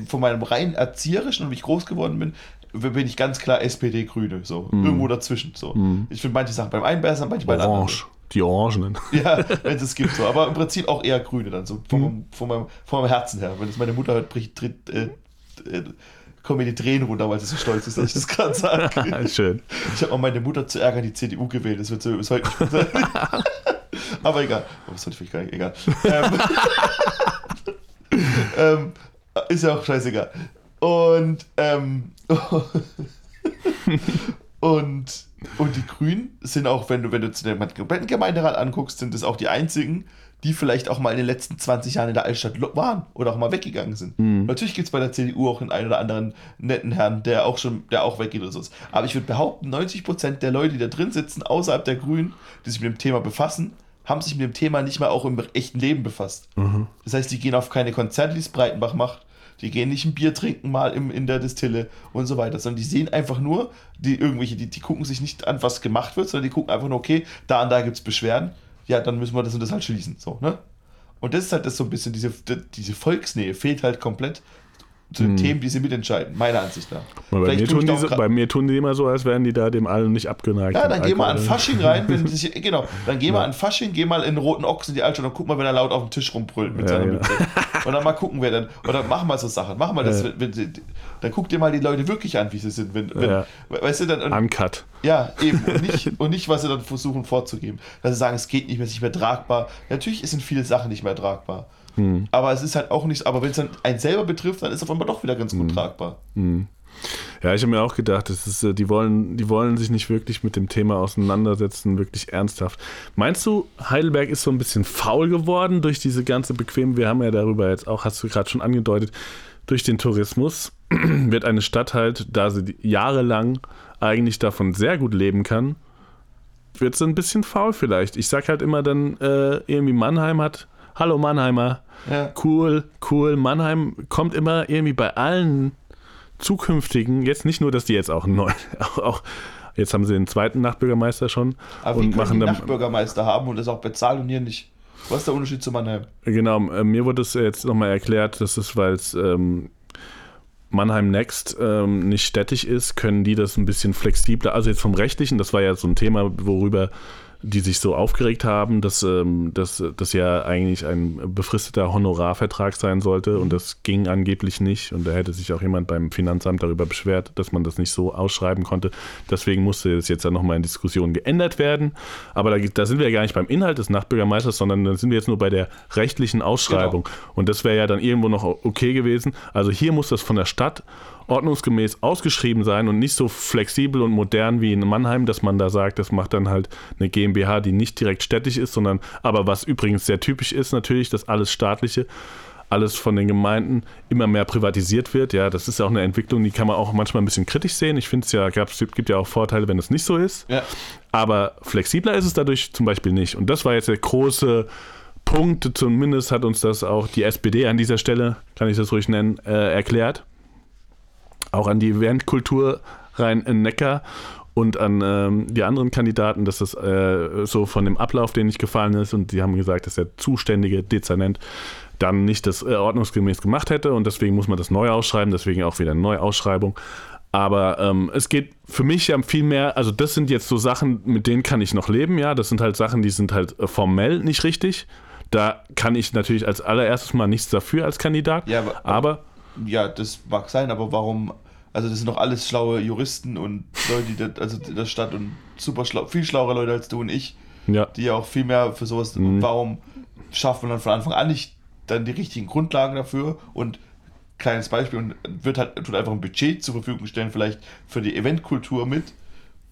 Speaker 2: von meinem rein erzieherischen und wie ich groß geworden bin, bin ich ganz klar SPD, Grüne, so. Irgendwo dazwischen, so. Ich finde manche Sachen beim einen besser, manche bei anderen.
Speaker 1: Orange. Die Orangenen.
Speaker 2: Ja, wenn es es gibt, so. Aber im Prinzip auch eher Grüne dann, so. Von, meinem, von, meinem, von meinem Herzen her. Wenn es meine Mutter hört, bricht, tritt, äh, äh, kommen mir die Tränen runter, weil sie so stolz ist, dass ich das gerade sage.
Speaker 1: Schön.
Speaker 2: Ich habe auch meine Mutter zu ärgern die CDU gewählt. Das wird so bis heute nicht sein. Aber egal. Oh, das sollte vielleicht gar nicht. Egal. Ähm, ähm, ist ja auch scheißegal. Und, ähm, und, und die Grünen sind auch, wenn du, wenn du zu dem Gemeinderat anguckst, sind es auch die einzigen, die vielleicht auch mal in den letzten 20 Jahren in der Altstadt waren oder auch mal weggegangen sind. Natürlich gibt es bei der CDU auch den einen oder anderen netten Herrn, der auch schon, der auch weggeht oder so. Aber ich würde behaupten, 90% der Leute, die da drin sitzen, außerhalb der Grünen, die sich mit dem Thema befassen, haben sich mit dem Thema nicht mal auch im echten Leben befasst. Das heißt, die gehen auf keine Konzerte, die es Breitenbach macht. Die gehen nicht ein Bier trinken mal im, in der Distille und so weiter, sondern die sehen einfach nur, die irgendwelche, die, die gucken sich nicht an, was gemacht wird, sondern die gucken einfach nur, okay, da und da gibt es Beschwerden, ja, dann müssen wir das und das halt schließen. So, ne? Und das ist halt das so ein bisschen, diese, diese Volksnähe fehlt halt komplett zu den Themen, die sie mitentscheiden, meiner Ansicht nach.
Speaker 1: Bei mir, tun die, so- bei mir tun die immer so, als wären die da dem allen nicht abgeneigt.
Speaker 2: ja, dann geh mal an. Fasching rein, wenn sich, genau, dann geh mal an Fasching, geh mal in den Roten Ochsen in die Altstadt und guck mal, wenn er laut auf dem Tisch rumbrüllt mit
Speaker 1: Ja,
Speaker 2: seiner
Speaker 1: ja.
Speaker 2: Mütze. Und dann mal gucken, wer dann, oder mach mal so Sachen, mach mal das,
Speaker 1: Ja.
Speaker 2: wenn, wenn, dann guck dir mal die Leute wirklich an, wie sie sind, wenn, wenn
Speaker 1: Ja.
Speaker 2: weißt du, dann, und,
Speaker 1: Uncut.
Speaker 2: ja, eben, und nicht, und nicht, was sie dann versuchen vorzugeben. Dass sie sagen, es geht nicht mehr, es ist nicht mehr tragbar. Natürlich sind viele Sachen nicht mehr tragbar.
Speaker 1: Hm.
Speaker 2: Aber es ist halt auch nicht, aber wenn es dann einen selber betrifft, dann ist es auf einmal doch wieder ganz gut
Speaker 1: Hm.
Speaker 2: tragbar.
Speaker 1: Ja, ich habe mir auch gedacht, das ist, äh, die, wollen, die wollen sich nicht wirklich mit dem Thema auseinandersetzen, wirklich ernsthaft. Meinst du, Heidelberg ist so ein bisschen faul geworden durch diese ganze Bequem? Wir haben ja darüber jetzt auch, hast du gerade schon angedeutet, durch den Tourismus wird eine Stadt halt, da sie jahrelang eigentlich davon sehr gut leben kann, wird sie ein bisschen faul vielleicht. Ich sag halt immer dann, äh, irgendwie Mannheim hat, hallo Mannheimer,
Speaker 2: Ja.
Speaker 1: cool, cool. Mannheim kommt immer irgendwie bei allen zukünftigen, jetzt nicht nur, dass die jetzt auch neuen, auch, auch jetzt haben sie den zweiten Nachtbürgermeister schon
Speaker 2: Aber wie
Speaker 1: und
Speaker 2: können
Speaker 1: machen
Speaker 2: die
Speaker 1: dann,
Speaker 2: Nachtbürgermeister haben und das auch bezahlen und hier nicht? Was ist der Unterschied zu Mannheim?
Speaker 1: genau, äh, mir wurde es jetzt nochmal erklärt, dass es, weil es ähm, Mannheim Next ähm, nicht städtisch ist, können die das ein bisschen flexibler, also jetzt vom rechtlichen, das war ja so ein Thema, worüber die sich so aufgeregt haben, dass ähm, dass das ja eigentlich ein befristeter Honorarvertrag sein sollte und das ging angeblich nicht und da hätte sich auch jemand beim Finanzamt darüber beschwert, dass man das nicht so ausschreiben konnte. Deswegen musste es jetzt dann nochmal in Diskussion geändert werden. Aber da, da sind wir ja gar nicht beim Inhalt des Nachtbürgermeisters, sondern da sind wir jetzt nur bei der rechtlichen Ausschreibung. Und das wäre ja dann irgendwo noch okay gewesen. Also hier muss das von der Stadt ordnungsgemäß ausgeschrieben sein und nicht so flexibel und modern wie in Mannheim, dass man da sagt, das macht dann halt eine GmbH, die nicht direkt städtisch ist, sondern aber was übrigens sehr typisch ist natürlich, dass alles staatliche alles von den Gemeinden immer mehr privatisiert wird. Ja, das ist ja auch eine Entwicklung, die kann man auch manchmal ein bisschen kritisch sehen. Ich finde es ja, es gibt ja auch Vorteile, wenn es nicht so ist.
Speaker 2: Ja.
Speaker 1: Aber flexibler ist es dadurch zum Beispiel nicht. Und das war jetzt der große Punkt, zumindest hat uns das auch die SPD an dieser Stelle, kann ich das ruhig nennen, äh, erklärt. Auch an die Eventkultur rein in Neckar und an ähm, die anderen Kandidaten, dass das äh, so von dem Ablauf, den nicht gefallen ist. Und die haben gesagt, dass der zuständige Dezernent dann nicht das äh, ordnungsgemäß gemacht hätte und deswegen muss man das neu ausschreiben, deswegen auch wieder eine Neuausschreibung. Aber ähm, es geht für mich ja viel mehr, also das sind jetzt so Sachen, mit denen kann ich noch leben, ja. Das sind halt Sachen, die sind halt äh, formell nicht richtig. Da kann ich natürlich als allererstes mal nichts dafür als Kandidat.
Speaker 2: Ja, aber,
Speaker 1: aber
Speaker 2: ja, das mag sein, aber warum? Also das sind doch alles schlaue Juristen und Leute, die das, also in der Stadt und super schlau, viel schlauere Leute als du und ich,
Speaker 1: ja,
Speaker 2: die ja auch viel mehr für sowas.
Speaker 1: Mhm.
Speaker 2: Warum schafft man dann von Anfang an nicht dann die richtigen Grundlagen dafür und kleines Beispiel und wird halt tut einfach ein Budget zur Verfügung stellen, vielleicht für die Eventkultur mit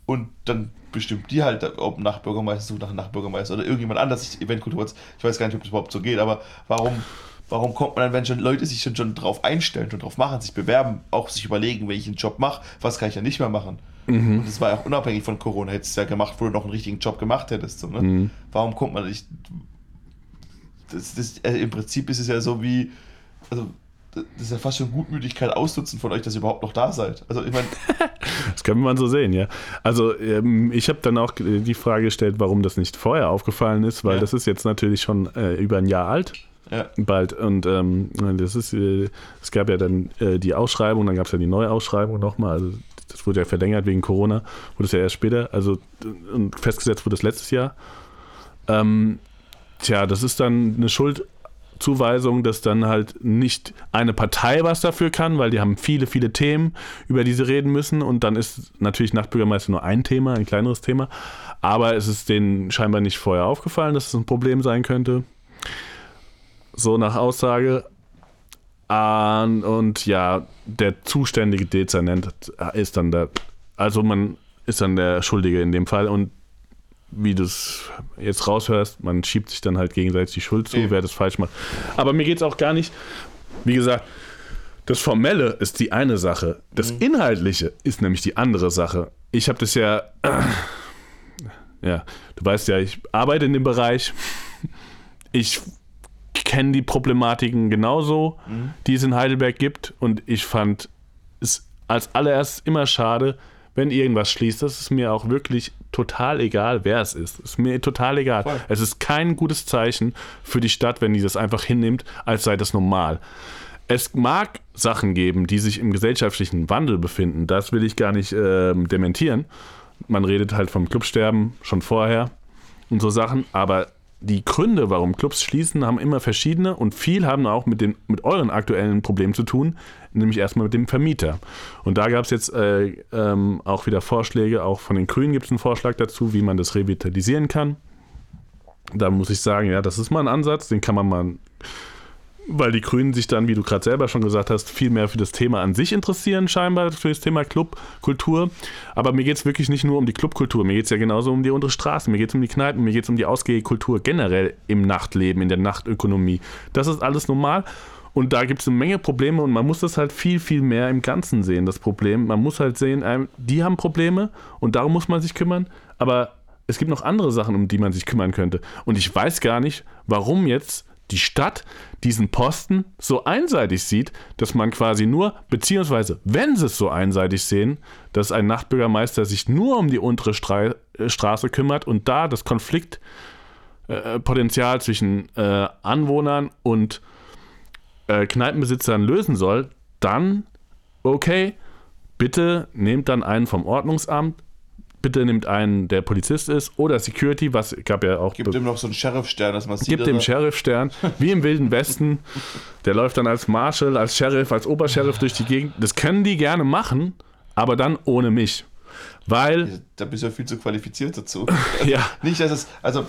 Speaker 2: und dann bestimmt die halt, ob Nachbürgermeister sucht nach Nachbürgermeister oder irgendjemand anders Eventkultur. Ich weiß gar nicht, ob das überhaupt so geht, aber warum, warum kommt man dann, wenn schon Leute sich schon, schon drauf einstellen, schon drauf machen, sich bewerben, auch sich überlegen, wenn ich einen Job mache, was kann ich ja nicht mehr machen? Und das war ja auch unabhängig von Corona, hättest du ja gemacht, wo du noch einen richtigen Job gemacht hättest. So, ne? Warum kommt man nicht. Das, das, äh, Im Prinzip ist es ja so wie. Also, das ist ja fast schon Gutmütigkeit ausnutzen von euch, dass ihr überhaupt noch da seid. Also, ich meine,
Speaker 1: Das kann man so sehen, ja. Also ähm, ich habe dann auch die Frage gestellt, warum das nicht vorher aufgefallen ist, weil
Speaker 2: Ja.
Speaker 1: das ist jetzt natürlich schon äh, über ein Jahr alt,
Speaker 2: ja,
Speaker 1: bald. Und ähm, das ist, äh, es gab ja dann äh, die Ausschreibung, dann gab es ja die Neuausschreibung nochmal. Also das wurde ja verlängert wegen Corona, wurde es ja erst später. Also festgesetzt wurde es letztes Jahr. Ähm, tja, das ist dann eine Schuldzuweisung, dass dann halt nicht eine Partei was dafür kann, weil die haben viele, viele Themen, über die sie reden müssen. Und dann ist natürlich Nachtbürgermeister nur ein Thema, ein kleineres Thema. Aber es ist denen scheinbar nicht vorher aufgefallen, dass es ein Problem sein könnte. So nach Aussage. Und, und ja, der zuständige Dezernent ist dann der, also man ist dann der Schuldige in dem Fall. Und wie du es jetzt raushörst, man schiebt sich dann halt gegenseitig die Schuld zu,
Speaker 2: Eben.
Speaker 1: wer das falsch macht. Aber mir geht es auch gar nicht, wie gesagt, das Formelle ist die eine Sache. Das Inhaltliche ist nämlich die andere Sache. Ich habe das ja, ja, du weißt ja, ich arbeite in dem Bereich. Ich kenne die Problematiken genauso, die es in Heidelberg gibt. Und ich fand es als allererstes immer schade, wenn irgendwas schließt. Das ist mir auch wirklich total egal, wer es ist. Ist mir total egal.
Speaker 2: Voll.
Speaker 1: Es ist kein gutes Zeichen für die Stadt, wenn die das einfach hinnimmt, als sei das normal. Es mag Sachen geben, die sich im gesellschaftlichen Wandel befinden. Das will ich gar nicht ähm, dementieren. Man redet halt vom Clubsterben schon vorher und so Sachen, aber die Gründe, warum Clubs schließen, haben immer verschiedene und viel haben auch mit, dem, mit euren aktuellen Problemen zu tun, nämlich erstmal mit dem Vermieter. Und da gab es jetzt äh, ähm, auch wieder Vorschläge, auch von den Grünen gibt es einen Vorschlag dazu, wie man das revitalisieren kann. Da muss ich sagen, ja, das ist mal ein Ansatz, den kann man mal, weil die Grünen sich dann, wie du gerade selber schon gesagt hast, viel mehr für das Thema an sich interessieren, scheinbar für das Thema Clubkultur. Aber mir geht es wirklich nicht nur um die Clubkultur, mir geht es ja genauso um die untere Straße, mir geht es um die Kneipen, mir geht es um die Ausgehkultur generell im Nachtleben, in der Nachtökonomie. Das ist alles normal. Und da gibt es eine Menge Probleme und man muss das halt viel, viel mehr im Ganzen sehen, das Problem. Man muss halt sehen, ähm, die haben Probleme und darum muss man sich kümmern. Aber es gibt noch andere Sachen, um die man sich kümmern könnte. Und ich weiß gar nicht, warum jetzt die Stadt diesen Posten so einseitig sieht, dass man quasi nur, beziehungsweise wenn sie es so einseitig sehen, dass ein Nachtbürgermeister sich nur um die untere Stra äh, Straße kümmert und da das Konfliktpotenzial zwischen äh, Anwohnern und äh, Kneipenbesitzern lösen soll, dann okay, bitte nehmt dann einen vom Ordnungsamt, bitte nehmt einen, der Polizist ist oder Security, was gab ja auch
Speaker 2: gibt ihm noch so einen Sheriff-Stern, dass man sieht.
Speaker 1: Gibt dem
Speaker 2: er-
Speaker 1: Sheriff-Stern, wie im Wilden Westen. Der läuft dann als Marshal, als Sheriff, als Obersheriff durch die Gegend. Das können die gerne machen, aber dann ohne mich. Weil,
Speaker 2: Da bist du ja viel zu qualifiziert dazu.
Speaker 1: ja,
Speaker 2: Nicht, dass es, also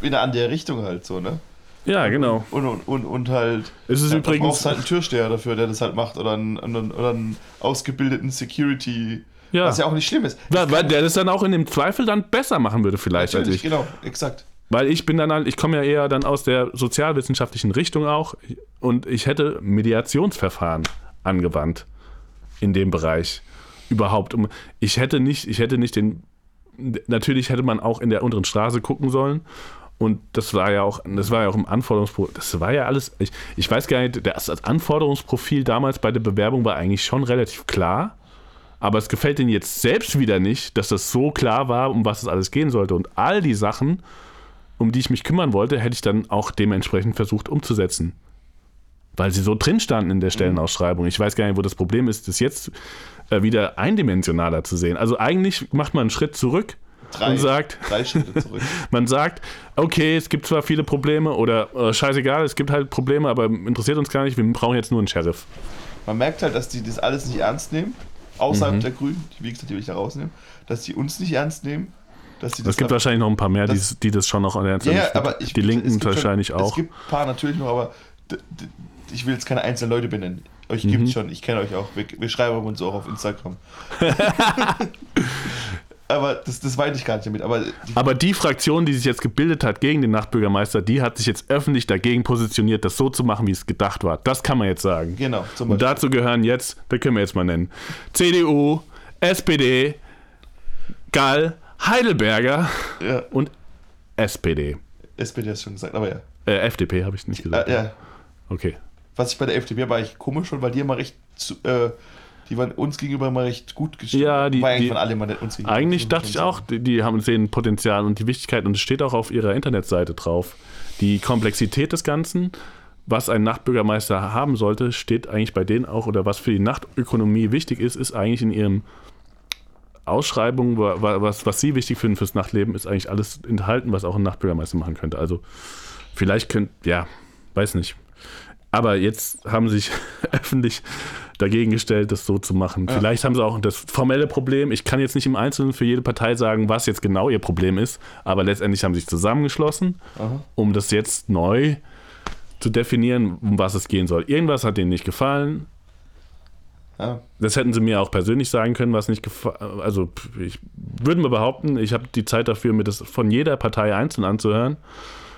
Speaker 2: in eine andere Richtung halt so, ne?
Speaker 1: Ja, genau.
Speaker 2: Und, und, und, und halt.
Speaker 1: Es ist
Speaker 2: ja,
Speaker 1: übrigens.
Speaker 2: Du brauchst halt einen Türsteher dafür, der das halt macht. Oder einen, einen, oder einen ausgebildeten Security.
Speaker 1: Ja.
Speaker 2: Was ja auch nicht schlimm ist.
Speaker 1: Ja, weil der das dann auch in dem Zweifel dann besser machen würde, vielleicht als ich.
Speaker 2: genau, exakt.
Speaker 1: Weil ich bin dann halt, ich komme ja eher dann aus der sozialwissenschaftlichen Richtung auch und ich hätte Mediationsverfahren angewandt in dem Bereich überhaupt. Um, ich hätte nicht, ich hätte nicht den, natürlich hätte man auch in der unteren Straße gucken sollen und das war ja auch, das war ja auch im Anforderungsprofil, das war ja alles, ich, ich weiß gar nicht, das Anforderungsprofil damals bei der Bewerbung war eigentlich schon relativ klar. Aber es gefällt ihnen jetzt selbst wieder nicht, dass das so klar war, um was es alles gehen sollte. Und all die Sachen, um die ich mich kümmern wollte, hätte ich dann auch dementsprechend versucht umzusetzen. Weil sie so drin standen in der Stellenausschreibung. Ich weiß gar nicht, wo das Problem ist, das jetzt äh, wieder eindimensionaler zu sehen. Also eigentlich macht man einen Schritt zurück
Speaker 2: Drei,
Speaker 1: und sagt,
Speaker 2: drei Schritte zurück.
Speaker 1: man sagt, okay, es gibt zwar viele Probleme oder äh, scheißegal, es gibt halt Probleme, aber interessiert uns gar nicht, wir brauchen jetzt nur einen Sheriff.
Speaker 2: Man merkt halt, dass die das alles nicht ernst nehmen. Außerhalb
Speaker 1: Mhm.
Speaker 2: der Grünen, die, wie gesagt, die will ich da rausnehmen. Dass die uns nicht ernst nehmen. Dass die
Speaker 1: Es gibt wahrscheinlich noch ein paar mehr, die,
Speaker 2: das-
Speaker 1: die das schon noch an der
Speaker 2: Ja, aber ich,
Speaker 1: Die Linken
Speaker 2: gibt schon-
Speaker 1: wahrscheinlich auch.
Speaker 2: Es gibt ein paar natürlich noch, aber ich will jetzt keine einzelnen Leute benennen. Euch
Speaker 1: Mhm.
Speaker 2: gibt's schon, ich kenne euch auch. Wir, wir schreiben uns auch auf Instagram. aber das, das weine ich gar nicht damit. Aber die,
Speaker 1: Aber die Fraktion, die sich jetzt gebildet hat gegen den Nachtbürgermeister, die hat sich jetzt öffentlich dagegen positioniert, das so zu machen, wie es gedacht war. Das kann man jetzt sagen.
Speaker 2: genau,
Speaker 1: Und dazu gehören jetzt, da können wir jetzt mal nennen, CDU, SPD, Gall, Heidelberger
Speaker 2: ja,
Speaker 1: und SPD.
Speaker 2: SPD hast du schon gesagt, aber ja.
Speaker 1: Äh, FDP habe ich nicht gesagt.
Speaker 2: ja, ja.
Speaker 1: Okay.
Speaker 2: Was ich bei der FDP war ich komisch schon, weil die immer recht, zu, äh, die waren uns gegenüber immer recht gut gestellt.
Speaker 1: Ja, die- die-
Speaker 2: gegenüber.
Speaker 1: Eigentlich dachte ich auch, die, die haben sehen Potenzial und die Wichtigkeit und es steht auch auf ihrer Internetseite drauf. Die Komplexität des Ganzen, was ein Nachtbürgermeister haben sollte, steht eigentlich bei denen auch oder was für die Nachtökonomie wichtig ist, ist eigentlich in ihren Ausschreibungen, wa- wa- was, was sie wichtig finden fürs Nachtleben, ist eigentlich alles enthalten, was auch ein Nachtbürgermeister machen könnte. Also vielleicht könnt, ja, weiß nicht. Aber jetzt haben sie sich öffentlich dagegen gestellt, das so zu machen.
Speaker 2: Ja.
Speaker 1: Vielleicht haben sie auch das formelle Problem. Ich kann jetzt nicht im Einzelnen für jede Partei sagen, was jetzt genau ihr Problem ist, aber letztendlich haben sie sich zusammengeschlossen,
Speaker 2: Aha.
Speaker 1: um das jetzt neu zu definieren, um was es gehen soll. Irgendwas hat denen nicht gefallen.
Speaker 2: Ja.
Speaker 1: Das hätten sie mir auch persönlich sagen können, was nicht gefallen. Also ich würde mal behaupten, ich habe die Zeit dafür, mir das von jeder Partei einzeln anzuhören,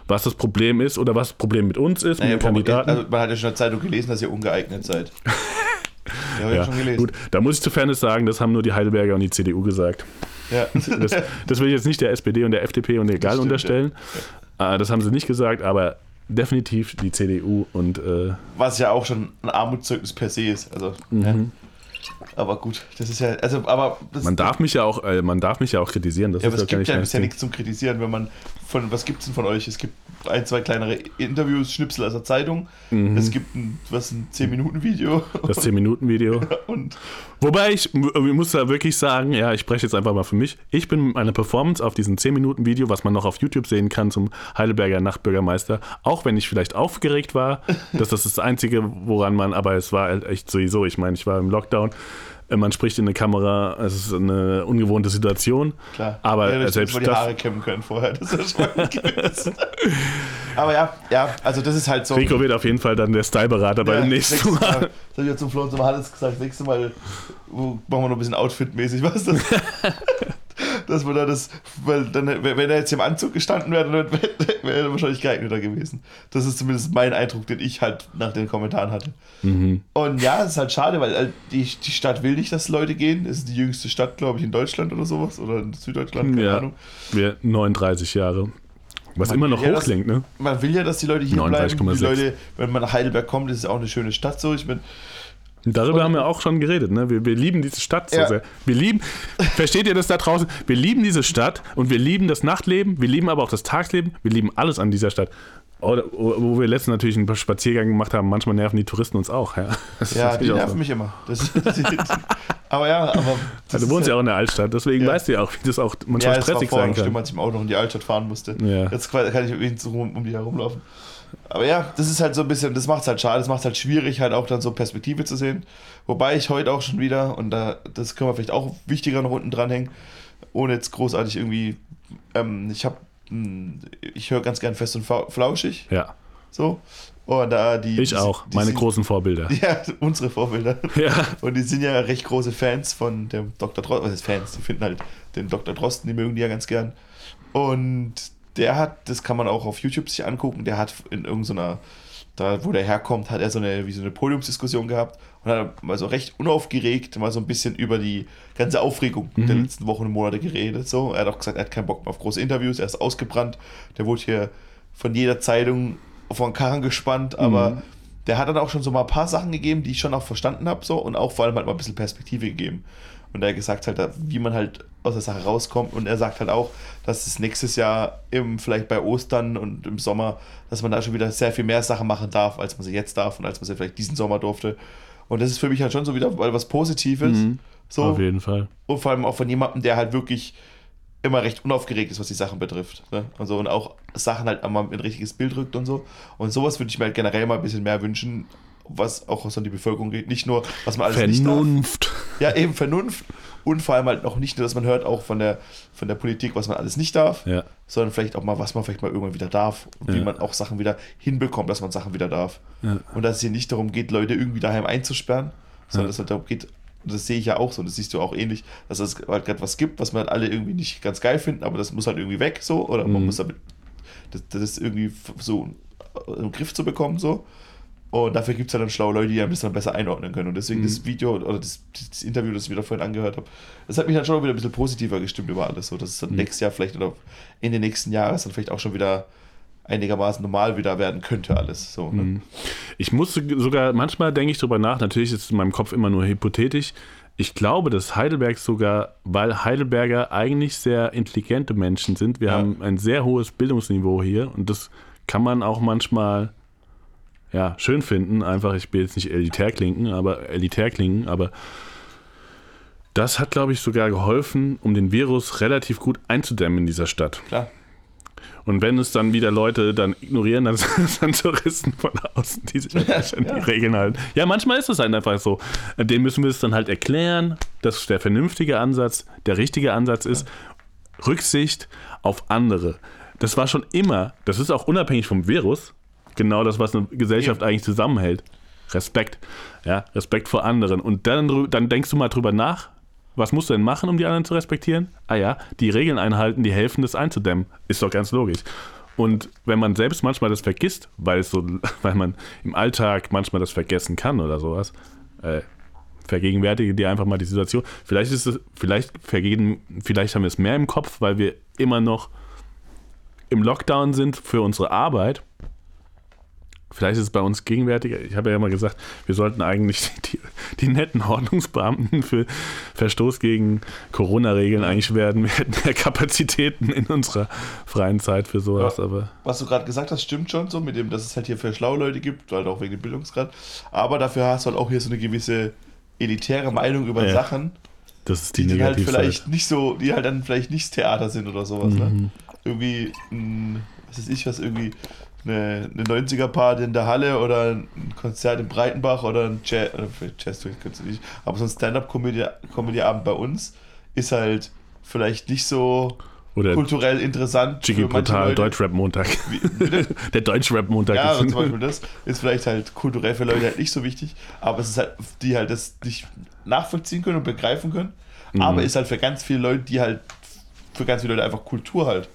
Speaker 1: was das Problem ist oder was das Problem mit uns ist,
Speaker 2: Naja,
Speaker 1: mit den Kandidaten.
Speaker 2: Also man hat ja schon in der Zeitung gelesen, dass ihr ungeeignet seid. ja,
Speaker 1: ja,
Speaker 2: schon gelesen.
Speaker 1: gut, da muss ich zu Fairness sagen, das haben nur die Heidelberger und die CDU gesagt.
Speaker 2: Ja.
Speaker 1: Das, das will ich jetzt nicht der SPD und der FDP und der
Speaker 2: stimmt,
Speaker 1: unterstellen. Äh, Das haben sie nicht gesagt, aber definitiv die CDU und äh,
Speaker 2: Was ja auch schon ein Armutszeugnis per se ist. Also,
Speaker 1: Mhm.
Speaker 2: ja. Aber gut, das ist ja, also, aber
Speaker 1: man darf mich ja auch, äh, man darf mich ja auch kritisieren. Das
Speaker 2: ja, aber
Speaker 1: ist
Speaker 2: es gibt ja bisher nichts zum Kritisieren, wenn man von, was gibt's denn von euch? Es gibt ein, zwei kleinere Interviews, Schnipsel aus der Zeitung. Es gibt ein, was, ein 10-Minuten-Video.
Speaker 1: Mhm. Das 10-Minuten-Video.
Speaker 2: Und
Speaker 1: Wobei ich, ich muss da wirklich sagen, ja, ich spreche jetzt einfach mal für mich. Ich bin mit meiner Performance auf diesem 10-Minuten-Video, was man noch auf YouTube sehen kann zum Heidelberger Nachtbürgermeister, auch wenn ich vielleicht aufgeregt war, dass das das Einzige, woran man, aber es war halt echt sowieso, ich meine, ich war im Lockdown, man spricht in eine Kamera, es ist eine ungewohnte Situation.
Speaker 2: klar.
Speaker 1: Aber
Speaker 2: ja,
Speaker 1: selbst
Speaker 2: mal die
Speaker 1: das-
Speaker 2: Haare kämmen können vorher. Das ist schon mal gewesen. Aber ja, ja, also das ist halt so.
Speaker 1: Rico wird auf jeden Fall dann der Styleberater beim
Speaker 2: Ja,
Speaker 1: nächsten Mal.
Speaker 2: Das habe ich ja zum Flo und zum Hannes gesagt. Nächstes Mal machen wir noch ein bisschen Outfit-mäßig, was das? Dass wir da das, weil dann, wenn er jetzt im Anzug gestanden wäre, dann wäre er wahrscheinlich geeigneter gewesen. Das ist zumindest mein Eindruck, den ich halt nach den Kommentaren hatte.
Speaker 1: Mhm.
Speaker 2: Und ja, es ist halt schade, weil halt die, die Stadt will nicht, dass Leute gehen. Es ist die jüngste Stadt, glaube ich, in Deutschland oder sowas. Oder in Süddeutschland, keine
Speaker 1: Ja,
Speaker 2: Ahnung.
Speaker 1: wir 39 Jahre. Was
Speaker 2: Man
Speaker 1: immer noch
Speaker 2: ja,
Speaker 1: hoch
Speaker 2: dass-
Speaker 1: klingt, ne?
Speaker 2: Man will ja, dass die Leute hier bleiben. Die
Speaker 1: 39,6.
Speaker 2: Leute, wenn man nach Heidelberg kommt, ist es auch eine schöne Stadt so. Ich bin,
Speaker 1: Und darüber
Speaker 2: Und-
Speaker 1: haben wir auch schon geredet, ne? Wir, wir lieben diese Stadt so
Speaker 2: Ja.
Speaker 1: sehr. Wir lieben, versteht ihr das da draußen? Wir lieben diese Stadt und wir lieben das Nachtleben, wir lieben aber auch das Tagsleben, wir lieben alles an dieser Stadt. Oder, wo wir letztens natürlich einen Spaziergang gemacht haben, manchmal nerven die Touristen uns auch. Ja, Das
Speaker 2: ja, die nerven
Speaker 1: so.
Speaker 2: mich immer. Das, aber ja, aber. das
Speaker 1: Du wohnst ja auch in der Altstadt, deswegen
Speaker 2: Ja.
Speaker 1: weißt du ja auch, wie das auch
Speaker 2: Ja,
Speaker 1: manchmal
Speaker 2: war
Speaker 1: stressig
Speaker 2: vorher
Speaker 1: sein kann.
Speaker 2: als ich im Auto noch in die Altstadt fahren musste.
Speaker 1: Ja.
Speaker 2: Jetzt kann kann ich wenigstens um, um die herumlaufen. Aber ja, das ist halt so ein bisschen, das macht es halt schade, das macht es halt schwierig, halt auch dann so Perspektive zu sehen. Wobei ich heute auch schon wieder, und da, das können wir vielleicht auch wichtiger noch unten dranhängen, ohne jetzt großartig irgendwie, ähm, ich habe, ich höre ganz gern fest und Flau- flauschig.
Speaker 1: Ja.
Speaker 2: So. Und da die,
Speaker 1: Ich
Speaker 2: die,
Speaker 1: auch,
Speaker 2: die
Speaker 1: meine
Speaker 2: sind,
Speaker 1: großen Vorbilder.
Speaker 2: Ja, unsere Vorbilder.
Speaker 1: Ja.
Speaker 2: Und die sind ja recht große Fans von dem Dr. Drosten. Was heißt Fans? Die finden halt den Dr. Drosten, die mögen die ja ganz gern. Und der hat, das kann man auch auf YouTube sich angucken, der hat in irgendeiner, da wo der herkommt, hat er so eine, wie so eine Podiumsdiskussion gehabt und hat mal so recht unaufgeregt mal so ein bisschen über die ganze Aufregung der letzten Wochen und Monate geredet. So. Er hat auch gesagt, er hat keinen Bock mehr auf große Interviews, er ist ausgebrannt, der wurde hier von jeder Zeitung vor den Karren gespannt, aber der hat dann auch schon so mal ein paar Sachen gegeben, die ich schon auch verstanden habe, so und auch vor allem halt mal ein bisschen Perspektive gegeben. Und er gesagt halt, wie man halt aus der Sache rauskommt. Und er sagt halt auch, dass es nächstes Jahr im, vielleicht bei Ostern und im Sommer, dass man da schon wieder sehr viel mehr Sachen machen darf, als man sie jetzt darf und als man sie vielleicht diesen Sommer durfte. Und das ist für mich halt schon so wieder was Positives. So.
Speaker 1: Auf jeden Fall.
Speaker 2: Und vor allem auch von jemandem, der halt wirklich immer recht unaufgeregt ist, was die Sachen betrifft. Ne? Also und auch Sachen halt einmal in ein richtiges Bild rückt und so. Und sowas würde ich mir halt generell mal ein bisschen mehr wünschen, was auch an die Bevölkerung geht. Nicht nur, was man alles nicht darf.
Speaker 1: Vernunft.
Speaker 2: Ja, eben Vernunft. Und vor allem halt auch nicht nur, dass man hört auch von der, von der Politik, was man alles nicht darf,
Speaker 1: Ja.
Speaker 2: sondern vielleicht auch mal, was man vielleicht mal irgendwann wieder darf und wie
Speaker 1: Ja.
Speaker 2: man auch Sachen wieder hinbekommt, dass man Sachen wieder darf.
Speaker 1: Ja.
Speaker 2: Und dass es hier nicht darum geht, Leute irgendwie daheim einzusperren, sondern dass es halt darum geht, und das sehe ich ja auch so, und das siehst du auch ähnlich, dass es halt gerade was gibt, was wir halt alle irgendwie nicht ganz geil finden, aber das muss halt irgendwie weg, so, oder man
Speaker 1: Mhm.
Speaker 2: muss damit, das, das ist irgendwie so im Griff zu bekommen, so. Und dafür gibt es ja dann schlaue Leute, die einem das dann besser einordnen können. Und deswegen das Video oder das, das Interview, das ich mir da vorhin angehört habe, das hat mich dann schon wieder ein bisschen positiver gestimmt über alles. So, dass es dann nächstes Jahr vielleicht oder Ende nächsten Jahres dann vielleicht auch schon wieder einigermaßen normal wieder werden könnte, alles. So, ne?
Speaker 1: Ich musste sogar, manchmal denke ich drüber nach, natürlich ist es in meinem Kopf immer nur hypothetisch. Ich glaube, dass Heidelberg sogar, weil Heidelberger eigentlich sehr intelligente Menschen sind, wir
Speaker 2: Ja.
Speaker 1: haben ein sehr hohes Bildungsniveau hier und das kann man auch manchmal ja, schön finden. Einfach, ich will jetzt nicht elitär klingen, aber elitär klingen, aber das hat, glaube ich, sogar geholfen, um den Virus relativ gut einzudämmen in dieser Stadt.
Speaker 2: Klar.
Speaker 1: Und wenn es dann wieder Leute dann ignorieren, dann sind es dann Touristen von außen, die sich halt nicht an die Regeln halten. Ja, manchmal ist es halt einfach so. Dem müssen wir es dann halt erklären, dass der vernünftige Ansatz der richtige Ansatz ist. Rücksicht auf andere. Das war schon immer, das ist auch unabhängig vom Virus, genau das, was eine Gesellschaft eigentlich zusammenhält. Respekt. Ja, Respekt vor anderen. Und dann, dann denkst du mal drüber nach, was musst du denn machen, um die anderen zu respektieren? Ah ja, die Regeln einhalten, die helfen, das einzudämmen. Ist doch ganz logisch. Und wenn man selbst manchmal das vergisst, weil so, weil man im Alltag manchmal das vergessen kann oder sowas, äh, vergegenwärtige dir einfach mal die Situation. Vielleicht ist es, vielleicht vergehen, vielleicht haben wir es mehr im Kopf, weil wir immer noch im Lockdown sind für unsere Arbeit. Vielleicht ist es bei uns gegenwärtiger. Ich habe ja immer gesagt, wir sollten eigentlich die, die netten Ordnungsbeamten für Verstoß gegen Corona-Regeln eigentlich werden. Wir hätten mehr Kapazitäten in unserer freien Zeit für sowas,
Speaker 2: Ja.
Speaker 1: aber
Speaker 2: Was du gerade gesagt hast, stimmt schon so, mit dem, dass es halt hier für schlaue Leute gibt, halt auch wegen dem Bildungsgrad. Aber dafür hast du halt auch hier so eine gewisse elitäre Meinung über
Speaker 1: Ja.
Speaker 2: Sachen,
Speaker 1: das ist die,
Speaker 2: die, halt vielleicht nicht so, die halt dann vielleicht nicht Theater sind oder sowas.
Speaker 1: Mhm.
Speaker 2: Ne? Irgendwie, ein, was weiß ich was, irgendwie eine, eine 90er-Party in der Halle oder ein Konzert in Breitenbach oder ein Jazz, oder vielleicht Jazz nicht, aber so ein Stand-Up-Comedy-Abend bei uns ist halt vielleicht nicht so
Speaker 1: Oder
Speaker 2: kulturell interessant
Speaker 1: Jiggy
Speaker 2: Leute.
Speaker 1: Deutschrap-Montag. Der Deutschrap-Montag
Speaker 2: Ja,
Speaker 1: ist
Speaker 2: zum Beispiel das ist vielleicht halt kulturell für Leute halt nicht so wichtig, aber es ist halt, die halt das nicht nachvollziehen können und begreifen können.
Speaker 1: Mhm.
Speaker 2: Aber ist halt für ganz viele Leute, die halt, für ganz viele Leute einfach Kultur halt.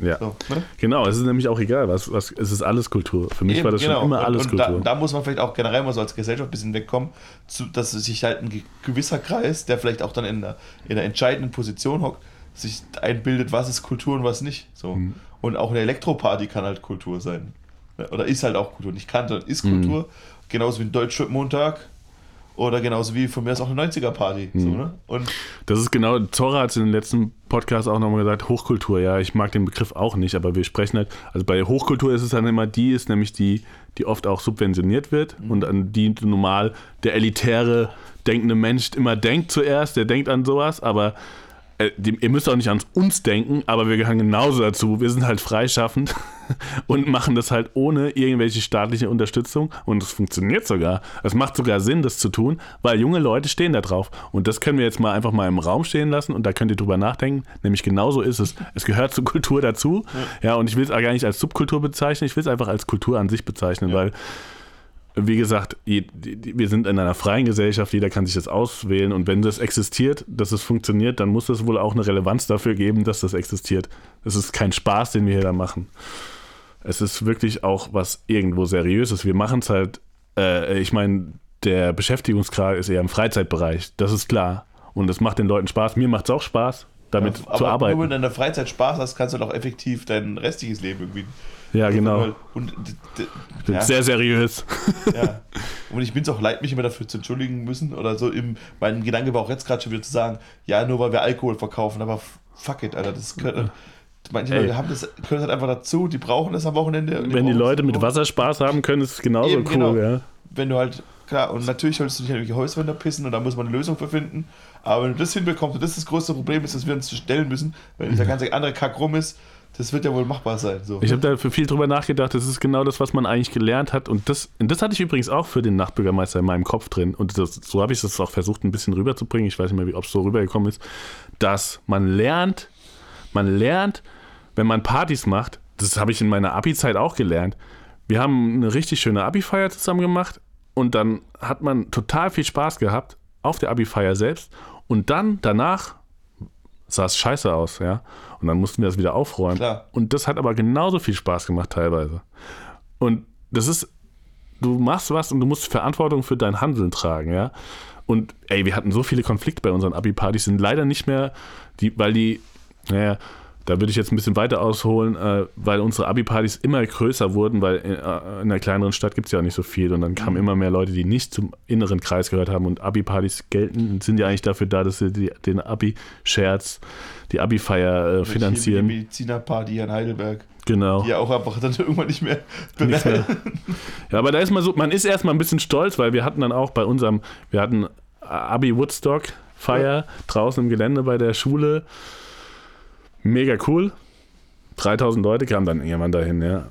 Speaker 1: Ja.
Speaker 2: So, ne?
Speaker 1: Genau, es ist nämlich auch egal, was, was, es ist alles Kultur. Für mich
Speaker 2: Eben,
Speaker 1: war das
Speaker 2: genau.
Speaker 1: schon immer
Speaker 2: und,
Speaker 1: alles
Speaker 2: und da,
Speaker 1: Kultur.
Speaker 2: da muss man vielleicht auch generell mal so als Gesellschaft ein bisschen wegkommen, zu, dass sich halt ein ge- gewisser Kreis, der vielleicht auch dann in einer, in einer entscheidenden Position hockt, sich einbildet, was ist Kultur und was nicht. So.
Speaker 1: Mhm.
Speaker 2: Und auch eine Elektroparty kann halt Kultur sein. Oder ist halt auch Kultur. Nicht kann, sondern ist
Speaker 1: Mhm.
Speaker 2: Kultur. Genauso wie ein Deutschrap-Montag. Oder genauso wie von mir aus auch eine 90er-Party. So,
Speaker 1: Mhm.
Speaker 2: ne? Und
Speaker 1: Das ist genau, Zora hat es in den letzten Podcast auch nochmal gesagt, Hochkultur, ja, ich mag den Begriff auch nicht, aber wir sprechen halt, also bei Hochkultur ist es dann immer die, ist nämlich die, die oft auch subventioniert wird
Speaker 2: Mhm.
Speaker 1: und an die normal der elitäre, denkende Mensch immer denkt zuerst, der denkt an sowas, aber ihr müsst auch nicht an uns denken, aber wir gehören genauso dazu. Wir sind halt freischaffend und machen das halt ohne irgendwelche staatliche Unterstützung und es funktioniert sogar. Es macht sogar Sinn, das zu tun, weil junge Leute stehen da drauf. Und das können wir jetzt mal einfach mal im Raum stehen lassen und da könnt ihr drüber nachdenken. Nämlich genauso ist es. Es gehört zur Kultur dazu. Ja, ja und ich will es auch gar nicht als Subkultur bezeichnen, ich will es einfach als Kultur an sich bezeichnen, ja. weil wie gesagt, wir sind in einer freien Gesellschaft, jeder kann sich das auswählen und wenn das existiert, dass es funktioniert, dann muss es wohl auch eine Relevanz dafür geben, dass das existiert. Es ist kein Spaß, den wir hier da machen. Es ist wirklich auch was irgendwo Seriöses. Wir machen es halt, äh, ich meine, der Beschäftigungsgrad ist eher im Freizeitbereich, das ist klar. Und es macht den Leuten Spaß. Mir macht es auch Spaß, damit ja, zu arbeiten.
Speaker 2: Nur wenn du in der Freizeit Spaß hast, kannst du doch effektiv dein restliches Leben irgendwie
Speaker 1: ja, genau. Und, ja. Sehr seriös.
Speaker 2: Ja. Und ich bin es auch leid, mich immer dafür zu entschuldigen müssen. Oder so im, mein Gedanke war auch jetzt gerade schon wieder zu sagen, ja, nur weil wir Alkohol verkaufen, aber fuck it, Alter. Das könnte, manche Leute haben das, können das halt einfach dazu, die brauchen das am Wochenende.
Speaker 1: Wenn die Leute mit Wasser Spaß haben können, ist es genauso Eben, cool, genau. ja.
Speaker 2: Wenn du halt, klar, und natürlich solltest du nicht an irgendwelche Häuswände pissen und da muss man eine Lösung für finden. Aber wenn du das hinbekommst und das das größte Problem ist, dass wir uns stellen müssen, wenn dieser ganze andere Kack rum ist, das wird ja wohl machbar sein. So.
Speaker 1: Ich habe da viel drüber nachgedacht. Das ist genau das, was man eigentlich gelernt hat. Und das, und das hatte ich übrigens auch für den Nachtbürgermeister in meinem Kopf drin. Und das, so habe ich das auch versucht, ein bisschen rüberzubringen. Ich weiß nicht mehr, ob es so rübergekommen ist. Dass man lernt, man lernt, wenn man Partys macht, das habe ich in meiner Abi-Zeit auch gelernt. Wir haben eine richtig schöne Abi-Feier zusammen gemacht. Und dann hat man total viel Spaß gehabt auf der Abi-Feier selbst. Und dann danach sah es scheiße aus, ja. Und dann mussten wir das wieder aufräumen. Klar. Und das hat aber genauso viel Spaß gemacht teilweise. Und das ist, du machst was und du musst Verantwortung für dein Handeln tragen, ja. Und ey, wir hatten so viele Konflikte bei unseren Abi-Partys, sind leider nicht mehr, die, weil die, naja, da würde ich jetzt ein bisschen weiter ausholen, äh, weil unsere Abi-Partys immer größer wurden, weil in, äh, in einer kleineren Stadt gibt es ja auch nicht so viel und dann kamen mhm. immer mehr Leute, die nicht zum inneren Kreis gehört haben und Abi-Partys gelten, sind ja eigentlich dafür da, dass sie die, den Abi-Scherz, die Abi-Feier äh, finanzieren. Die
Speaker 2: Medizinerparty in Heidelberg.
Speaker 1: Genau.
Speaker 2: Die ja auch einfach dann irgendwann nicht mehr, nicht mehr.
Speaker 1: Ja, aber da ist man so, man ist erstmal ein bisschen stolz, weil wir hatten dann auch bei unserem, wir hatten Abi Woodstock Feier ja. draußen im Gelände bei der Schule mega cool. 3000 Leute kamen dann irgendwann dahin, ja.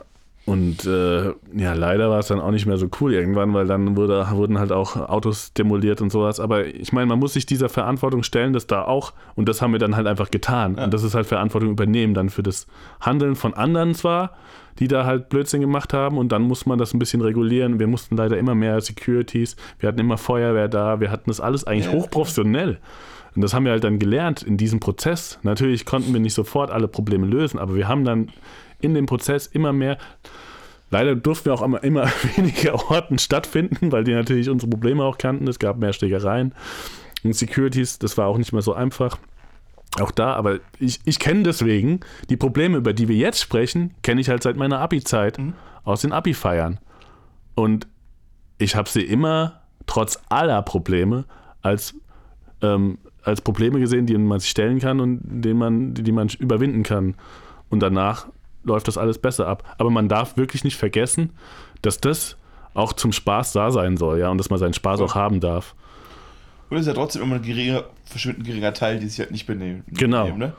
Speaker 1: Und äh, ja, leider war es dann auch nicht mehr so cool irgendwann, weil dann wurde, wurden halt auch Autos demoliert und sowas. Aber ich meine, man muss sich dieser Verantwortung stellen, dass da auch, und das haben wir dann halt einfach getan. Ja. Und das ist halt Verantwortung übernehmen, dann für das Handeln von anderen zwar, die da halt Blödsinn gemacht haben. Und dann muss man das ein bisschen regulieren. Wir mussten leider immer mehr Securities, wir hatten immer Feuerwehr da, wir hatten das alles eigentlich ja. hochprofessionell. Und das haben wir halt dann gelernt in diesem Prozess. Natürlich konnten wir nicht sofort alle Probleme lösen, aber wir haben dann in dem Prozess immer mehr. Leider durften wir auch immer, immer weniger Orten stattfinden, weil die natürlich unsere Probleme auch kannten. Es gab mehr Schlägereien. Und Securities, das war auch nicht mehr so einfach. Auch da, aber ich, ich kenne deswegen die Probleme, über die wir jetzt sprechen, kenne ich halt seit meiner Abi-Zeit mhm. aus den Abi-Feiern. Und ich habe sie immer, trotz aller Probleme, als ähm, als Probleme gesehen, die man sich stellen kann und denen man, die man überwinden kann. Und danach läuft das alles besser ab. Aber man darf wirklich nicht vergessen, dass das auch zum Spaß da sein soll, ja, und dass man seinen Spaß ja. auch haben darf.
Speaker 2: Und es ist ja trotzdem immer ein geringer, verschwindend geringer Teil, die sich halt nicht benehmen.
Speaker 1: Genau. Benehmen, ne?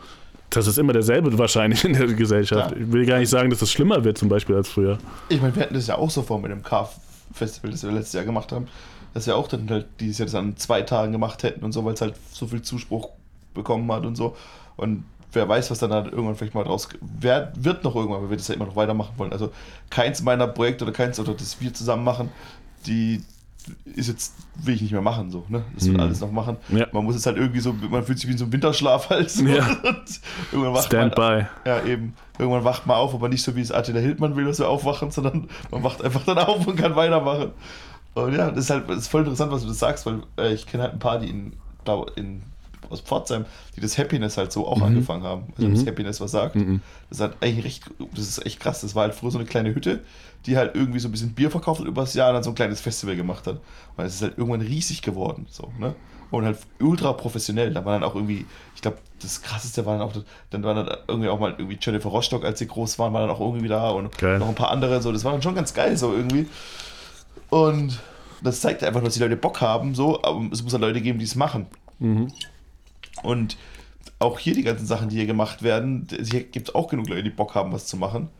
Speaker 1: Das ist immer derselbe wahrscheinlich in der Gesellschaft. Ja. Ich will gar nicht sagen, dass das schlimmer wird, zum Beispiel, als früher.
Speaker 2: Ich meine, wir hatten das ja auch so vor mit dem Car-Festival, das wir letztes Jahr gemacht haben dass wir auch dann halt dieses Jahr das an zwei Tagen gemacht hätten und so, weil es halt so viel Zuspruch bekommen hat und so. Und wer weiß, was dann halt irgendwann vielleicht mal draus wer, wird noch irgendwann, weil wir das ja immer noch weitermachen wollen. Also keins meiner Projekte oder keins, oder das wir zusammen machen, die ist jetzt, will ich nicht mehr machen, so, ne? Das wird mhm. alles noch machen. Ja. Man muss es halt irgendwie so, man fühlt sich wie in so einem Winterschlaf halt so. Ja. irgendwann wacht
Speaker 1: Stand
Speaker 2: man,
Speaker 1: by.
Speaker 2: Ja, eben. Irgendwann wacht man auf, aber nicht so wie es Attila Hildmann will, dass wir aufwachen, sondern man wacht einfach dann auf und kann weitermachen. Und ja, das ist halt das ist voll interessant, was du das sagst, weil äh, ich kenne halt ein paar, die in, in aus Pforzheim, die das Happiness halt so auch mhm. angefangen haben. Also mhm. das Happiness was sagt. Mhm. Das ist halt eigentlich recht, das ist echt krass. Das war halt früher so eine kleine Hütte, die halt irgendwie so ein bisschen Bier verkauft hat übers Jahr und dann so ein kleines Festival gemacht hat. Und es ist halt irgendwann riesig geworden. So, ne? Und halt ultra professionell. Da war dann auch irgendwie, ich glaube, das krasseste war dann auch, dann war dann irgendwie auch mal irgendwie Jennifer Rostock, als sie groß waren, war dann auch irgendwie da und geil. noch ein paar andere. So, das war dann schon ganz geil so irgendwie. Und das zeigt einfach, dass die Leute Bock haben, so, aber es muss ja Leute geben, die es machen. Mhm. Und auch hier die ganzen Sachen, die hier gemacht werden, hier gibt es auch genug Leute, die Bock haben, was zu machen.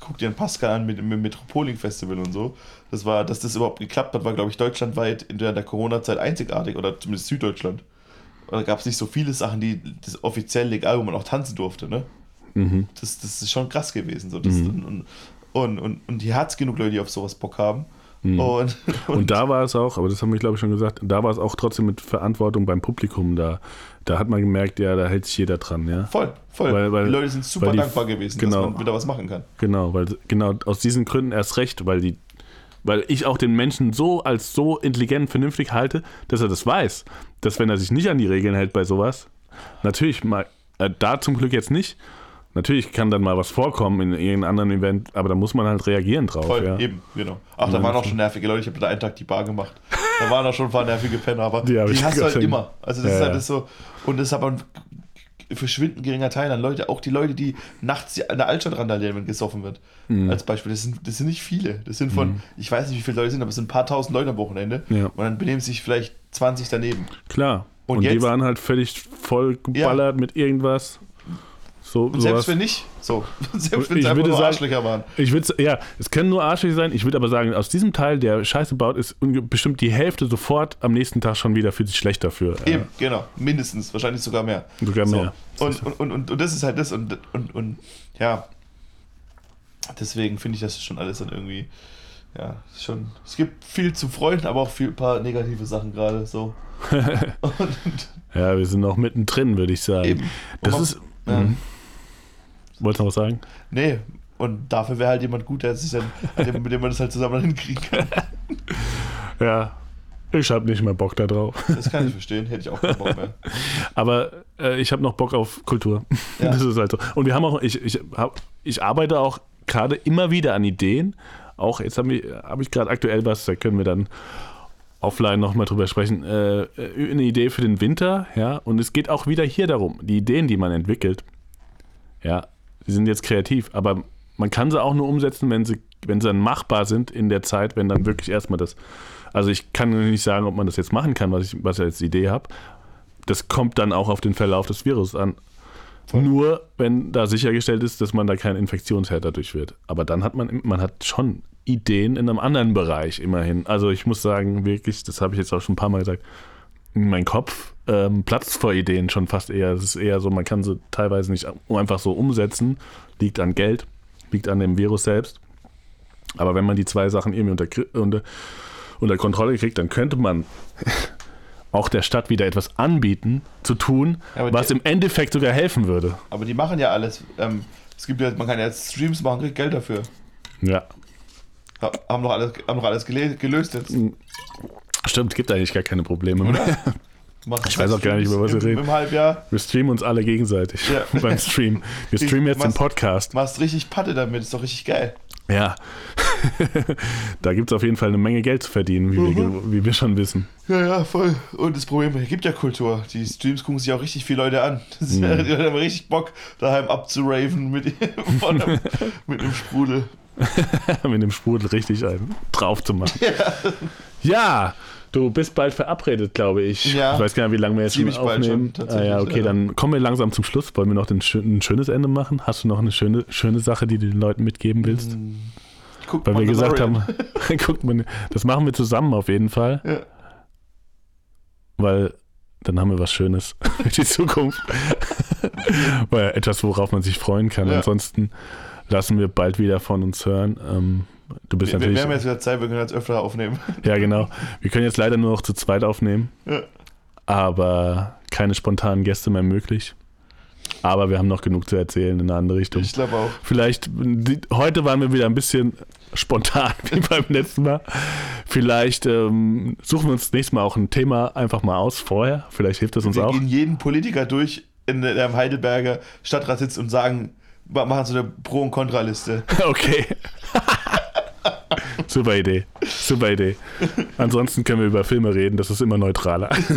Speaker 2: Guck dir einen Pascal an mit dem Metropoling Festival und so. Das war, dass das überhaupt geklappt hat, war, glaube ich, deutschlandweit in der, Corona-Zeit einzigartig oder zumindest Süddeutschland. Da gab es nicht so viele Sachen, die das offiziell legal, wo man auch tanzen durfte, ne?
Speaker 1: Mhm.
Speaker 2: Das, das ist schon krass gewesen. So. Das, und, und, und, und hier hat es genug Leute, die auf sowas Bock haben.
Speaker 1: Mhm.
Speaker 2: Und,
Speaker 1: Und da war es auch, aber das haben wir glaube ich schon gesagt, da war es auch trotzdem mit Verantwortung beim Publikum da. Da hat man gemerkt, ja, da hält sich jeder dran, ja.
Speaker 2: voll, voll.
Speaker 1: Weil- weil-
Speaker 2: die Leute sind super
Speaker 1: die-
Speaker 2: dankbar gewesen,
Speaker 1: genau.
Speaker 2: dass man wieder was machen kann.
Speaker 1: Genau, weil genau aus diesen Gründen erst recht, weil die, weil ich auch den Menschen so als so intelligent, vernünftig halte, dass er das weiß, dass wenn er sich nicht an die Regeln hält bei sowas, natürlich mal, äh, da zum Glück jetzt nicht. Natürlich kann dann mal was vorkommen in irgendeinem anderen Event, aber da muss man halt reagieren drauf.
Speaker 2: Voll,
Speaker 1: ja.
Speaker 2: eben, genau. Ach, da
Speaker 1: Ja,
Speaker 2: waren auch schon nervige Leute. Ich habe da einen Tag die Bar gemacht. Da waren auch schon ein paar nervige Penner, aber
Speaker 1: Die
Speaker 2: die, hast du halt immer. Also das
Speaker 1: Ja,
Speaker 2: ist halt
Speaker 1: ja.
Speaker 2: das so. Und das ist aber ein verschwindend geringer Teil an Leute, auch die Leute, die nachts an der Altstadt randalieren, wenn gesoffen wird.
Speaker 1: Mhm.
Speaker 2: Als Beispiel. Das sind, das sind nicht viele. Das sind von, ich weiß nicht, wie viele Leute es sind, aber es sind ein paar tausend Leute am Wochenende.
Speaker 1: Ja.
Speaker 2: Und dann benehmen sich vielleicht 20 daneben.
Speaker 1: Klar.
Speaker 2: Und
Speaker 1: Und, die
Speaker 2: jetzt-
Speaker 1: waren halt völlig voll geballert mit irgendwas. So,
Speaker 2: Und
Speaker 1: sowas.
Speaker 2: selbst wenn nicht, so. Selbst wenn es einfach nur
Speaker 1: sagen-
Speaker 2: Arschlöcher waren.
Speaker 1: Ich würde ja, es können nur Arschlöcher sein. Ich würde aber sagen, aus diesem Teil, der Scheiße baut, ist bestimmt die Hälfte sofort am nächsten Tag schon wieder fühlt sich schlecht dafür.
Speaker 2: Eben, genau. Mindestens, wahrscheinlich sogar mehr.
Speaker 1: Sogar
Speaker 2: So.
Speaker 1: mehr.
Speaker 2: Und, und, und, und, und das ist halt das und, und, und ja, deswegen finde ich das schon alles dann irgendwie, ja, schon, es gibt viel zu freuen, aber auch viel paar negative Sachen gerade so. und
Speaker 1: Ja, wir sind noch mittendrin, würde ich sagen.
Speaker 2: eben.
Speaker 1: Das ist.
Speaker 2: ja.
Speaker 1: Mhm. Wolltest du noch was sagen?
Speaker 2: Nee, und dafür wäre halt jemand gut, der sich dann, mit dem man das halt zusammen hinkriegen kann.
Speaker 1: Ja, ich habe nicht mehr Bock da drauf.
Speaker 2: Das kann ich verstehen, hätte ich auch keinen Bock mehr.
Speaker 1: Aber äh, ich habe noch Bock auf Kultur.
Speaker 2: Ja.
Speaker 1: Das ist halt so. Und wir haben auch, ich, ich, hab, ich arbeite auch gerade immer wieder an Ideen. Auch jetzt habe ich, hab ich gerade aktuell was, da können wir dann offline nochmal drüber sprechen. Äh, äh, eine Idee für den Winter, ja. Und es geht auch wieder hier darum, die Ideen, die man entwickelt, ja, die sind jetzt kreativ, aber man kann sie auch nur umsetzen, wenn sie, wenn sie dann machbar sind in der Zeit, wenn dann wirklich erstmal das. Also ich kann nicht sagen, ob man das jetzt machen kann, was ich, was ich als Idee habe. Das kommt dann auch auf den Verlauf des Virus an.
Speaker 2: Voll.
Speaker 1: Nur wenn da sichergestellt ist, dass man da kein Infektionsherd dadurch wird. Aber dann hat man, man hat schon Ideen in einem anderen Bereich immerhin. Also ich muss sagen, wirklich, das habe ich jetzt auch schon ein paar Mal gesagt, mein Kopf ähm, platzt vor Ideen schon fast eher. Es ist eher so, man kann sie teilweise nicht einfach so umsetzen. Liegt an Geld, liegt an dem Virus selbst. Aber wenn man die zwei Sachen irgendwie unter, unter, unter Kontrolle kriegt, dann könnte man auch der Stadt wieder etwas anbieten, zu tun,
Speaker 2: Ja,
Speaker 1: was
Speaker 2: die-
Speaker 1: im Endeffekt sogar helfen würde.
Speaker 2: Aber die machen ja alles. Ähm, es gibt ja, man kann ja jetzt Streams machen, kriegt Geld dafür.
Speaker 1: Ja,
Speaker 2: Ha- Haben doch alles, haben doch alles gelöst jetzt.
Speaker 1: stimmt, gibt eigentlich gar keine Probleme mehr.
Speaker 2: Macht
Speaker 1: Ich weiß auch gar nicht, über was wir reden.
Speaker 2: Im Halbjahr
Speaker 1: Wir streamen uns alle gegenseitig
Speaker 2: Ja.
Speaker 1: beim Stream. Wir streamen jetzt den
Speaker 2: Machst-
Speaker 1: Podcast.
Speaker 2: machst richtig Patte damit, ist doch richtig geil.
Speaker 1: Ja, da gibt es auf jeden Fall eine Menge Geld zu verdienen, wie, wir,
Speaker 2: Mhm.
Speaker 1: wie wir schon wissen.
Speaker 2: Ja, ja, voll. Und das Problem, es gibt ja Kultur. Die Streams gucken sich auch richtig viele Leute an. Das
Speaker 1: Mhm.
Speaker 2: ja, die haben richtig Bock, daheim abzuraven mit, einem, mit einem Sprudel.
Speaker 1: Mit dem Sprudel richtig einen drauf zu machen. Ja. Du bist bald verabredet, glaube ich.
Speaker 2: Ja.
Speaker 1: Ich weiß gar nicht, wie lange wir jetzt schon aufnehmen.
Speaker 2: schon,
Speaker 1: ah, ja, okay,
Speaker 2: ja.
Speaker 1: dann kommen wir langsam zum Schluss. Wollen wir noch ein schönes Ende machen? Hast du noch eine schöne, schöne Sache, die du den Leuten mitgeben willst?
Speaker 2: Guck
Speaker 1: Weil wir gesagt haben, guckt man, das machen wir zusammen auf jeden Fall,
Speaker 2: Ja.
Speaker 1: weil dann haben wir was Schönes für die Zukunft. weil etwas, worauf man sich freuen kann.
Speaker 2: Ja.
Speaker 1: Ansonsten lassen wir bald wieder von uns hören. Ähm, du bist
Speaker 2: Wir, wir
Speaker 1: natürlich.
Speaker 2: haben jetzt wieder Zeit, wir können jetzt öfter aufnehmen.
Speaker 1: ja, genau. Wir können jetzt leider nur noch zu zweit aufnehmen,
Speaker 2: Ja.
Speaker 1: aber keine spontanen Gäste mehr möglich. Aber wir haben noch genug zu erzählen in eine andere Richtung.
Speaker 2: Ich glaube auch.
Speaker 1: Vielleicht, die, heute waren wir wieder ein bisschen spontan wie beim letzten Mal. Vielleicht ähm, suchen wir uns nächstes Mal auch ein Thema einfach mal aus vorher. Vielleicht hilft das uns
Speaker 2: wir
Speaker 1: auch.
Speaker 2: gehen jeden Politiker durch, in der im Heidelberger Stadtrat sitzt und sagen, ma- machen so eine Pro- und Kontraliste.
Speaker 1: Okay. Super Idee. Super Idee. Ansonsten können wir über Filme reden, das ist immer neutraler.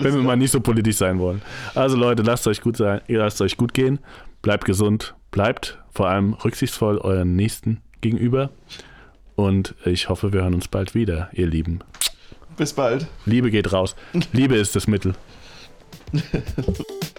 Speaker 1: Wenn wir mal nicht so politisch sein wollen. Also Leute, lasst euch gut sein, ihr lasst euch gut gehen, bleibt gesund, bleibt vor allem rücksichtsvoll euren Nächsten gegenüber. Und ich hoffe, wir hören uns bald wieder, ihr Lieben.
Speaker 2: Bis bald.
Speaker 1: Liebe geht raus. Liebe ist das Mittel.